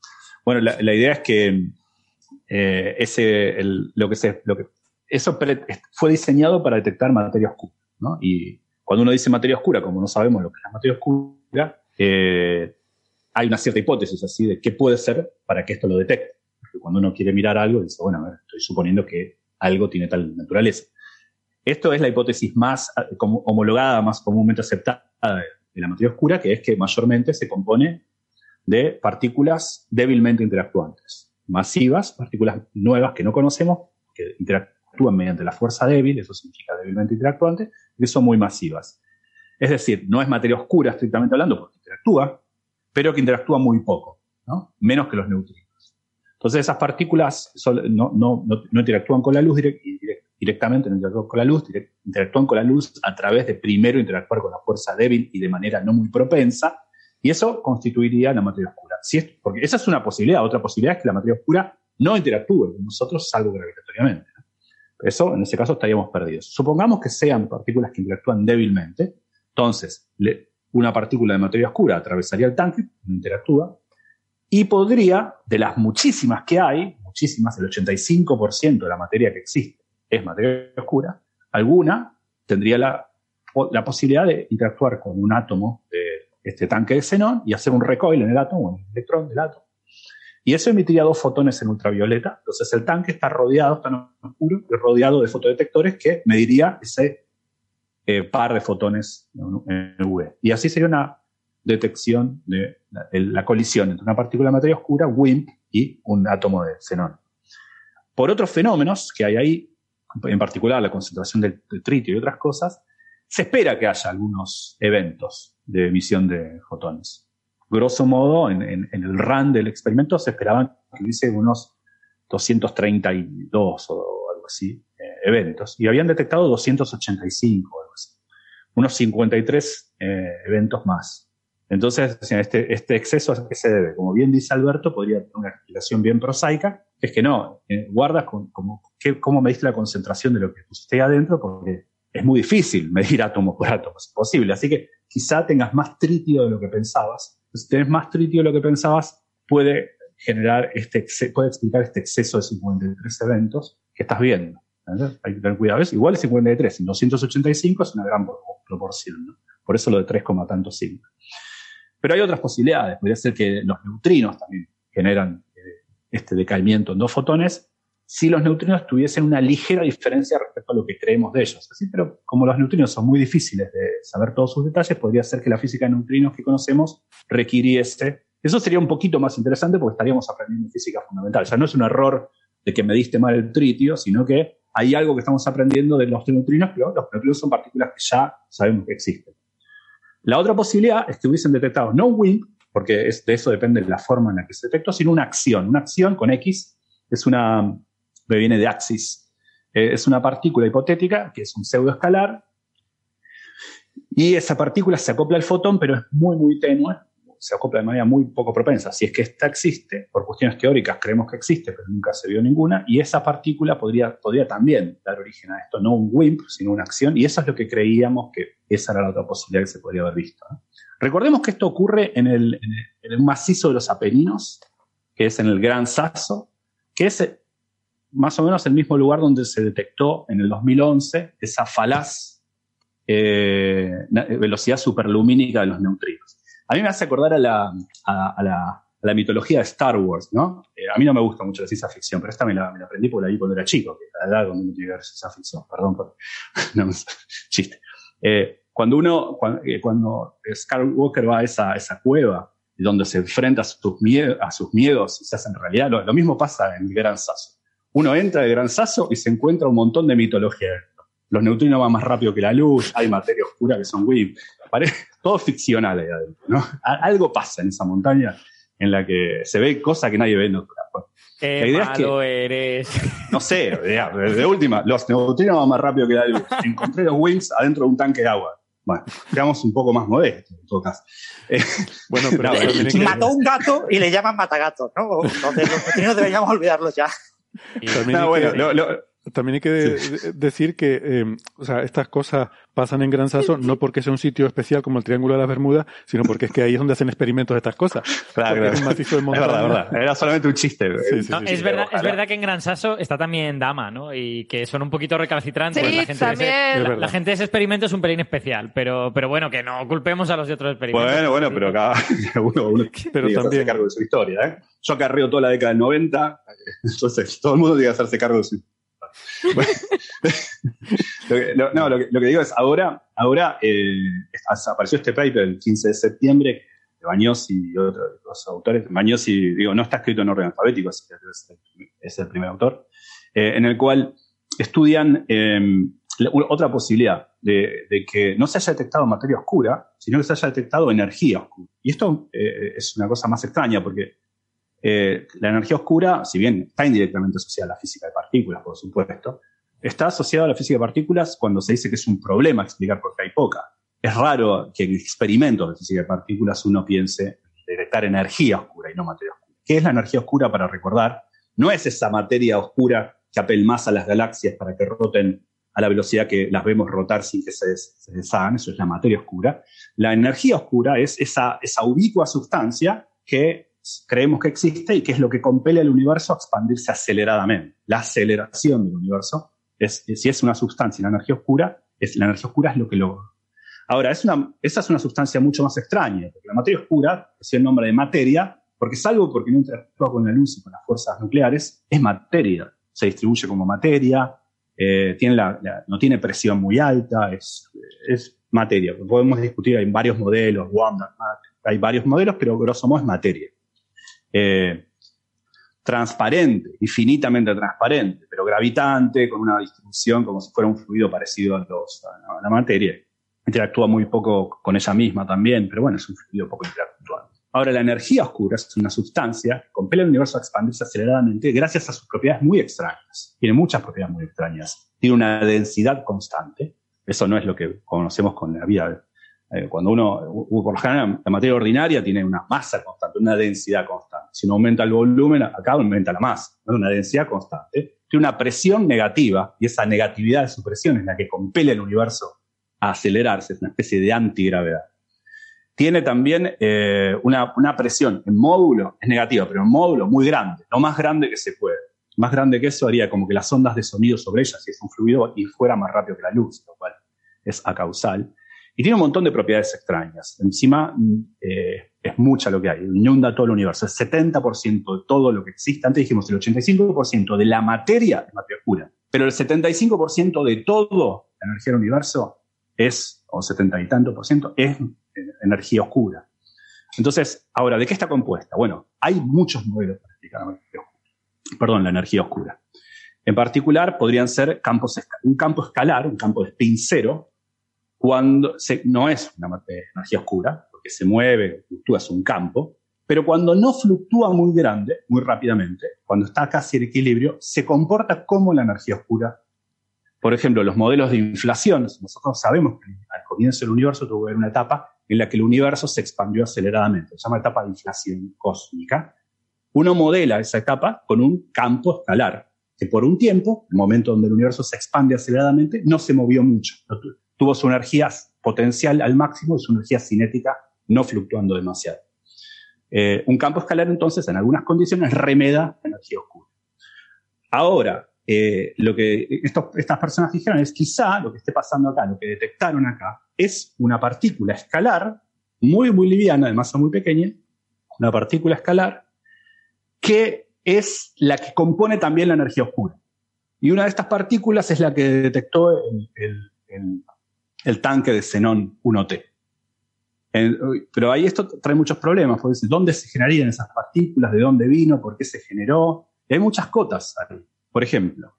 Bueno, la, idea es que eh, ese, lo que se, lo que, eso fue diseñado para detectar materia oscura. ¿no? Y cuando uno dice materia oscura, como no sabemos lo que es la materia oscura, eh, hay una cierta hipótesis así de qué puede ser para que esto lo detecte. Porque cuando uno quiere mirar algo, dice, bueno, estoy suponiendo que algo tiene tal naturaleza. Esto es la hipótesis más como, homologada, más comúnmente aceptada de la materia oscura, que es que mayormente se compone de partículas débilmente interactuantes, masivas, partículas nuevas que no conocemos, que interactúan mediante la fuerza débil, eso significa débilmente interactuante, y que son muy masivas. Es decir, no es materia oscura estrictamente hablando, porque interactúa, pero que interactúa muy poco, ¿no? menos que los neutrinos. Entonces esas partículas no, no, no, interactúan con la luz directamente, no interactúan con la luz, interactúan con la luz a través de primero interactuar con la fuerza débil y de manera no muy propensa, y eso constituiría la materia oscura. Si porque esa es una posibilidad, otra posibilidad es que la materia oscura no interactúe con nosotros salvo gravitatoriamente. Eso, en ese caso, estaríamos perdidos. Supongamos que sean partículas que interactúan débilmente, entonces una partícula de materia oscura atravesaría el tanque, no interactúa, y podría, de las muchísimas que hay, muchísimas, el 85% de la materia que existe es materia oscura, alguna tendría la, la posibilidad de interactuar con un átomo de este tanque de xenón y hacer un recoil en el átomo, en el electrón del átomo. Y eso emitiría dos fotones en ultravioleta. Entonces el tanque está rodeado, está oscuro, rodeado de fotodetectores que mediría ese eh, par de fotones en UV. Y así sería una detección de la, colisión entre una partícula de materia oscura, WIMP, y un átomo de xenón. Por otros fenómenos que hay ahí, en particular la concentración del, tritio y otras cosas, se espera que haya algunos eventos de emisión de fotones. Grosso modo, en, el RAN del experimento se esperaban que hubiese unos 232 o algo así eventos y habían detectado 285 o algo así. Unos 53 eh, eventos más. Entonces, este, este exceso a qué se debe? Como bien dice Alberto, podría tener una explicación bien prosaica, es que no, eh, guardas como, cómo mediste la concentración de lo que pusiste adentro, porque es muy difícil medir átomo por átomo, es imposible. Así que quizá tengas más tritio de lo que pensabas. Si tienes más tritio de lo que pensabas, puede generar este, puede explicar este exceso de 53 eventos que estás viendo. Hay que tener cuidado. Igual es 53 y 285 es una gran proporción. ¿no? Por eso lo de 3, tanto 5. Pero hay otras posibilidades. Podría ser que los neutrinos también generan eh, este decaimiento en dos fotones si los neutrinos tuviesen una ligera diferencia respecto a lo que creemos de ellos. Así, pero como los neutrinos son muy difíciles de saber todos sus detalles, podría ser que la física de neutrinos que conocemos requiriese. Eso sería un poquito más interesante porque estaríamos aprendiendo física fundamental. Ya no es un error de que mediste mal el tritio, sino que hay algo que estamos aprendiendo de los neutrinos, pero los neutrinos son partículas que ya sabemos que existen. La otra posibilidad es que hubiesen detectado no un porque de eso depende de la forma en la que se detectó, sino una acción. Una acción con X es una, me viene de Axis, eh, es una partícula hipotética que es un pseudoescalar y esa partícula se acopla al fotón, pero es muy, muy tenue, se acopla de manera muy poco propensa. Si es que esta existe, por cuestiones teóricas creemos que existe, pero nunca se vio ninguna, y esa partícula podría, podría también dar origen a esto, no un WIMP, sino una acción, y eso es lo que creíamos que esa era la otra posibilidad que se podría haber visto. Recordemos que esto ocurre en el, en el, macizo de los Apeninos, que es en el Gran Sasso, que es más o menos el mismo lugar donde se detectó en el 2011 esa falaz eh, velocidad superlumínica de los neutrinos. A mí me hace acordar a la, a, la, la mitología de Star Wars, ¿no? Eh, a mí no me gusta mucho la ciencia ficción, pero esta me la, me la aprendí porque la cuando era chico, que la edad donde uno tiene que ver ciencia ficción, perdón por... no, chiste. Eh, cuando uno, cuando, eh, cuando Skywalker va a esa, esa cueva donde se enfrenta a sus, miedos, a sus miedos y se hace en realidad, lo, mismo pasa en Gran Sasso. Uno entra de Gran Sasso y se encuentra un montón de mitología. Los neutrinos van más rápido que la luz, hay materia oscura que son WIM. Todo ficcional ahí adentro, ¿no? Algo pasa en esa montaña en la que se ve cosas que nadie ve en otra. Qué la idea malo es que, eres. No sé, de, de, última, los neutrinos van más rápido que la luz. Encontré los wings adentro de un tanque de agua. Bueno, quedamos un poco más modestos en todo caso. Eh, bueno, pero mató un gato y le llaman matagato, ¿no? Entonces los neutrinos deberíamos olvidarlos ya. No, bueno, lo, lo, también hay que decir que eh, o sea, estas cosas pasan en Gran Sasso no porque sea un sitio especial como el Triángulo de las Bermudas, sino porque es que ahí es donde hacen experimentos de estas cosas. Claro, Es, verdad, verdad. Era solamente un chiste. es, verdad, es verdad que en Gran Sasso está también Dama, ¿no? Y que son un poquito recalcitrantes. la, gente también. la, gente de ese experimento es un pelín especial, pero, pero bueno, que no culpemos a los de otros experimentos. Bueno, bueno, pero cada uno, uno pero también. cargo de su historia. ¿eh? Yo acarreo toda la década del 90, entonces todo el mundo tiene que hacerse cargo de su no, lo que, digo es, ahora, ahora eh, apareció este paper el 15 de septiembre de Baños y otros autores. Baños y, digo, no está escrito en orden alfabético, es, el primer autor, eh, en el cual estudian em, otra posibilidad de, que no se haya detectado materia oscura, sino que se haya detectado energía oscura. Y esto eh, es una cosa más extraña porque eh, la energía oscura, si bien está indirectamente asociada a la física de partículas, por supuesto, está asociada a la física de partículas cuando se dice que es un problema explicar por qué hay poca. Es raro que en experimentos de física de partículas uno piense detectar energía oscura y no materia oscura. ¿Qué es la energía oscura para recordar? No es esa materia oscura que apelmaza a las galaxias para que roten a la velocidad que las vemos rotar sin que se, se deshagan, eso es la materia oscura. La energía oscura es esa, esa ubicua sustancia que creemos que existe y que es lo que compele al universo a expandirse aceleradamente. La aceleración del universo, si es una sustancia, la energía oscura, es, la energía oscura es lo que lo... Ahora, esa es una sustancia mucho más extraña, porque la materia oscura, es el nombre de materia, porque salvo porque no interactúa con la luz y con las fuerzas nucleares, es materia. Se distribuye como materia, eh, tiene no tiene presión muy alta, es, es materia. Podemos discutir, hay varios modelos, Wanda, hay varios modelos, pero grosso modo es materia. Eh, transparente, infinitamente transparente, pero gravitante, con una distribución como si fuera un fluido parecido a, la materia. Interactúa muy poco con ella misma también, pero bueno, es un fluido poco interactual. Ahora, la energía oscura es una sustancia que compele al universo a expandirse aceleradamente gracias a sus propiedades muy extrañas. Tiene muchas propiedades muy extrañas. Tiene una densidad constante. Eso no es lo que conocemos con la vida eh, cuando uno, por lo general, la materia ordinaria tiene una masa constante, una densidad constante. Si uno aumenta el volumen, acá aumenta la masa, una densidad constante. Tiene una presión negativa y esa negatividad de su presión es la que compele al universo a acelerarse, es una especie de antigravedad. Tiene también eh, una, una, presión en módulo, es negativa, pero en módulo muy grande, lo más grande que se puede. Más grande que eso haría como que las ondas de sonido sobre ella, si es un fluido, y fuera más rápido que la luz, lo cual es acausal. Y tiene un montón de propiedades extrañas. Encima eh, es mucha lo que hay, inunda todo el universo. El 70% de todo lo que existe, antes dijimos el 85% de la materia es materia oscura, pero el 75% de todo la energía del universo es, o 70 y tanto por ciento, es eh, energía oscura. Entonces, ahora, ¿de qué está compuesta? Bueno, hay muchos modelos para explicar la energía oscura. Perdón, la energía oscura. En particular, podrían ser campos, un campo escalar, un campo de spin cero, cuando no es una energía oscura, porque se mueve, fluctúa, es un campo, pero cuando no fluctúa muy grande, muy rápidamente, cuando está casi en equilibrio, se comporta como la energía oscura. Por ejemplo, los modelos de inflación, nosotros sabemos que al comienzo del universo tuvo que haber una etapa en la que el universo se expandió aceleradamente, se llama etapa de inflación cósmica. Uno modela esa etapa con un campo escalar, que por un tiempo, el momento donde el universo se expande aceleradamente, no se movió mucho, tuvo su energía potencial al máximo y su energía cinética no fluctuando demasiado. Eh, un campo escalar, entonces, en algunas condiciones, remeda energía oscura. Ahora, eh, lo que estas personas dijeron es quizá lo que esté pasando acá, lo que detectaron acá, es una partícula escalar muy, muy liviana, de masa muy pequeña, una partícula escalar que es la que compone también la energía oscura. Y una de estas partículas es la que detectó el tanque de xenón 1T. pero ahí esto trae muchos problemas, ¿dónde se generarían esas partículas? ¿De dónde vino? ¿Por qué se generó? hay muchas cotas ahí. Por ejemplo,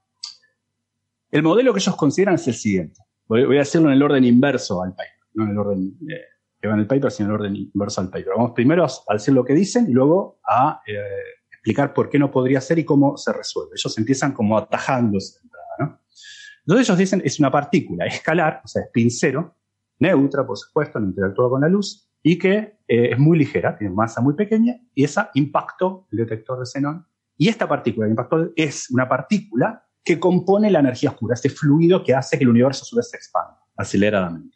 el modelo que ellos consideran es el siguiente. Voy, a hacerlo en el orden inverso al paper, no en el orden eh, que va en el paper, sino en el orden inverso al paper. Vamos primero a decir lo que dicen y luego a eh, explicar por qué no podría ser y cómo se resuelve. Ellos empiezan como atajándose. Entonces ellos dicen es una partícula escalar, o sea, spin cero, neutra, por supuesto, no interactúa con la luz, y que eh, es muy ligera, tiene masa muy pequeña, y esa impactó el detector de xenón. Y esta partícula que impactó es una partícula que compone la energía oscura, este fluido que hace que el universo a su vez se expanda aceleradamente.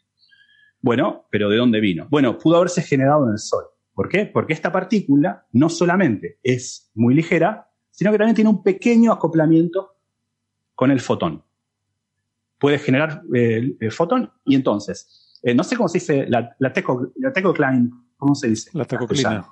Bueno, pero ¿de dónde vino? Bueno, pudo haberse generado en el Sol. ¿Por qué? Porque esta partícula no solamente es muy ligera, sino que también tiene un pequeño acoplamiento con el fotón. Puede generar eh, y entonces, eh, no sé cómo se dice, la, la, teco, la tecocline, ¿cómo se dice? La tecoclina.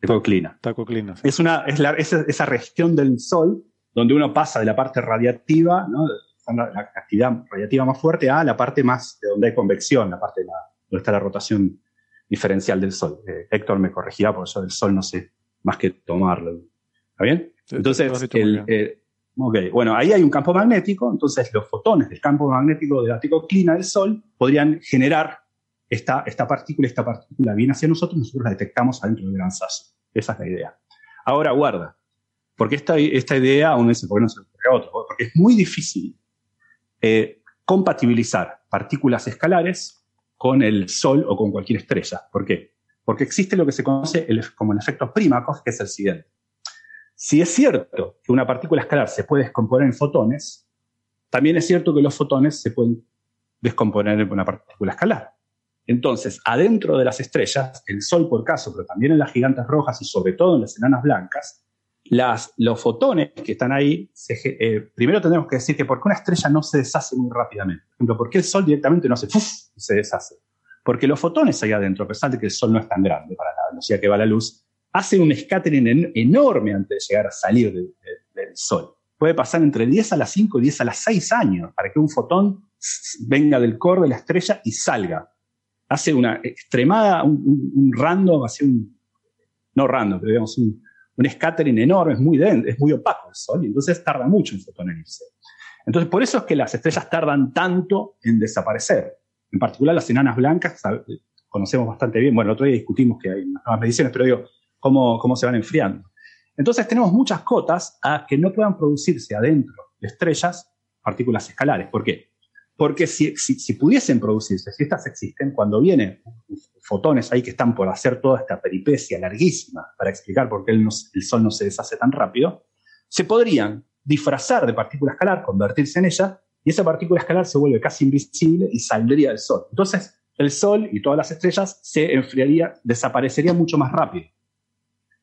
Tecoclina. Tecoclina. Es, una, es, la, esa región del Sol donde uno pasa de la parte radiactiva, ¿no? la, actividad radiativa más fuerte, a la parte más de donde hay convección, la parte de la, donde está la rotación diferencial del Sol. Eh, Héctor me corregía, porque yo del Sol no sé más que tomarlo. ¿Está bien? Entonces, el, eh, bueno, ahí hay un campo magnético, entonces los fotones del campo magnético de la tecoclina del Sol podrían generar esta, esta partícula, esta partícula viene hacia nosotros, nosotros la detectamos adentro del gran saso. Esa es la idea. Ahora, guarda, porque esta, esta idea aún dice, ¿por qué no se ocurre a otro? Porque es muy difícil eh, compatibilizar partículas escalares con el Sol o con cualquier estrella. ¿Por qué? Porque existe lo que se conoce como el efecto Primakov, que es el siguiente. Si es cierto que una partícula escalar se puede descomponer en fotones, también es cierto que los fotones se pueden descomponer en una partícula escalar. Entonces, adentro de las estrellas, el Sol por caso, pero también en las gigantes rojas y sobre todo en las enanas blancas, los fotones que están ahí, eh, primero tenemos que decir que por qué una estrella no se deshace muy rápidamente. Por ejemplo, ¿por qué el Sol directamente no se, se deshace? Porque los fotones ahí adentro, a pesar de que el Sol no es tan grande para la velocidad que va la luz, hacen un scattering enorme antes de llegar a salir del Sol. Puede pasar entre 10 a las 5 y 10 a las 6 años para que un fotón venga del core de la estrella y salga. Hace una extremada, un, random, hace un, no random, pero digamos un, un scattering enorme, es muy denso, es muy opaco el Sol, y entonces tarda mucho en fotonenirse. Entonces, por eso es que las estrellas tardan tanto en desaparecer. En particular, las enanas blancas, conocemos bastante bien, bueno, el otro día discutimos que hay nuevas mediciones, pero digo, cómo, cómo se van enfriando. Entonces, tenemos muchas cotas a que no puedan producirse adentro de estrellas partículas escalares. ¿Por qué? Porque si, si, pudiesen producirse, si estas existen, cuando vienen fotones ahí que están por hacer toda esta peripecia larguísima para explicar por qué el, Sol no se deshace tan rápido, se podrían disfrazar de partícula escalar, convertirse en ella, y esa partícula escalar se vuelve casi invisible y saldría del Sol. Entonces, el Sol y todas las estrellas se enfriarían, desaparecerían mucho más rápido.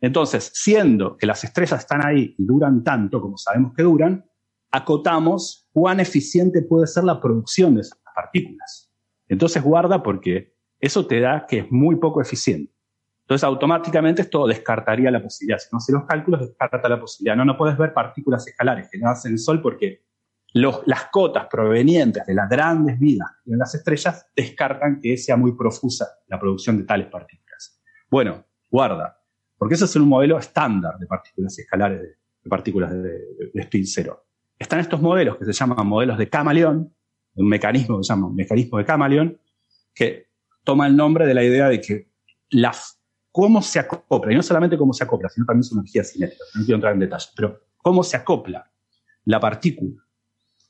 Entonces, siendo que las estrellas están ahí y duran tanto como sabemos que duran, acotamos cuán eficiente puede ser la producción de esas partículas. Entonces guarda porque eso te da que es muy poco eficiente. Entonces automáticamente esto descartaría la posibilidad. Si no hace los cálculos, descarta la posibilidad. No, no puedes ver partículas escalares que hacen el Sol porque las cotas provenientes de las grandes vidas en las estrellas descartan que sea muy profusa la producción de tales partículas. Bueno, guarda, porque eso es un modelo estándar de partículas escalares, de, partículas de spin cero están estos modelos que se llaman modelos de camaleón, un mecanismo que se llama mecanismo de camaleón, que toma el nombre de la idea de que la, cómo se acopla, y no solamente cómo se acopla, sino también su energía cinética, no quiero entrar en detalle, pero cómo se acopla la partícula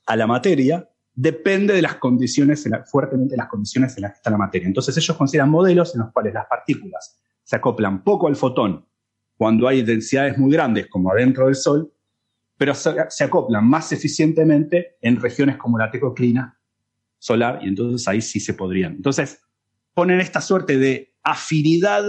a la materia depende de las condiciones, fuertemente de las condiciones en las que está la materia. Entonces ellos consideran modelos en los cuales las partículas se acoplan poco al fotón cuando hay densidades muy grandes, como adentro del Sol, pero se, acoplan más eficientemente en regiones como la tecoclina solar y entonces ahí sí se podrían. Entonces ponen esta suerte de afinidad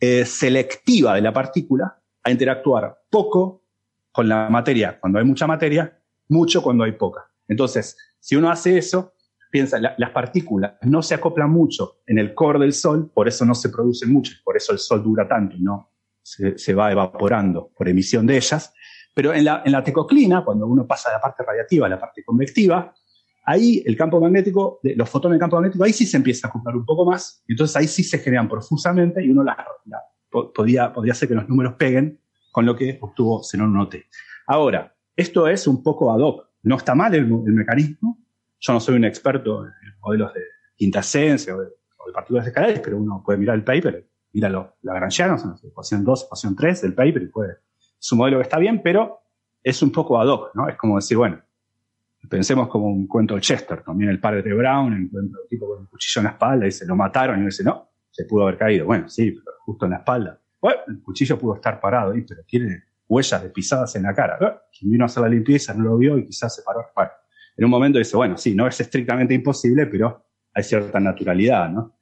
eh, selectiva de la partícula a interactuar poco con la materia cuando hay mucha materia, mucho cuando hay poca. Entonces, si uno hace eso, piensa, las partículas no se acoplan mucho en el core del Sol, por eso no se producen mucho, por eso el Sol dura tanto y no se va evaporando por emisión de ellas. Pero en la, en la tecoclina, cuando uno pasa de la parte radiativa a la parte convectiva, ahí el campo magnético, los fotones de campo magnético, ahí sí se empieza a acoplar un poco más, y entonces ahí sí se generan profusamente y uno la, podía, podía hacer que los números peguen con lo que obtuvo Xenon 1T. Ahora, esto es un poco ad hoc. No está mal el, mecanismo. Yo no soy un experto en modelos de quintasencia o de, partículas escalares, pero uno puede mirar el paper, mira los lagrangianos, ecuación 2, ecuación 3 del paper, y puede, es un modelo que está bien, pero es un poco ad hoc, ¿no? Es como decir, bueno, pensemos como un cuento de Chester, también el padre de Brown, encuentra un tipo con un cuchillo en la espalda y se lo mataron y uno dice, no, se pudo haber caído. Bueno, sí, pero justo en la espalda. Bueno, el cuchillo pudo estar parado ahí, pero tiene huellas de pisadas en la cara. Quien vino a hacer la limpieza no lo vio y quizás se paró. Bueno, en un momento dice, bueno, sí, no es estrictamente imposible, pero hay cierta naturalidad, ¿no?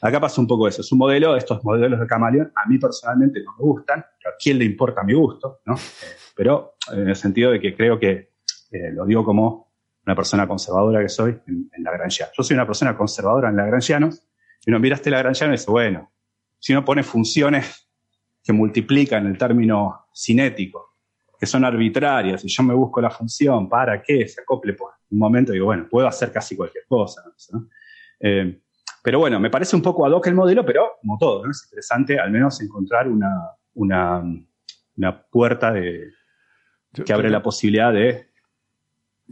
Acá pasa un poco eso. Es un modelo, estos modelos de camaleón, a mí personalmente no me gustan, a quién le importa mi gusto, ¿no? Pero en el sentido de que creo que eh, lo digo como una persona conservadora que soy en, en Lagrangiano. Yo soy una persona conservadora en Lagrangianos, y uno mira este Lagrangiano y dice, bueno, si uno pone funciones que multiplican el término cinético, que son arbitrarias, y yo me busco la función para que se acople por un momento, digo, bueno, puedo hacer casi cualquier cosa. Eh, pero bueno, me parece un poco ad hoc el modelo, pero como todo, ¿no? es interesante al menos encontrar una, una, una puerta de, que abre la posibilidad de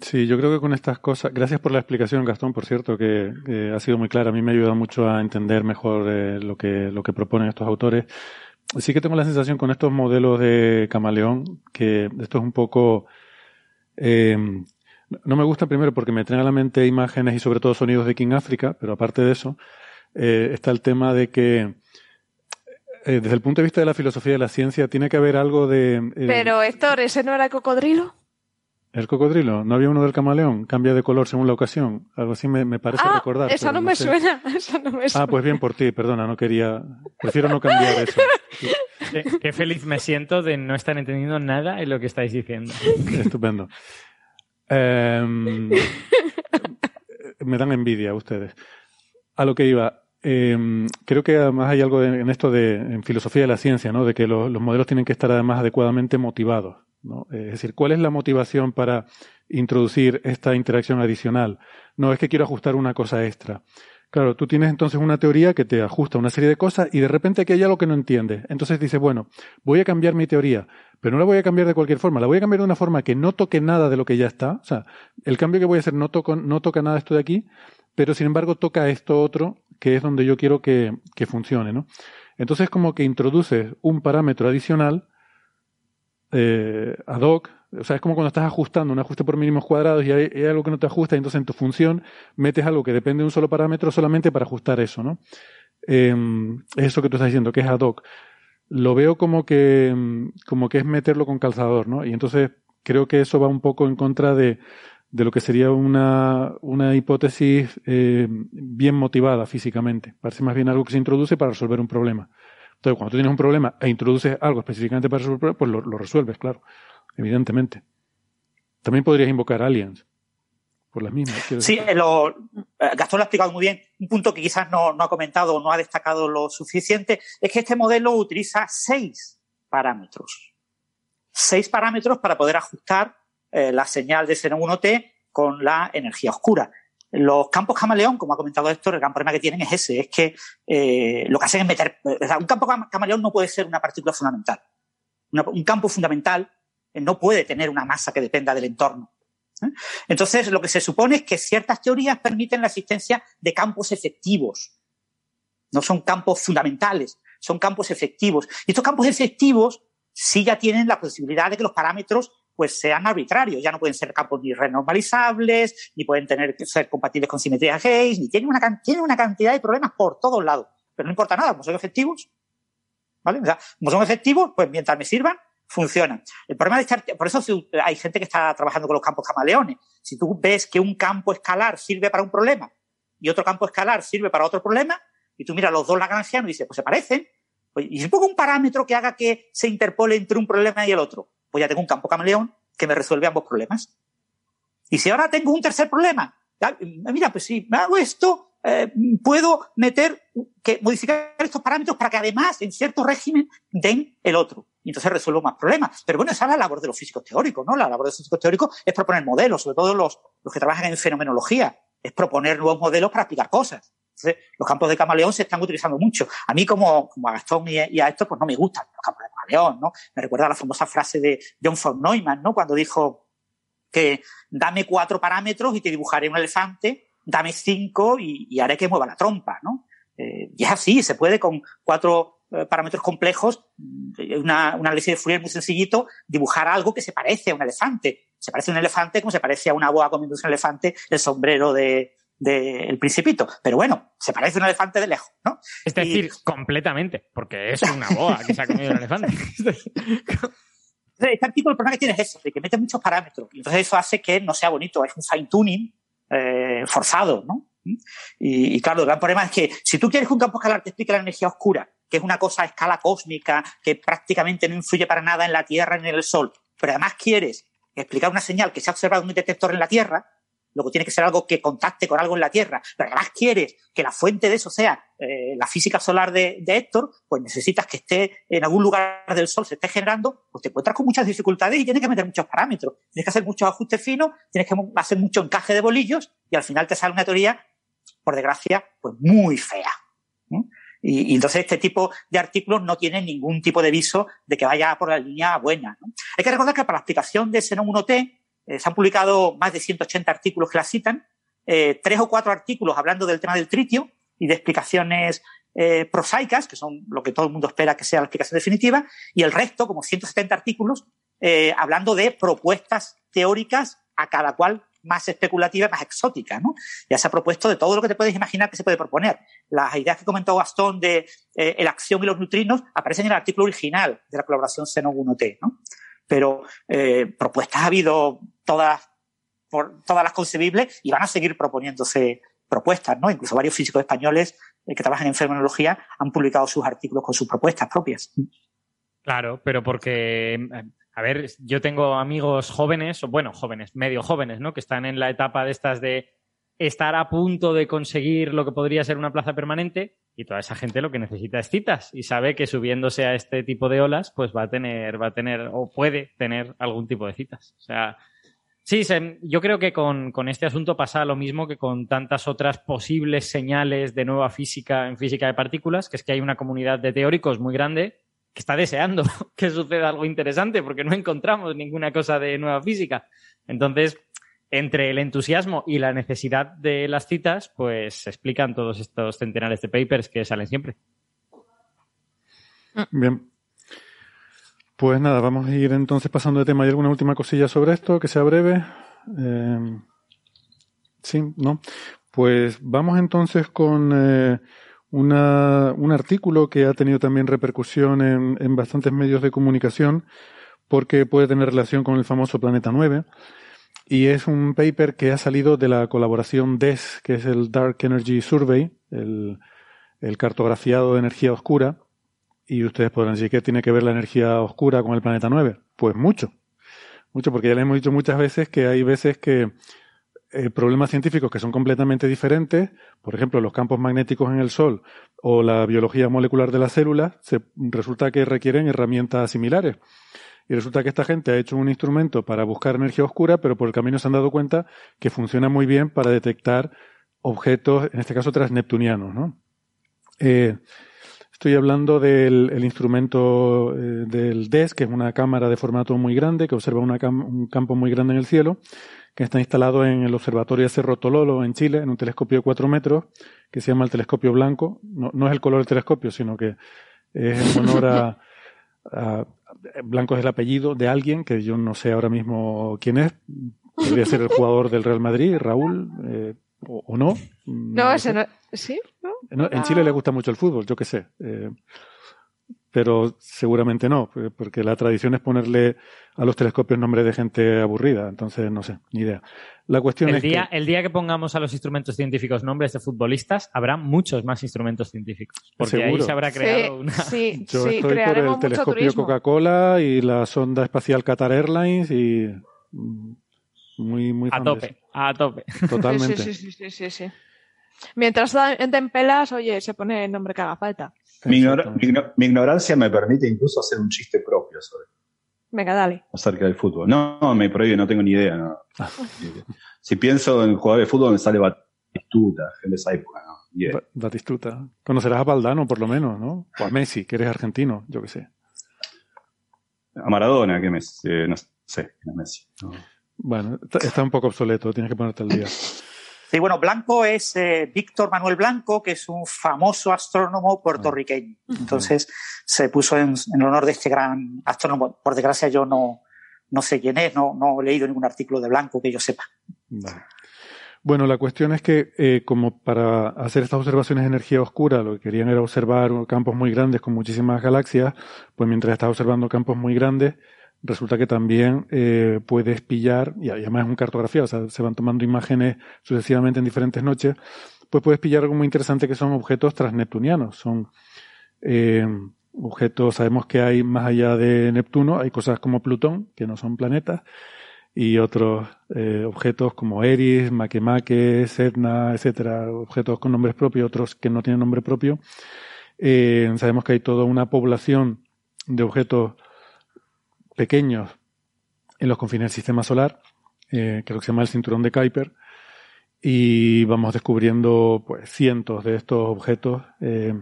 Sí, yo creo que con estas cosas, gracias por la explicación, Gastón, por cierto, que, ha sido muy clara. A mí me ha ayudado mucho a entender mejor eh, lo, que, lo que proponen estos autores. Sí que tengo la sensación con estos modelos de camaleón que esto es un poco... Eh, no me gusta primero porque me traen a la mente imágenes y sobre todo sonidos de King África, pero aparte de eso, eh, está el tema de que desde el punto de vista de la filosofía de la ciencia tiene que haber algo de... pero Héctor, ¿ese no era cocodrilo? El cocodrilo, ¿no había uno del camaleón? Cambia de color según la ocasión. Algo así me, parece ah, recordar. Eso no, me suena, Ah, pues bien por ti, perdona, no quería. Prefiero no cambiar eso. Qué, feliz me siento de no estar entendiendo nada en lo que estáis diciendo. Estupendo. Em, me dan envidia ustedes. A lo que iba. Em, creo que además hay algo en esto de en filosofía de la ciencia, ¿no? De que los modelos tienen que estar además adecuadamente motivados. Es decir, ¿cuál es la motivación para introducir esta interacción adicional? No, es que quiero ajustar una cosa extra. Claro, tú tienes entonces una teoría que te ajusta una serie de cosas y de repente aquí hay algo que no entiendes. Entonces dices, bueno, voy a cambiar mi teoría, pero no la voy a cambiar de cualquier forma, la voy a cambiar de una forma que no toque nada de lo que ya está. O sea, el cambio que voy a hacer no, toco, no toca nada esto de aquí, pero sin embargo toca esto otro, que es donde yo quiero que, que funcione, ¿no? Entonces como que introduces un parámetro adicional eh, ad hoc. O sea, es como cuando estás ajustando un ajuste por mínimos cuadrados y hay, algo que no te ajusta, y entonces en tu función metes algo que depende de un solo parámetro solamente para ajustar eso, ¿no? Em, es eso que tú estás diciendo, que es ad hoc. Lo veo como que, como que es meterlo con calzador, ¿no? Y entonces creo que eso va un poco en contra de, de lo que sería una, una hipótesis eh, bien motivada físicamente. Parece más bien algo que se introduce para resolver un problema. Entonces, cuando tú tienes un problema e introduces algo específicamente para resolver, pues lo, resuelves, claro, evidentemente. También podrías invocar aliens. Por las mismas. Sí, lo, eh, Gastón lo ha explicado muy bien. Un punto que quizás no, ha comentado o no ha destacado lo suficiente es que este modelo utiliza seis parámetros. Seis parámetros para poder ajustar eh, la señal de Xenon 1T con la energía oscura. Los campos camaleón, como ha comentado Héctor, el gran problema que tienen es ese, es que eh, lo que hacen es meter... un campo camaleón no puede ser una partícula fundamental. un campo fundamental eh, no puede tener una masa que dependa del entorno. ¿eh? Entonces, lo que se supone es que ciertas teorías permiten la existencia de campos efectivos. No son campos fundamentales, son campos efectivos. Y estos campos efectivos sí ya tienen la posibilidad de que los parámetros pues sean arbitrarios. Ya no pueden ser campos ni renormalizables, ni pueden tener que ser compatibles con simetría Hayes, ni tienen una, tienen una cantidad de problemas por todos lados. Pero no importa nada, como son efectivos, ¿vale? O sea, como son efectivos, pues mientras me sirvan, funcionan. El problema de estar, por eso hay gente que está trabajando con los campos camaleones. Si tú ves que un campo escalar sirve para un problema y otro campo escalar sirve para otro problema, y tú miras los dos lagrangianos y dices, pues se parecen, y si pongo un parámetro que haga que se interpole entre un problema y el otro, pues ya tengo un campo camaleón que me resuelve ambos problemas. Y si ahora tengo un tercer problema, mira, pues si hago esto, eh, puedo meter, modificar estos parámetros para que además en cierto régimen den el otro. Y entonces resuelvo más problemas. Pero bueno, esa es la labor de los físicos teóricos, ¿no? La labor de los físicos teóricos es proponer modelos, sobre todo los, los que trabajan en fenomenología, es proponer nuevos modelos para explicar cosas. Entonces, los campos de camaleón se están utilizando mucho. A mí, como, como a Gastón y, a esto, pues no me gustan los campos de camaleón, ¿no? Me recuerda a la famosa frase de John von Neumann, ¿no? Cuando dijo que dame cuatro parámetros y te dibujaré un elefante dame cinco y, haré que mueva la trompa, ¿no? Eh, y es así, se puede con cuatro eh, parámetros complejos, mm, una, un análisis de Fourier muy sencillito, dibujar algo que se parece a un elefante. Se parece a un elefante como se parece a una boa comiéndose un elefante el sombrero de, de El Principito. Pero bueno, se parece a un elefante de lejos, ¿no? Es decir, completamente, porque es una boa que se ha comido un elefante. Este artículo el problema que tiene es eso, de que mete muchos parámetros. Y entonces eso hace que no sea bonito, es un fine tuning eh, forzado, ¿no? Y, y, claro, el gran problema es que si tú quieres que un campo escalar te explique la energía oscura, que es una cosa a escala cósmica, que prácticamente no influye para nada en la Tierra ni en el Sol, pero además quieres explicar una señal que se ha observado en un detector en la Tierra, luego tiene que ser algo que contacte con algo en la Tierra, pero además quieres que la fuente de eso sea eh, la física solar de, Héctor, pues necesitas que esté en algún lugar del Sol, se esté generando, pues te encuentras con muchas dificultades y tienes que meter muchos parámetros, tienes que hacer muchos ajustes finos, tienes que hacer mucho encaje de bolillos y al final te sale una teoría, por desgracia, pues muy fea. Y, entonces este tipo de artículos no tienen ningún tipo de viso de que vaya por la línea buena. Hay que recordar que para la explicación de Xenon 1T eh, se han publicado más de 180 artículos que la citan, eh, tres o cuatro artículos hablando del tema del tritio y de explicaciones eh, prosaicas, que son lo que todo el mundo espera que sea la explicación definitiva, y el resto, como 170 artículos, hablando de propuestas teóricas a cada cual más especulativa, más exótica, ¿no? Ya se ha propuesto de todo lo que te puedes imaginar que se puede proponer. Las ideas que comentó Gastón de eh, la acción y los neutrinos aparecen en el artículo original de la colaboración Xenon 1T, ¿no? Pero eh, propuestas ha habido todas, por, todas las concebibles y van a seguir proponiéndose propuestas, ¿no? Incluso varios físicos españoles eh, que trabajan en fenomenología han publicado sus artículos con sus propuestas propias. Claro, pero porque a ver, yo tengo amigos jóvenes, o bueno, jóvenes, medio jóvenes, ¿no? Que están en la etapa de estas de estar a punto de conseguir lo que podría ser una plaza permanente y toda esa gente lo que necesita es citas y sabe que subiéndose a este tipo de olas, pues va a tener, va a tener o puede tener algún tipo de citas. O sea, sí, yo creo que con, con este asunto pasa lo mismo que con tantas otras posibles señales de nueva física en física de partículas, que es que hay una comunidad de teóricos muy grande que está deseando que suceda algo interesante porque no encontramos ninguna cosa de nueva física. Entonces, entre el entusiasmo y la necesidad de las citas, pues se explican todos estos centenares de papers que salen siempre. Bien. Pues nada, vamos a ir entonces pasando de tema. ¿Hay alguna última cosilla sobre esto que sea breve? Eh, sí, ¿no? Pues vamos entonces con... Eh, una, un artículo que ha tenido también repercusión en, en, bastantes medios de comunicación porque puede tener relación con el famoso Planeta 9 y es un paper que ha salido de la colaboración DES, que es el Dark Energy Survey, el, cartografiado de energía oscura. Y ustedes podrán decir que tiene que ver la energía oscura con el Planeta 9. Pues mucho. Mucho, porque ya le hemos dicho muchas veces que hay veces que eh, problemas científicos que son completamente diferentes, por ejemplo, los campos magnéticos en el Sol o la biología molecular de las células, se, resulta que requieren herramientas similares. Y resulta que esta gente ha hecho un instrumento para buscar energía oscura, pero por el camino se han dado cuenta que funciona muy bien para detectar objetos, en este caso transneptunianos. ¿no? Eh, estoy hablando del el instrumento eh, del DES, que es una cámara de formato muy grande, que observa una cam un campo muy grande en el cielo, que está instalado en el Observatorio de Cerro Tololo, en Chile, en un telescopio de cuatro metros, que se llama el telescopio blanco. No, no es el color del telescopio, sino que es en honor a, a, Blanco es el apellido de alguien que yo no sé ahora mismo quién es. Podría ser el jugador del Real Madrid, Raúl, eh, o, o, no. No, no ese no. ¿Sí? ¿No? En Chile le gusta mucho el fútbol, yo qué sé. Eh, pero seguramente no, porque la tradición es ponerle a los telescopios nombre de gente aburrida, entonces no sé, ni idea. La cuestión el es día, que... el día que pongamos a los instrumentos científicos nombres de futbolistas, habrá muchos más instrumentos científicos, porque ¿Seguro? ahí se habrá creado sí, una... Sí, Yo sí, estoy por el telescopio Coca-Cola y la sonda espacial Qatar Airlines y muy, muy a tope, a tope. Totalmente. Sí, sí, sí, sí, sí, sí. Mientras den pelas, oye, se pone el nombre que haga falta. Mi, ignorancia me permite incluso hacer un chiste propio sobre Venga, dale. Acerca del fútbol. No, me prohíbe, no tengo ni idea. No. si pienso en jugar de fútbol, me sale Batistuta, en esa época. ¿no? Batistuta. Conocerás a Valdano, por lo menos, ¿no? O a Messi, que eres argentino, yo qué sé. A Maradona, que Messi, eh, no sé, no Messi. Bueno, está un poco obsoleto, tienes que ponerte al día. Sí, bueno, Blanco es eh, Víctor Manuel Blanco, que es un famoso astrónomo puertorriqueño. Entonces se puso en, honor de este gran astrónomo. Por desgracia yo no, no sé quién es, no, no he leído ningún artículo de Blanco que yo sepa. Bueno, la cuestión es que eh, como para hacer estas observaciones de energía oscura, lo que querían era observar campos muy grandes con muchísimas galaxias, pues mientras estás observando campos muy grandes, resulta que también eh, puedes pillar, y además es un cartografía, o sea, se van tomando imágenes sucesivamente en diferentes noches, pues puedes pillar algo muy interesante que son objetos transneptunianos. Son eh, objetos, sabemos que hay más allá de Neptuno, hay cosas como Plutón, que no son planetas, y otros eh, objetos como Eris, Makemake, Sedna, etcétera, objetos con nombres propios, otros que no tienen nombre propio. Eh, sabemos que hay toda una población de objetos pequeños en los confines del sistema solar, eh, creo que se llama el cinturón de Kuiper, y vamos descubriendo pues cientos de estos objetos eh,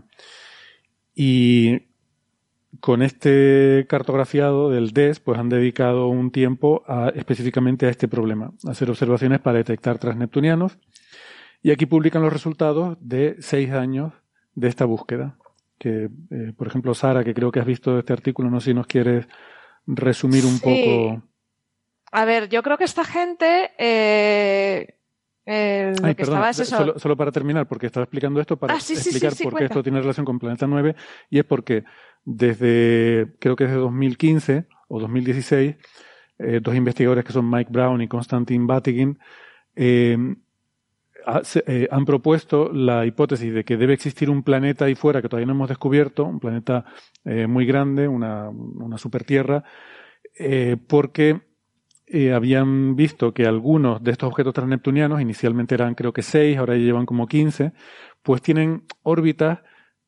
y con este cartografiado del DES pues han dedicado un tiempo a, específicamente a este problema, a hacer observaciones para detectar transneptunianos y aquí publican los resultados de seis años de esta búsqueda que eh, por ejemplo Sara que creo que has visto este artículo no sé si nos quieres resumir un poco. A ver, yo creo que esta gente. Eh, solo, para terminar, porque estaba explicando esto para ah, explicar por qué esto tiene relación con Planeta 9, y es porque desde, creo que desde 2015 o 2016, eh, dos investigadores que son Mike Brown y Konstantin Batigin eh, eh, han propuesto la hipótesis de que debe existir un planeta ahí fuera que todavía no hemos descubierto, un planeta eh, muy grande, una, una supertierra, eh, porque habían visto que algunos de estos objetos transneptunianos, inicialmente eran creo que seis, ahora ya llevan como 15, pues tienen órbitas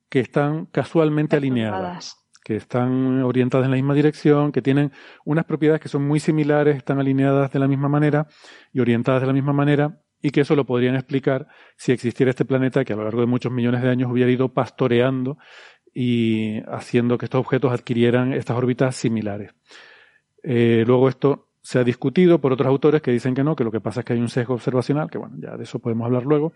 que están casualmente alineadas que están orientadas en la misma dirección, que tienen unas propiedades que son muy similares, están alineadas de la misma manera y orientadas de la misma manera, y que eso lo podrían explicar si existiera este planeta que a lo largo de muchos millones de años hubiera ido pastoreando y haciendo que estos objetos adquirieran estas órbitas similares. Eh, luego esto se ha discutido por otros autores que dicen que no, que lo que pasa es que hay un sesgo observacional, que bueno, ya de eso podemos hablar luego,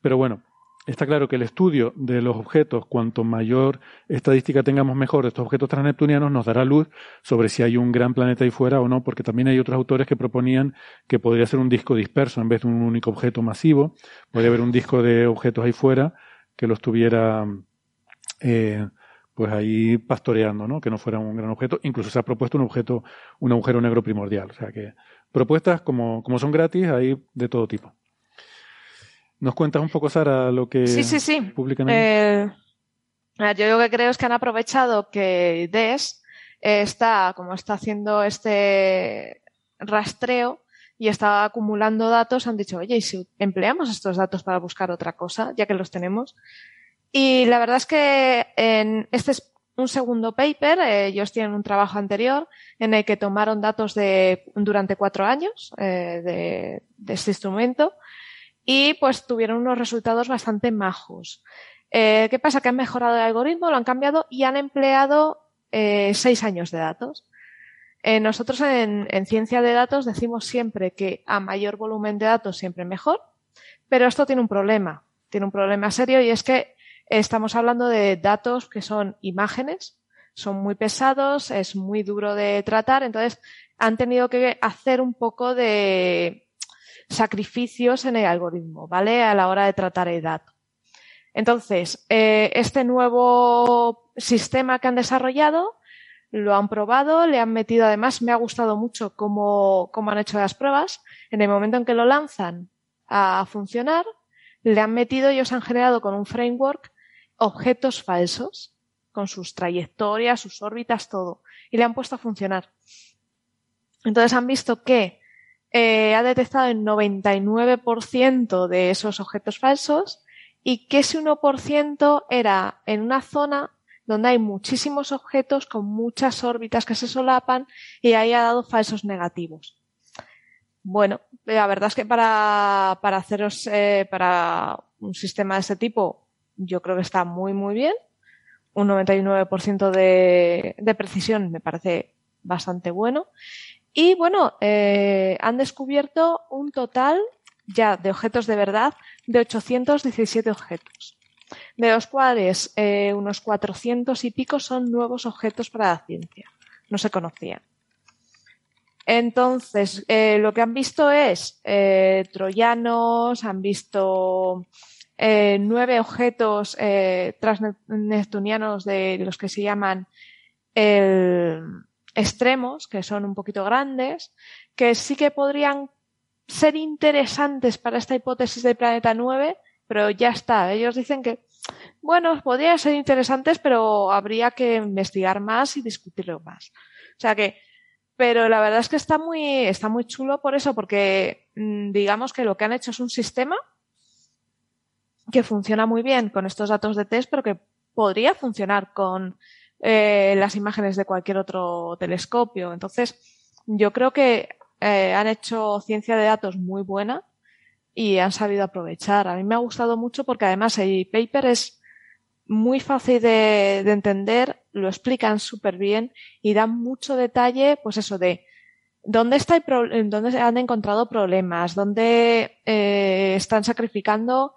pero bueno, está claro que el estudio de los objetos, cuanto mayor estadística tengamos mejor de estos objetos transneptunianos, nos dará luz sobre si hay un gran planeta ahí fuera o no, porque también hay otros autores que proponían que podría ser un disco disperso en vez de un único objeto masivo. Podría haber un disco de objetos ahí fuera que los tuviera eh, pues ahí pastoreando, ¿no? Que no fuera un gran objeto. Incluso se ha propuesto un objeto, un agujero negro primordial. O sea que propuestas como, como son gratis, hay de todo tipo. ¿Nos cuentas un poco, Sara, lo que sí, sí, sí. publican ahí? Eh, yo lo que creo es que han aprovechado que DES está, como está haciendo este rastreo y está acumulando datos, han dicho, oye, ¿y si empleamos estos datos para buscar otra cosa, ya que los tenemos? Y la verdad es que en este es un segundo paper, eh, ellos tienen un trabajo anterior en el que tomaron datos de durante cuatro años eh, de, de, este instrumento y pues tuvieron unos resultados bastante majos. Eh, ¿Qué pasa? Que han mejorado el algoritmo, lo han cambiado y han empleado eh, seis años de datos. Eh, nosotros en, en, ciencia de datos decimos siempre que a mayor volumen de datos siempre mejor, pero esto tiene un problema, tiene un problema serio y es que estamos hablando de datos que son imágenes, son muy pesados, es muy duro de tratar, entonces han tenido que hacer un poco de, sacrificios en el algoritmo, ¿vale? A la hora de tratar el dato. Entonces, eh, este nuevo sistema que han desarrollado lo han probado, le han metido además, me ha gustado mucho cómo, cómo han hecho las pruebas. En el momento en que lo lanzan a funcionar, le han metido, ellos han generado con un framework objetos falsos, con sus trayectorias, sus órbitas, todo, y le han puesto a funcionar. Entonces han visto que eh, ha detectado el 99% de esos objetos falsos y que ese 1% era en una zona donde hay muchísimos objetos con muchas órbitas que se solapan y ahí ha dado falsos negativos. Bueno, la verdad es que para, para haceros, eh, para un sistema de este tipo, yo creo que está muy, muy bien. Un 99% de, de precisión me parece bastante bueno. Y bueno, eh, han descubierto un total ya de objetos de verdad de 817 objetos, de los cuales eh, unos 400 y pico son nuevos objetos para la ciencia. No se conocían. Entonces, eh, lo que han visto es eh, troyanos, han visto eh, nueve objetos eh, transneptunianos de los que se llaman el, extremos, que son un poquito grandes, que sí que podrían ser interesantes para esta hipótesis del planeta 9, pero ya está. Ellos dicen que, bueno, podrían ser interesantes, pero habría que investigar más y discutirlo más. O sea que, pero la verdad es que está muy, está muy chulo por eso, porque mm, digamos que lo que han hecho es un sistema que funciona muy bien con estos datos de test, pero que podría funcionar con eh, las imágenes de cualquier otro telescopio. Entonces, yo creo que eh, han hecho ciencia de datos muy buena y han sabido aprovechar. A mí me ha gustado mucho porque además el paper es muy fácil de, de entender, lo explican súper bien y dan mucho detalle, pues eso de dónde está el pro- dónde han encontrado problemas, dónde eh, están sacrificando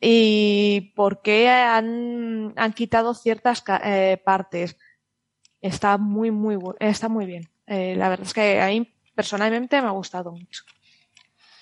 y por qué han, han quitado ciertas eh, partes. Está muy, muy, está muy bien. Eh, la verdad es que a mí personalmente me ha gustado mucho.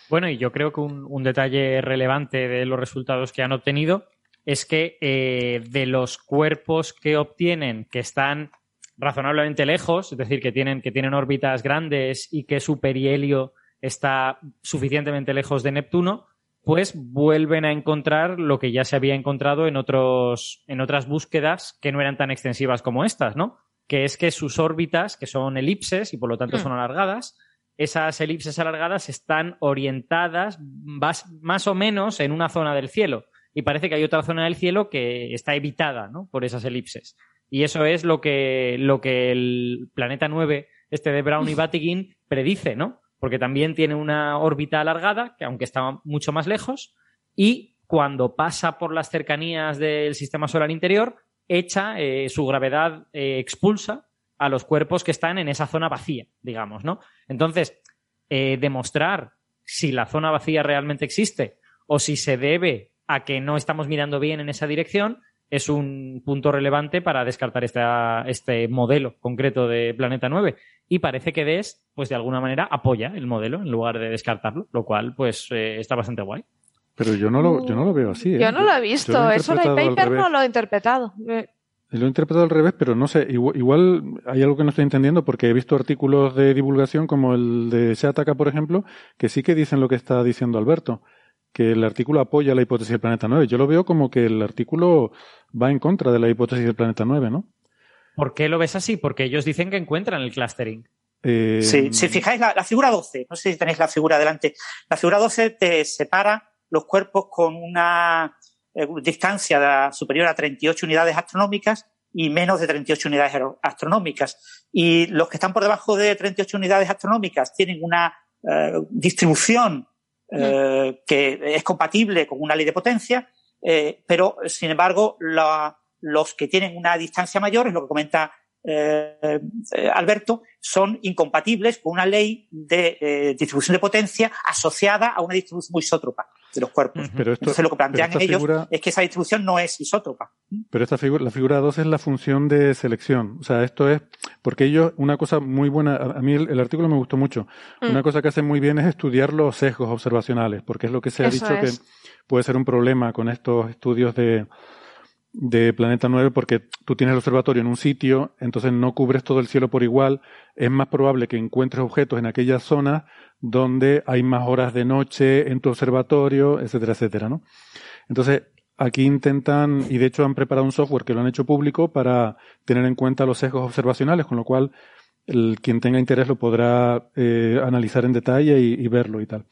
Bueno, y yo creo que un, un detalle relevante de los resultados que han obtenido es que eh, de los cuerpos que obtienen que están razonablemente lejos, es decir, que tienen, que tienen órbitas grandes y que su perihelio está suficientemente lejos de Neptuno, pues vuelven a encontrar lo que ya se había encontrado en, otros, en otras búsquedas que no eran tan extensivas como estas, ¿no? Que es que sus órbitas, que son elipses y por lo tanto son alargadas, esas elipses alargadas están orientadas más, más o menos en una zona del cielo. Y parece que hay otra zona del cielo que está evitada ¿no? por esas elipses. Y eso es lo que, lo que el planeta 9, este de Brown y Batygin, predice, ¿no? Porque también tiene una órbita alargada, que aunque está mucho más lejos, y cuando pasa por las cercanías del sistema solar interior, echa eh, su gravedad eh, expulsa a los cuerpos que están en esa zona vacía, digamos, ¿no? Entonces, eh, demostrar si la zona vacía realmente existe o si se debe a que no estamos mirando bien en esa dirección es un punto relevante para descartar esta, este modelo concreto de Planeta 9. Y parece que DES, pues de alguna manera, apoya el modelo en lugar de descartarlo, lo cual, pues, eh, está bastante guay. Pero yo no lo, yo no lo veo así. ¿eh? Yo no lo he yo visto, lo he eso paper no lo he interpretado. Eh, Lo he interpretado al revés, pero no sé, igual, igual hay algo que no estoy entendiendo porque he visto artículos de divulgación como el de Shataka, por ejemplo, que sí que dicen lo que está diciendo Alberto, que el artículo apoya la hipótesis del planeta 9. Yo lo veo como que el artículo va en contra de la hipótesis del planeta 9, ¿no? ¿Por qué lo ves así? Porque ellos dicen que encuentran el clustering. Eh, Sí, si fijáis la, la figura 12, no sé si tenéis la figura delante, la figura 12 te separa los cuerpos con una eh, distancia de- superior a 38 unidades astronómicas y menos de 38 unidades astronómicas. Y los que están por debajo de 38 unidades astronómicas tienen una eh, distribución eh, que es compatible con una ley de potencia, eh, pero sin embargo los que tienen una distancia mayor, es lo que comenta eh, Alberto, son incompatibles con una ley de distribución de potencia asociada a una distribución isótropa de los cuerpos. Pero esto- Entonces lo que plantean ellos figura- es que esa distribución no es isótropa. Pero esta figura, la figura 2 es la función de selección. O sea, esto es, porque ellos, una cosa muy buena, a a mí el, el artículo me gustó mucho. Mm. Una cosa que hacen muy bien es estudiar los sesgos observacionales, porque es lo que se ha Eso dicho es. que puede ser un problema con estos estudios de, de Planeta 9, porque tú tienes el observatorio en un sitio, entonces no cubres todo el cielo por igual. Es más probable que encuentres objetos en aquellas zonas donde hay más horas de noche en tu observatorio, etcétera, etcétera, ¿no? Entonces, aquí intentan, y de hecho han preparado un software que lo han hecho público para tener en cuenta los sesgos observacionales, con lo cual el, quien tenga interés lo podrá eh, analizar en detalle y, y verlo y tal.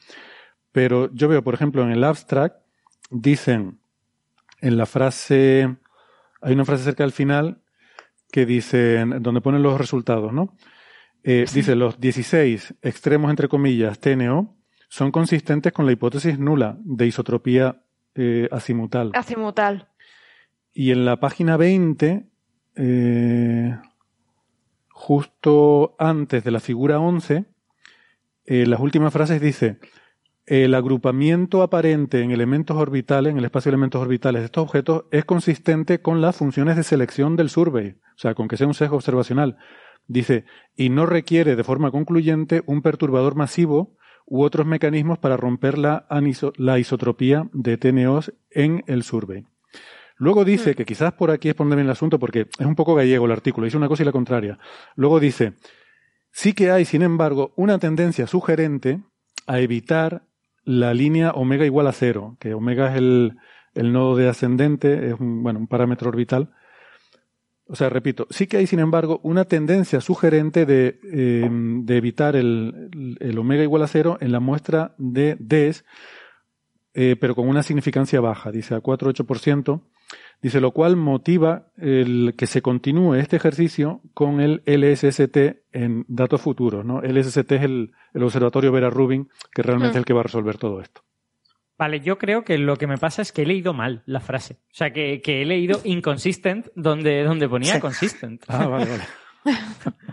Pero yo veo, por ejemplo, en el abstract, dicen en la frase, hay una frase cerca del final que dice, donde ponen los resultados, ¿no? Eh, dice, los 16 extremos, entre comillas, TNO, son consistentes con la hipótesis nula de isotropía eh, azimutal. Azimutal. Y en la página 20, eh, justo antes de la figura 11, eh, las últimas frases dice, el agrupamiento aparente en elementos orbitales, en el espacio de elementos orbitales de estos objetos, es consistente con las funciones de selección del survey, o sea, con que sea un sesgo observacional. Dice, y no requiere de forma concluyente un perturbador masivo u otros mecanismos para romper la, la isotropía de TNOs en el survey. Luego dice, que quizás por aquí es ponerme el asunto porque es un poco gallego el artículo, dice una cosa y la contraria. Luego dice, sí que hay, sin embargo, una tendencia sugerente a evitar la línea omega igual a cero, que omega es el, el nodo de ascendente, es un, bueno, un parámetro orbital. O sea, repito, sí que hay, sin embargo, una tendencia sugerente de, eh, de evitar el, el, omega igual a cero en la muestra de DES, eh, pero con una significancia baja, dice a 4-8%, dice, lo cual motiva el que se continúe este ejercicio con el LSST en datos futuros, ¿no? LSST es el, el Observatorio Vera Rubin, que realmente Mm. es el que va a resolver todo esto. Vale, yo creo que lo que me pasa es que he leído mal la frase. O sea, que, que he leído inconsistent donde, donde ponía Sí. consistent. Ah, vale, vale.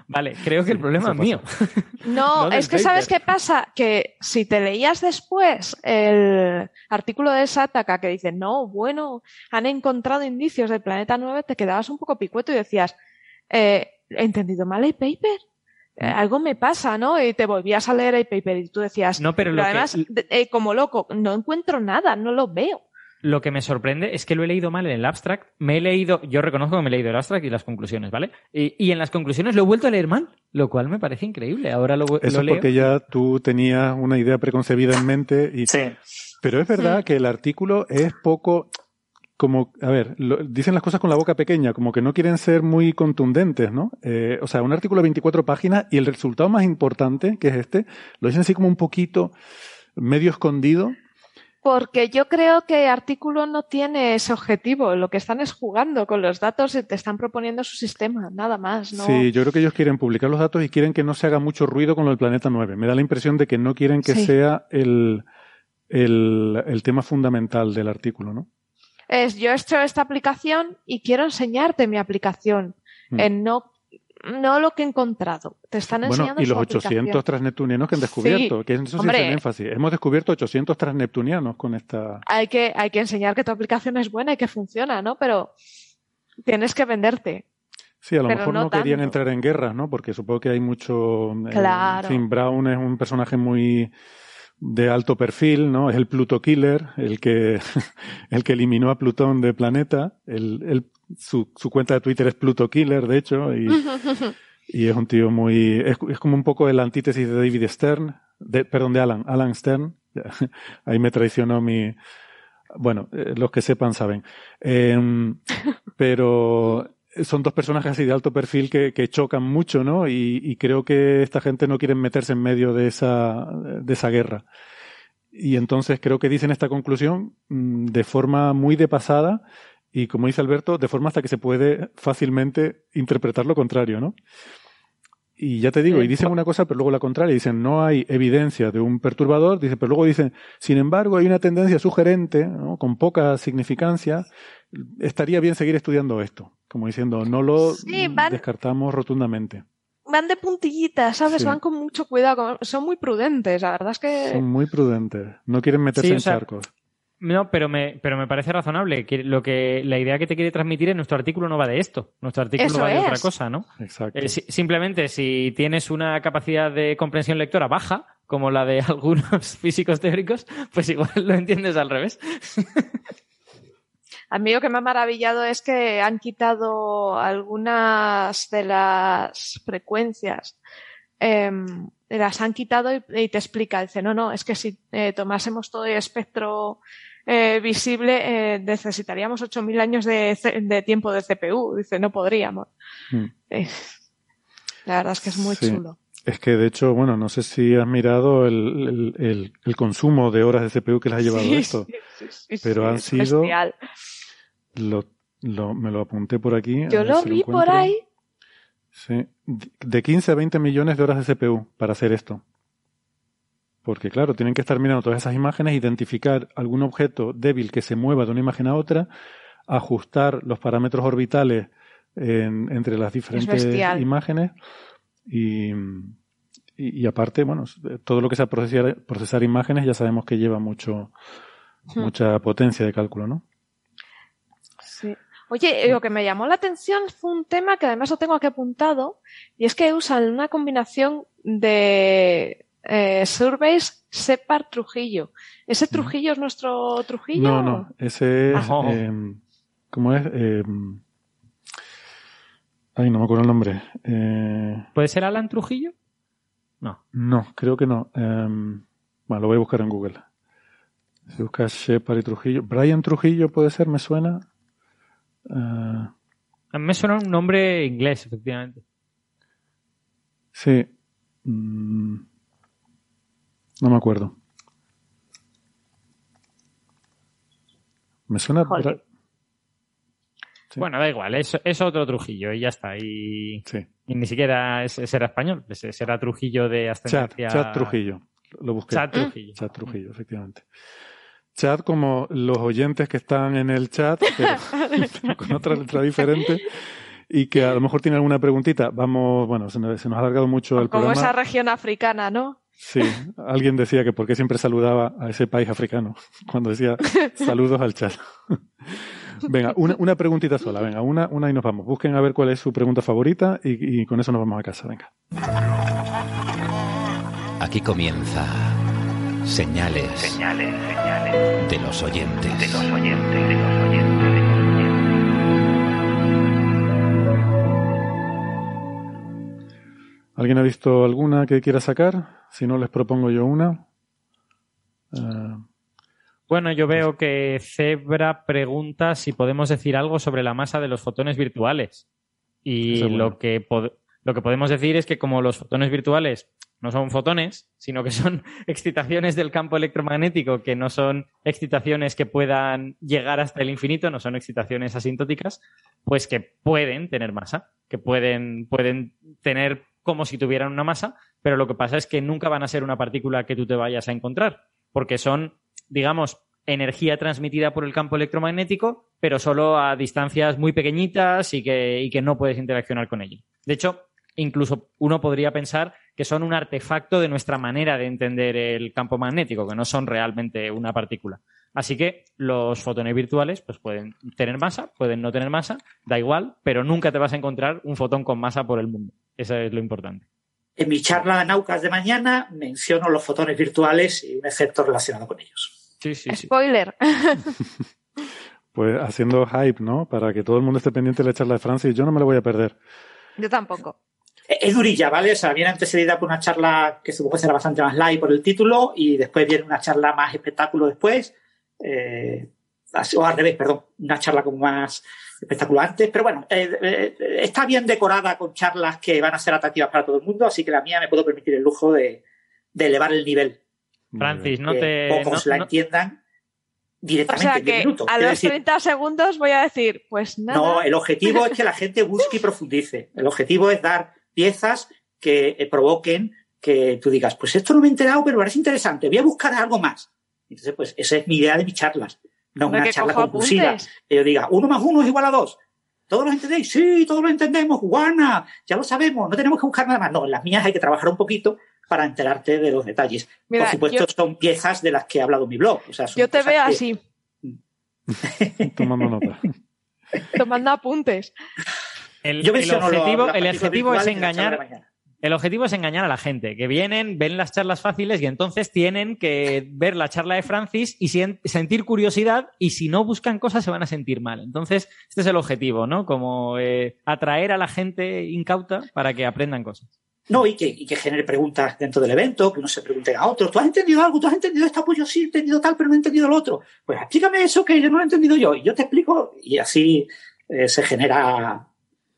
Vale, creo que el problema es mío. No, es que ¿sabes qué pasa? Que si te leías después el artículo de Sataka que dice, no, bueno, han encontrado indicios del planeta 9, te quedabas un poco picueto y decías, eh, ¿he entendido mal el paper? Eh, algo me pasa, ¿no? Y te volvías a leer el paper y tú decías, No, pero lo además, de- eh, como loco, no encuentro nada, no lo veo. Lo que me sorprende es que lo he leído mal en el abstract. Me he leído, yo reconozco que me he leído el abstract y las conclusiones, ¿vale? Y, y en las conclusiones lo he vuelto a leer mal, lo cual me parece increíble. Ahora lo, Eso lo leo. porque ya tú tenías una idea preconcebida en mente y Sí. Pero es verdad Sí. que el artículo es poco como, a ver, lo- dicen las cosas con la boca pequeña, como que no quieren ser muy contundentes, ¿no? Eh, o sea, un artículo de 24 páginas y el resultado más importante, que es este, lo dicen así como un poquito medio escondido. Porque yo creo que artículo no tiene ese objetivo. Lo que están es jugando con los datos y te están proponiendo su sistema, nada más. ¿no? Sí, yo creo que ellos quieren publicar los datos y quieren que no se haga mucho ruido con lo del planeta 9. Me da la impresión de que no quieren que Sí. sea el, el, el tema fundamental del artículo, ¿no? Es, yo he hecho esta aplicación y quiero enseñarte mi aplicación. Mm. En no, no lo que he encontrado. Te están Bueno, enseñando y los 800 aplicación. transneptunianos que han descubierto, Sí, que eso sí es el énfasis. Hemos descubierto 800 transneptunianos con esta... Hay que, hay que enseñar que tu aplicación es buena y que funciona, ¿no? Pero tienes que venderte. Sí, a lo Pero mejor no no, querían entrar en guerras, ¿no? Porque supongo que hay mucho... eh, Claro. en fin, Brown es un personaje muy de alto perfil, ¿no? Es el Pluto Killer, el que, el que eliminó a Plutón de planeta. El, el- su, su cuenta de Twitter es Pluto Killer, de hecho, y, y es un tío muy... Es, es como un poco el antítesis de David Stern, de, perdón, de Alan, Alan Stern. Ahí me traicionó mi... Bueno, eh, los que sepan saben. Em, pero son dos personajes así de alto perfil que, chocan mucho, ¿no? Y, y creo que esta gente no quiere meterse en medio de esa, de esa guerra. Y entonces creo que dicen esta conclusión mm, de forma muy de pasada y, como dice Alberto, de forma hasta que se puede fácilmente interpretar lo contrario, ¿no? Y ya te digo, y dicen una cosa, pero luego la contraria. Dicen, no hay evidencia de un perturbador. Dice, pero luego dicen, sin embargo, hay una tendencia sugerente, ¿no? con poca significancia. Estaría bien seguir estudiando esto. Como diciendo, no lo Sí, van- descartamos rotundamente. Van de puntillitas, ¿sabes? Sí. Van con mucho cuidado. Son muy prudentes. La verdad es que. Son muy prudentes. No quieren meterse Sí, o en sea, charcos. No, pero me, pero me parece razonable. Que lo que la idea que te quiere transmitir en nuestro artículo no va de esto. Nuestro artículo Eso va de otra cosa, ¿no? Exacto. Eh, si- simplemente si tienes una capacidad de comprensión lectora baja, como la de algunos físicos teóricos, pues igual lo entiendes al revés. A mí lo que me ha maravillado es que han quitado algunas de las frecuencias. em, las han quitado y, y te explica. Dice, no, no, es que si eh, tomásemos todo el espectro eh, visible, eh, necesitaríamos 8.000 años de, tiempo de CPU. Dice, no podríamos. Mm. Eh, la verdad es que es muy Sí. chulo. Es que, de hecho, bueno, no sé si has mirado el, el- el- el consumo de horas de CPU que les ha llevado Sí, esto. sí, sí, sí, pero sí, han sido- bestial. lo, lo- me lo apunté por aquí. Yo lo si vi por ahí. Sí, de 15 a 20 millones de horas de CPU para hacer esto. Porque claro, tienen que estar mirando todas esas imágenes, identificar algún objeto débil que se mueva de una imagen a otra, ajustar los parámetros orbitales en- entre las diferentes imágenes y, y, y aparte, bueno, todo lo que sea procesar, procesar imágenes ya sabemos que lleva mucho Hmm. mucha potencia de cálculo, ¿no? Sí. Oye, eh, lo que me llamó la atención fue un tema que además lo tengo aquí apuntado, y es que usan una combinación de eh, Surveys Separ Trujillo. ¿Ese Trujillo es nuestro Trujillo? No, no, ese es. Ah. em, ¿Cómo es? Em, ay, no me acuerdo el nombre. Eh, ¿Puede ser Alan Trujillo? No. no, creo que no. Em, bueno, lo voy a buscar en Google. Si buscas Shepard y Trujillo. Brian Trujillo puede ser, me suena. Eh, A mí me suena un nombre inglés, efectivamente. sí. Mm, no me acuerdo. Me suena. Joder. Bra- Sí. Bueno, da igual, es, es otro Trujillo y ya está. Y, Sí. y ni siquiera es- será español, es- será Trujillo de Chad, ascendencia. Chad Trujillo. Lo busqué. Chad Trujillo. Chat Trujillo, efectivamente. Chat como los oyentes que están en el chat, pero con otra letra diferente y que a lo mejor tiene alguna preguntita. Vamos, bueno, se nos, se nos ha alargado mucho el Como programa. esa región africana, ¿no? Sí, alguien decía que por qué siempre saludaba a ese país africano cuando decía saludos al chat. Venga, una, una preguntita sola, venga, una, una y nos vamos. Busquen a ver cuál es su pregunta favorita y, y con eso nos vamos a casa, venga. Aquí comienza Señales, Señales, señales de los oyentes. de los oyentes, de los oyentes, ¿Alguien ha visto alguna que quiera sacar? Si no, les propongo yo una. Eh, Bueno, yo veo que Zebra pregunta si podemos decir algo sobre la masa de los fotones virtuales. Y lo, que lo que podemos decir es que como los fotones virtuales no son fotones, sino que son excitaciones del campo electromagnético, que no son excitaciones que puedan llegar hasta el infinito, no son excitaciones asintóticas, pues que pueden tener masa, que pueden, pueden tener como si tuvieran una masa, pero lo que pasa es que nunca van a ser una partícula que tú te vayas a encontrar, porque son, digamos, energía transmitida por el campo electromagnético, pero solo a distancias muy pequeñitas y que, y que no puedes interaccionar con ello. De hecho, incluso uno podría pensar que son un artefacto de nuestra manera de entender el campo magnético, que no son realmente una partícula. Así que los fotones virtuales pues pueden tener masa, pueden no tener masa, da igual, pero nunca te vas a encontrar un fotón con masa por el mundo. Eso es lo importante. En mi charla de Naucas de mañana menciono los fotones virtuales y un efecto relacionado con ellos. Sí, sí, sí. Spoiler. pues haciendo hype, ¿no? Para que todo el mundo esté pendiente de la charla de Francis. Yo no me la voy a perder. Yo tampoco. Eh, Es durilla, ¿vale? O sea, viene antecedida por una charla que supongo que será bastante más light por el título y después viene una charla más espectáculo después. Eh, o al revés, perdón, una charla como más espectacular antes. Pero bueno, eh, eh, está bien decorada con charlas que van a ser atractivas para todo el mundo, así que la mía me puedo permitir el lujo de, de elevar el nivel. Francis, no te... pocos no- la no- entiendan O directamente sea en 10 que minutos. a los decir, 30 segundos voy a decir, pues nada. no, el objetivo es que la gente busque y profundice. El objetivo es dar piezas que eh, provoquen que tú digas, pues esto no me he enterado, pero parece interesante, voy a buscar algo más. Entonces, pues esa es mi idea de mis charlas. No una que charla apuntes. Que yo diga, uno más uno es igual a dos. ¿Todos lo entendéis? Sí, todos lo entendemos. Guana, ya lo sabemos, no tenemos que buscar nada más. No, en las mías hay que trabajar un poquito para enterarte de los detalles. Mira, Por supuesto, yo- son piezas de las que he hablado en mi blog. O sea, son Yo te veo que- así, Tomando nota. tomando apuntes. El, Yo el objetivo, el objetivo es engañar. El objetivo es engañar a la gente, que vienen, ven las charlas fáciles y entonces tienen que ver la charla de Francis y sentir curiosidad y si no buscan cosas se van a sentir mal. Entonces, este es el objetivo, ¿no? Como eh, atraer a la gente incauta para que aprendan cosas. No, y que, genere preguntas dentro del evento, que uno se pregunte a otro. ¿Tú has entendido algo? ¿Tú has entendido esto? Pues yo sí he entendido tal, pero no he entendido lo otro. Pues explícame eso que no lo he entendido yo. Y yo te explico y así eh, se genera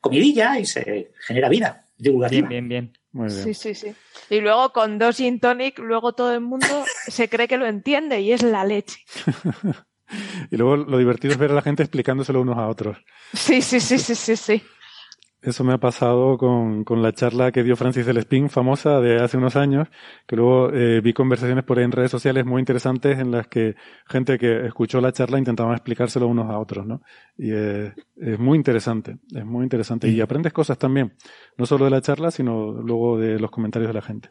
comidilla y se genera vida divulgativa. Bien, bien, bien. Muy bien. Sí, sí, sí. Y luego con dos gin tonic, luego todo el mundo se cree que lo entiende y es la leche. y luego lo divertido es ver a la gente explicándoselo unos a otros. Sí, sí, sí, sí, sí, sí. Eso me ha pasado con, con la charla que dio Francis del Spin, famosa de hace unos años, que luego eh, vi conversaciones por ahí en redes sociales muy interesantes en las que gente que escuchó la charla intentaba explicárselo unos a otros, ¿no? Y eh, es muy interesante, es muy interesante. Y aprendes cosas también, no solo de la charla, sino luego de los comentarios de la gente.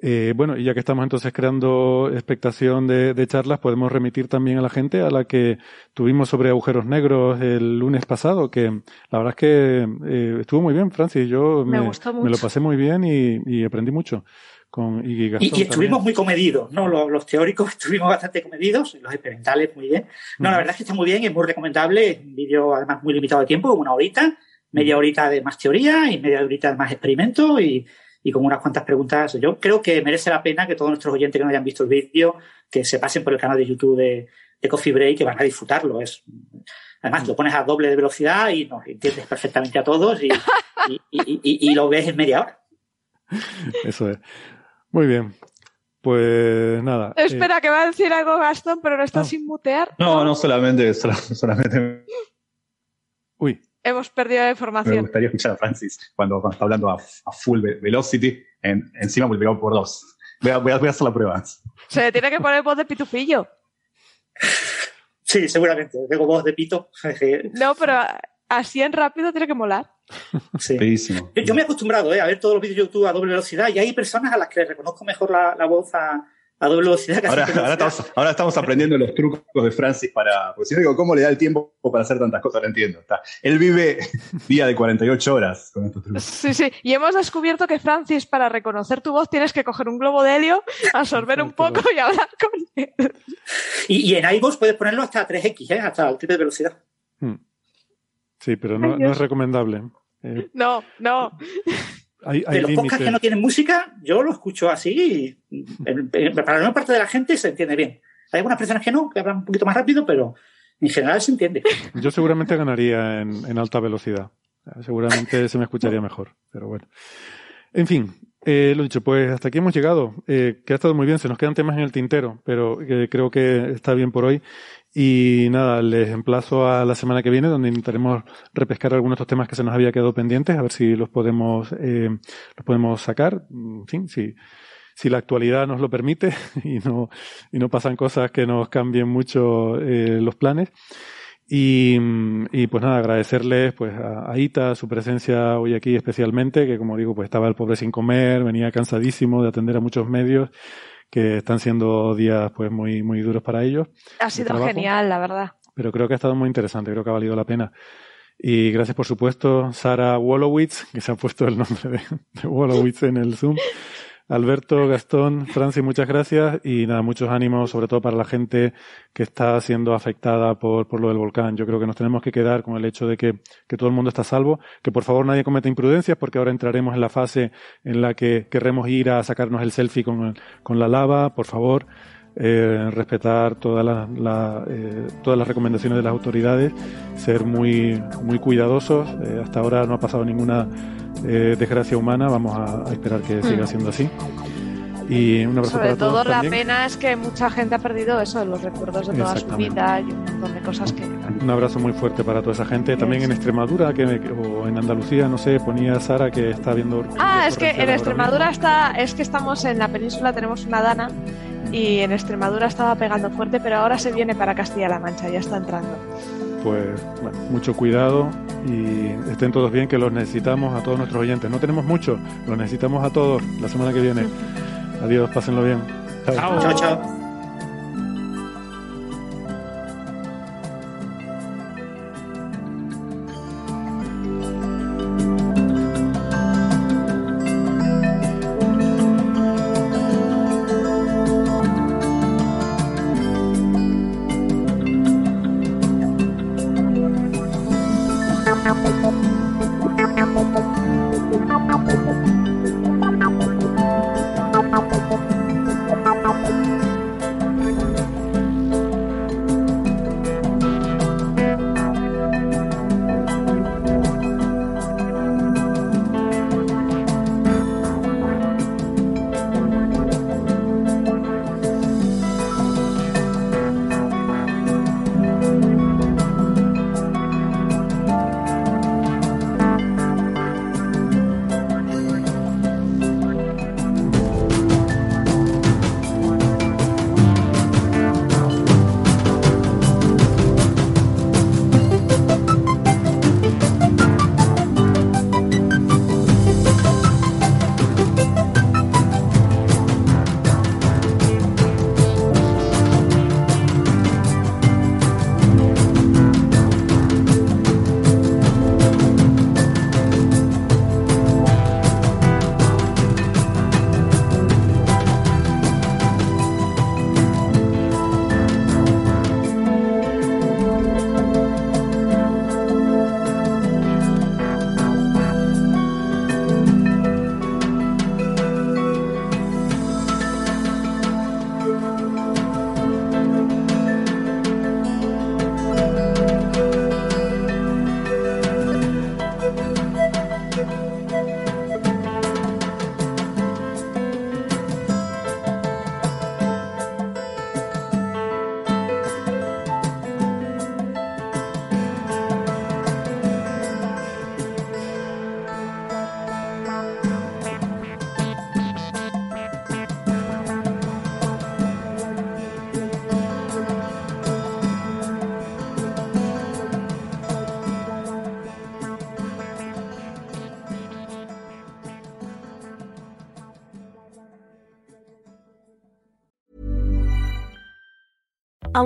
Eh, bueno, y ya que estamos entonces creando expectación de, de, charlas, podemos remitir también a la gente a la que tuvimos sobre agujeros negros el lunes pasado, que la verdad es que eh, estuvo muy bien, Francis. Yo me, me, me, lo pasé muy bien y, y aprendí mucho. Con, y, Gastón y, y, estuvimos muy comedidos, ¿no? Los, los, teóricos estuvimos bastante comedidos, los experimentales muy bien. No, la verdad es que está muy bien, es muy recomendable, es un vídeo además muy limitado de tiempo, una horita, media horita de más teoría y media horita de más experimento y, y con unas cuantas preguntas. Yo creo que merece la pena que todos nuestros oyentes que no hayan visto el vídeo, que se pasen por el canal de YouTube de, de Coffee Break, que van a disfrutarlo. Es, además, lo pones a doble de velocidad y nos entiendes perfectamente a todos y, y, y, y lo ves en media hora. Eso es. Muy bien. Pues nada. Espera, eh... que va a decir algo Gastón, pero no está no. sin mutear. No, no solamente, solamente. Hemos perdido la información. Me gustaría escuchar a Francis cuando, cuando está hablando a, a full velocity, en, encima multiplicado por dos. Voy a, voy, a, voy a, hacer la prueba. Se le tiene que poner voz de pitufillo. Sí, seguramente. Tengo voz de pito. no, pero así en rápido tiene que molar. Sí. Yo, yo, me he acostumbrado ¿eh? a ver todos los vídeos de YouTube a doble velocidad y hay personas a las que les reconozco mejor la, la voz a, a doble velocidad. Ahora, ahora, estamos, ahora, estamos, aprendiendo los trucos de Francis para. Porque si yo digo, ¿cómo le da el tiempo para hacer tantas cosas? Lo entiendo. Está. Él vive día de 48 horas con estos trucos. Sí, sí. Y hemos descubierto que Francis, para reconocer tu voz, tienes que coger un globo de helio, absorber un poco y hablar con él. Y, y en iVoox puedes ponerlo hasta 3X, ¿eh? hasta el triple de velocidad. Hmm. Sí, pero no, no es recomendable. Eh, no, no. Hay, hay de los podcasts que no tienen música, yo lo escucho así y para la mayor parte de la gente se entiende bien. Hay algunas personas que no, que hablan un poquito más rápido, pero en general se entiende. Yo seguramente ganaría en, en alta velocidad. Seguramente se me escucharía mejor, pero bueno. En fin, eh, lo dicho, pues hasta aquí hemos llegado, eh, que ha estado muy bien, se nos quedan temas en el tintero, pero eh, creo que está bien por hoy. Y nada, les emplazo a la semana que viene, donde intentaremos repescar algunos de estos temas que se nos había quedado pendientes, a ver si los podemos, eh, los podemos sacar. En fin, si, si la actualidad nos lo permite y no, y no pasan cosas que nos cambien mucho eh, los planes. Y, y, pues nada, agradecerles pues a, a Ita su presencia hoy aquí especialmente, que como digo, pues estaba el pobre sin comer, venía cansadísimo de atender a muchos medios que están siendo días pues muy, muy duros para ellos. Ha sido trabajo, genial, la verdad. Pero creo que ha estado muy interesante, creo que ha valido la pena. Y gracias, por supuesto, Sara Wolowitz, que se ha puesto el nombre de, de Wolowitz en el Zoom. Alberto, Gastón, Francis, muchas gracias y nada, muchos ánimos, sobre todo para la gente que está siendo afectada por, por lo del volcán. Yo creo que nos tenemos que quedar con el hecho de que, que todo el mundo está salvo, que por favor nadie cometa imprudencias porque ahora entraremos en la fase en la que querremos ir a sacarnos el selfie con, con la lava, por favor. Eh, respetar toda la, la, eh, todas las recomendaciones de las autoridades, ser muy, muy cuidadosos. Eh, hasta ahora no ha pasado ninguna eh, desgracia humana, vamos a, a esperar que siga siendo así. Y un abrazo Sobre para todo todos la también. pena es que mucha gente ha perdido eso, los recuerdos de toda su vida y un montón de cosas que... Un abrazo muy fuerte para toda esa gente. También en Extremadura que, o en Andalucía, no sé, ponía Sara que está viendo... Ah, es que en Extremadura está, es que estamos en la península, tenemos una dana y en Extremadura estaba pegando fuerte, pero ahora se viene para Castilla-La Mancha, ya está entrando. Pues bueno, mucho cuidado y estén todos bien, que los necesitamos a todos nuestros oyentes. No tenemos mucho, los necesitamos a todos la semana que viene. Adiós, pásenlo bien. Chao, chao. chao.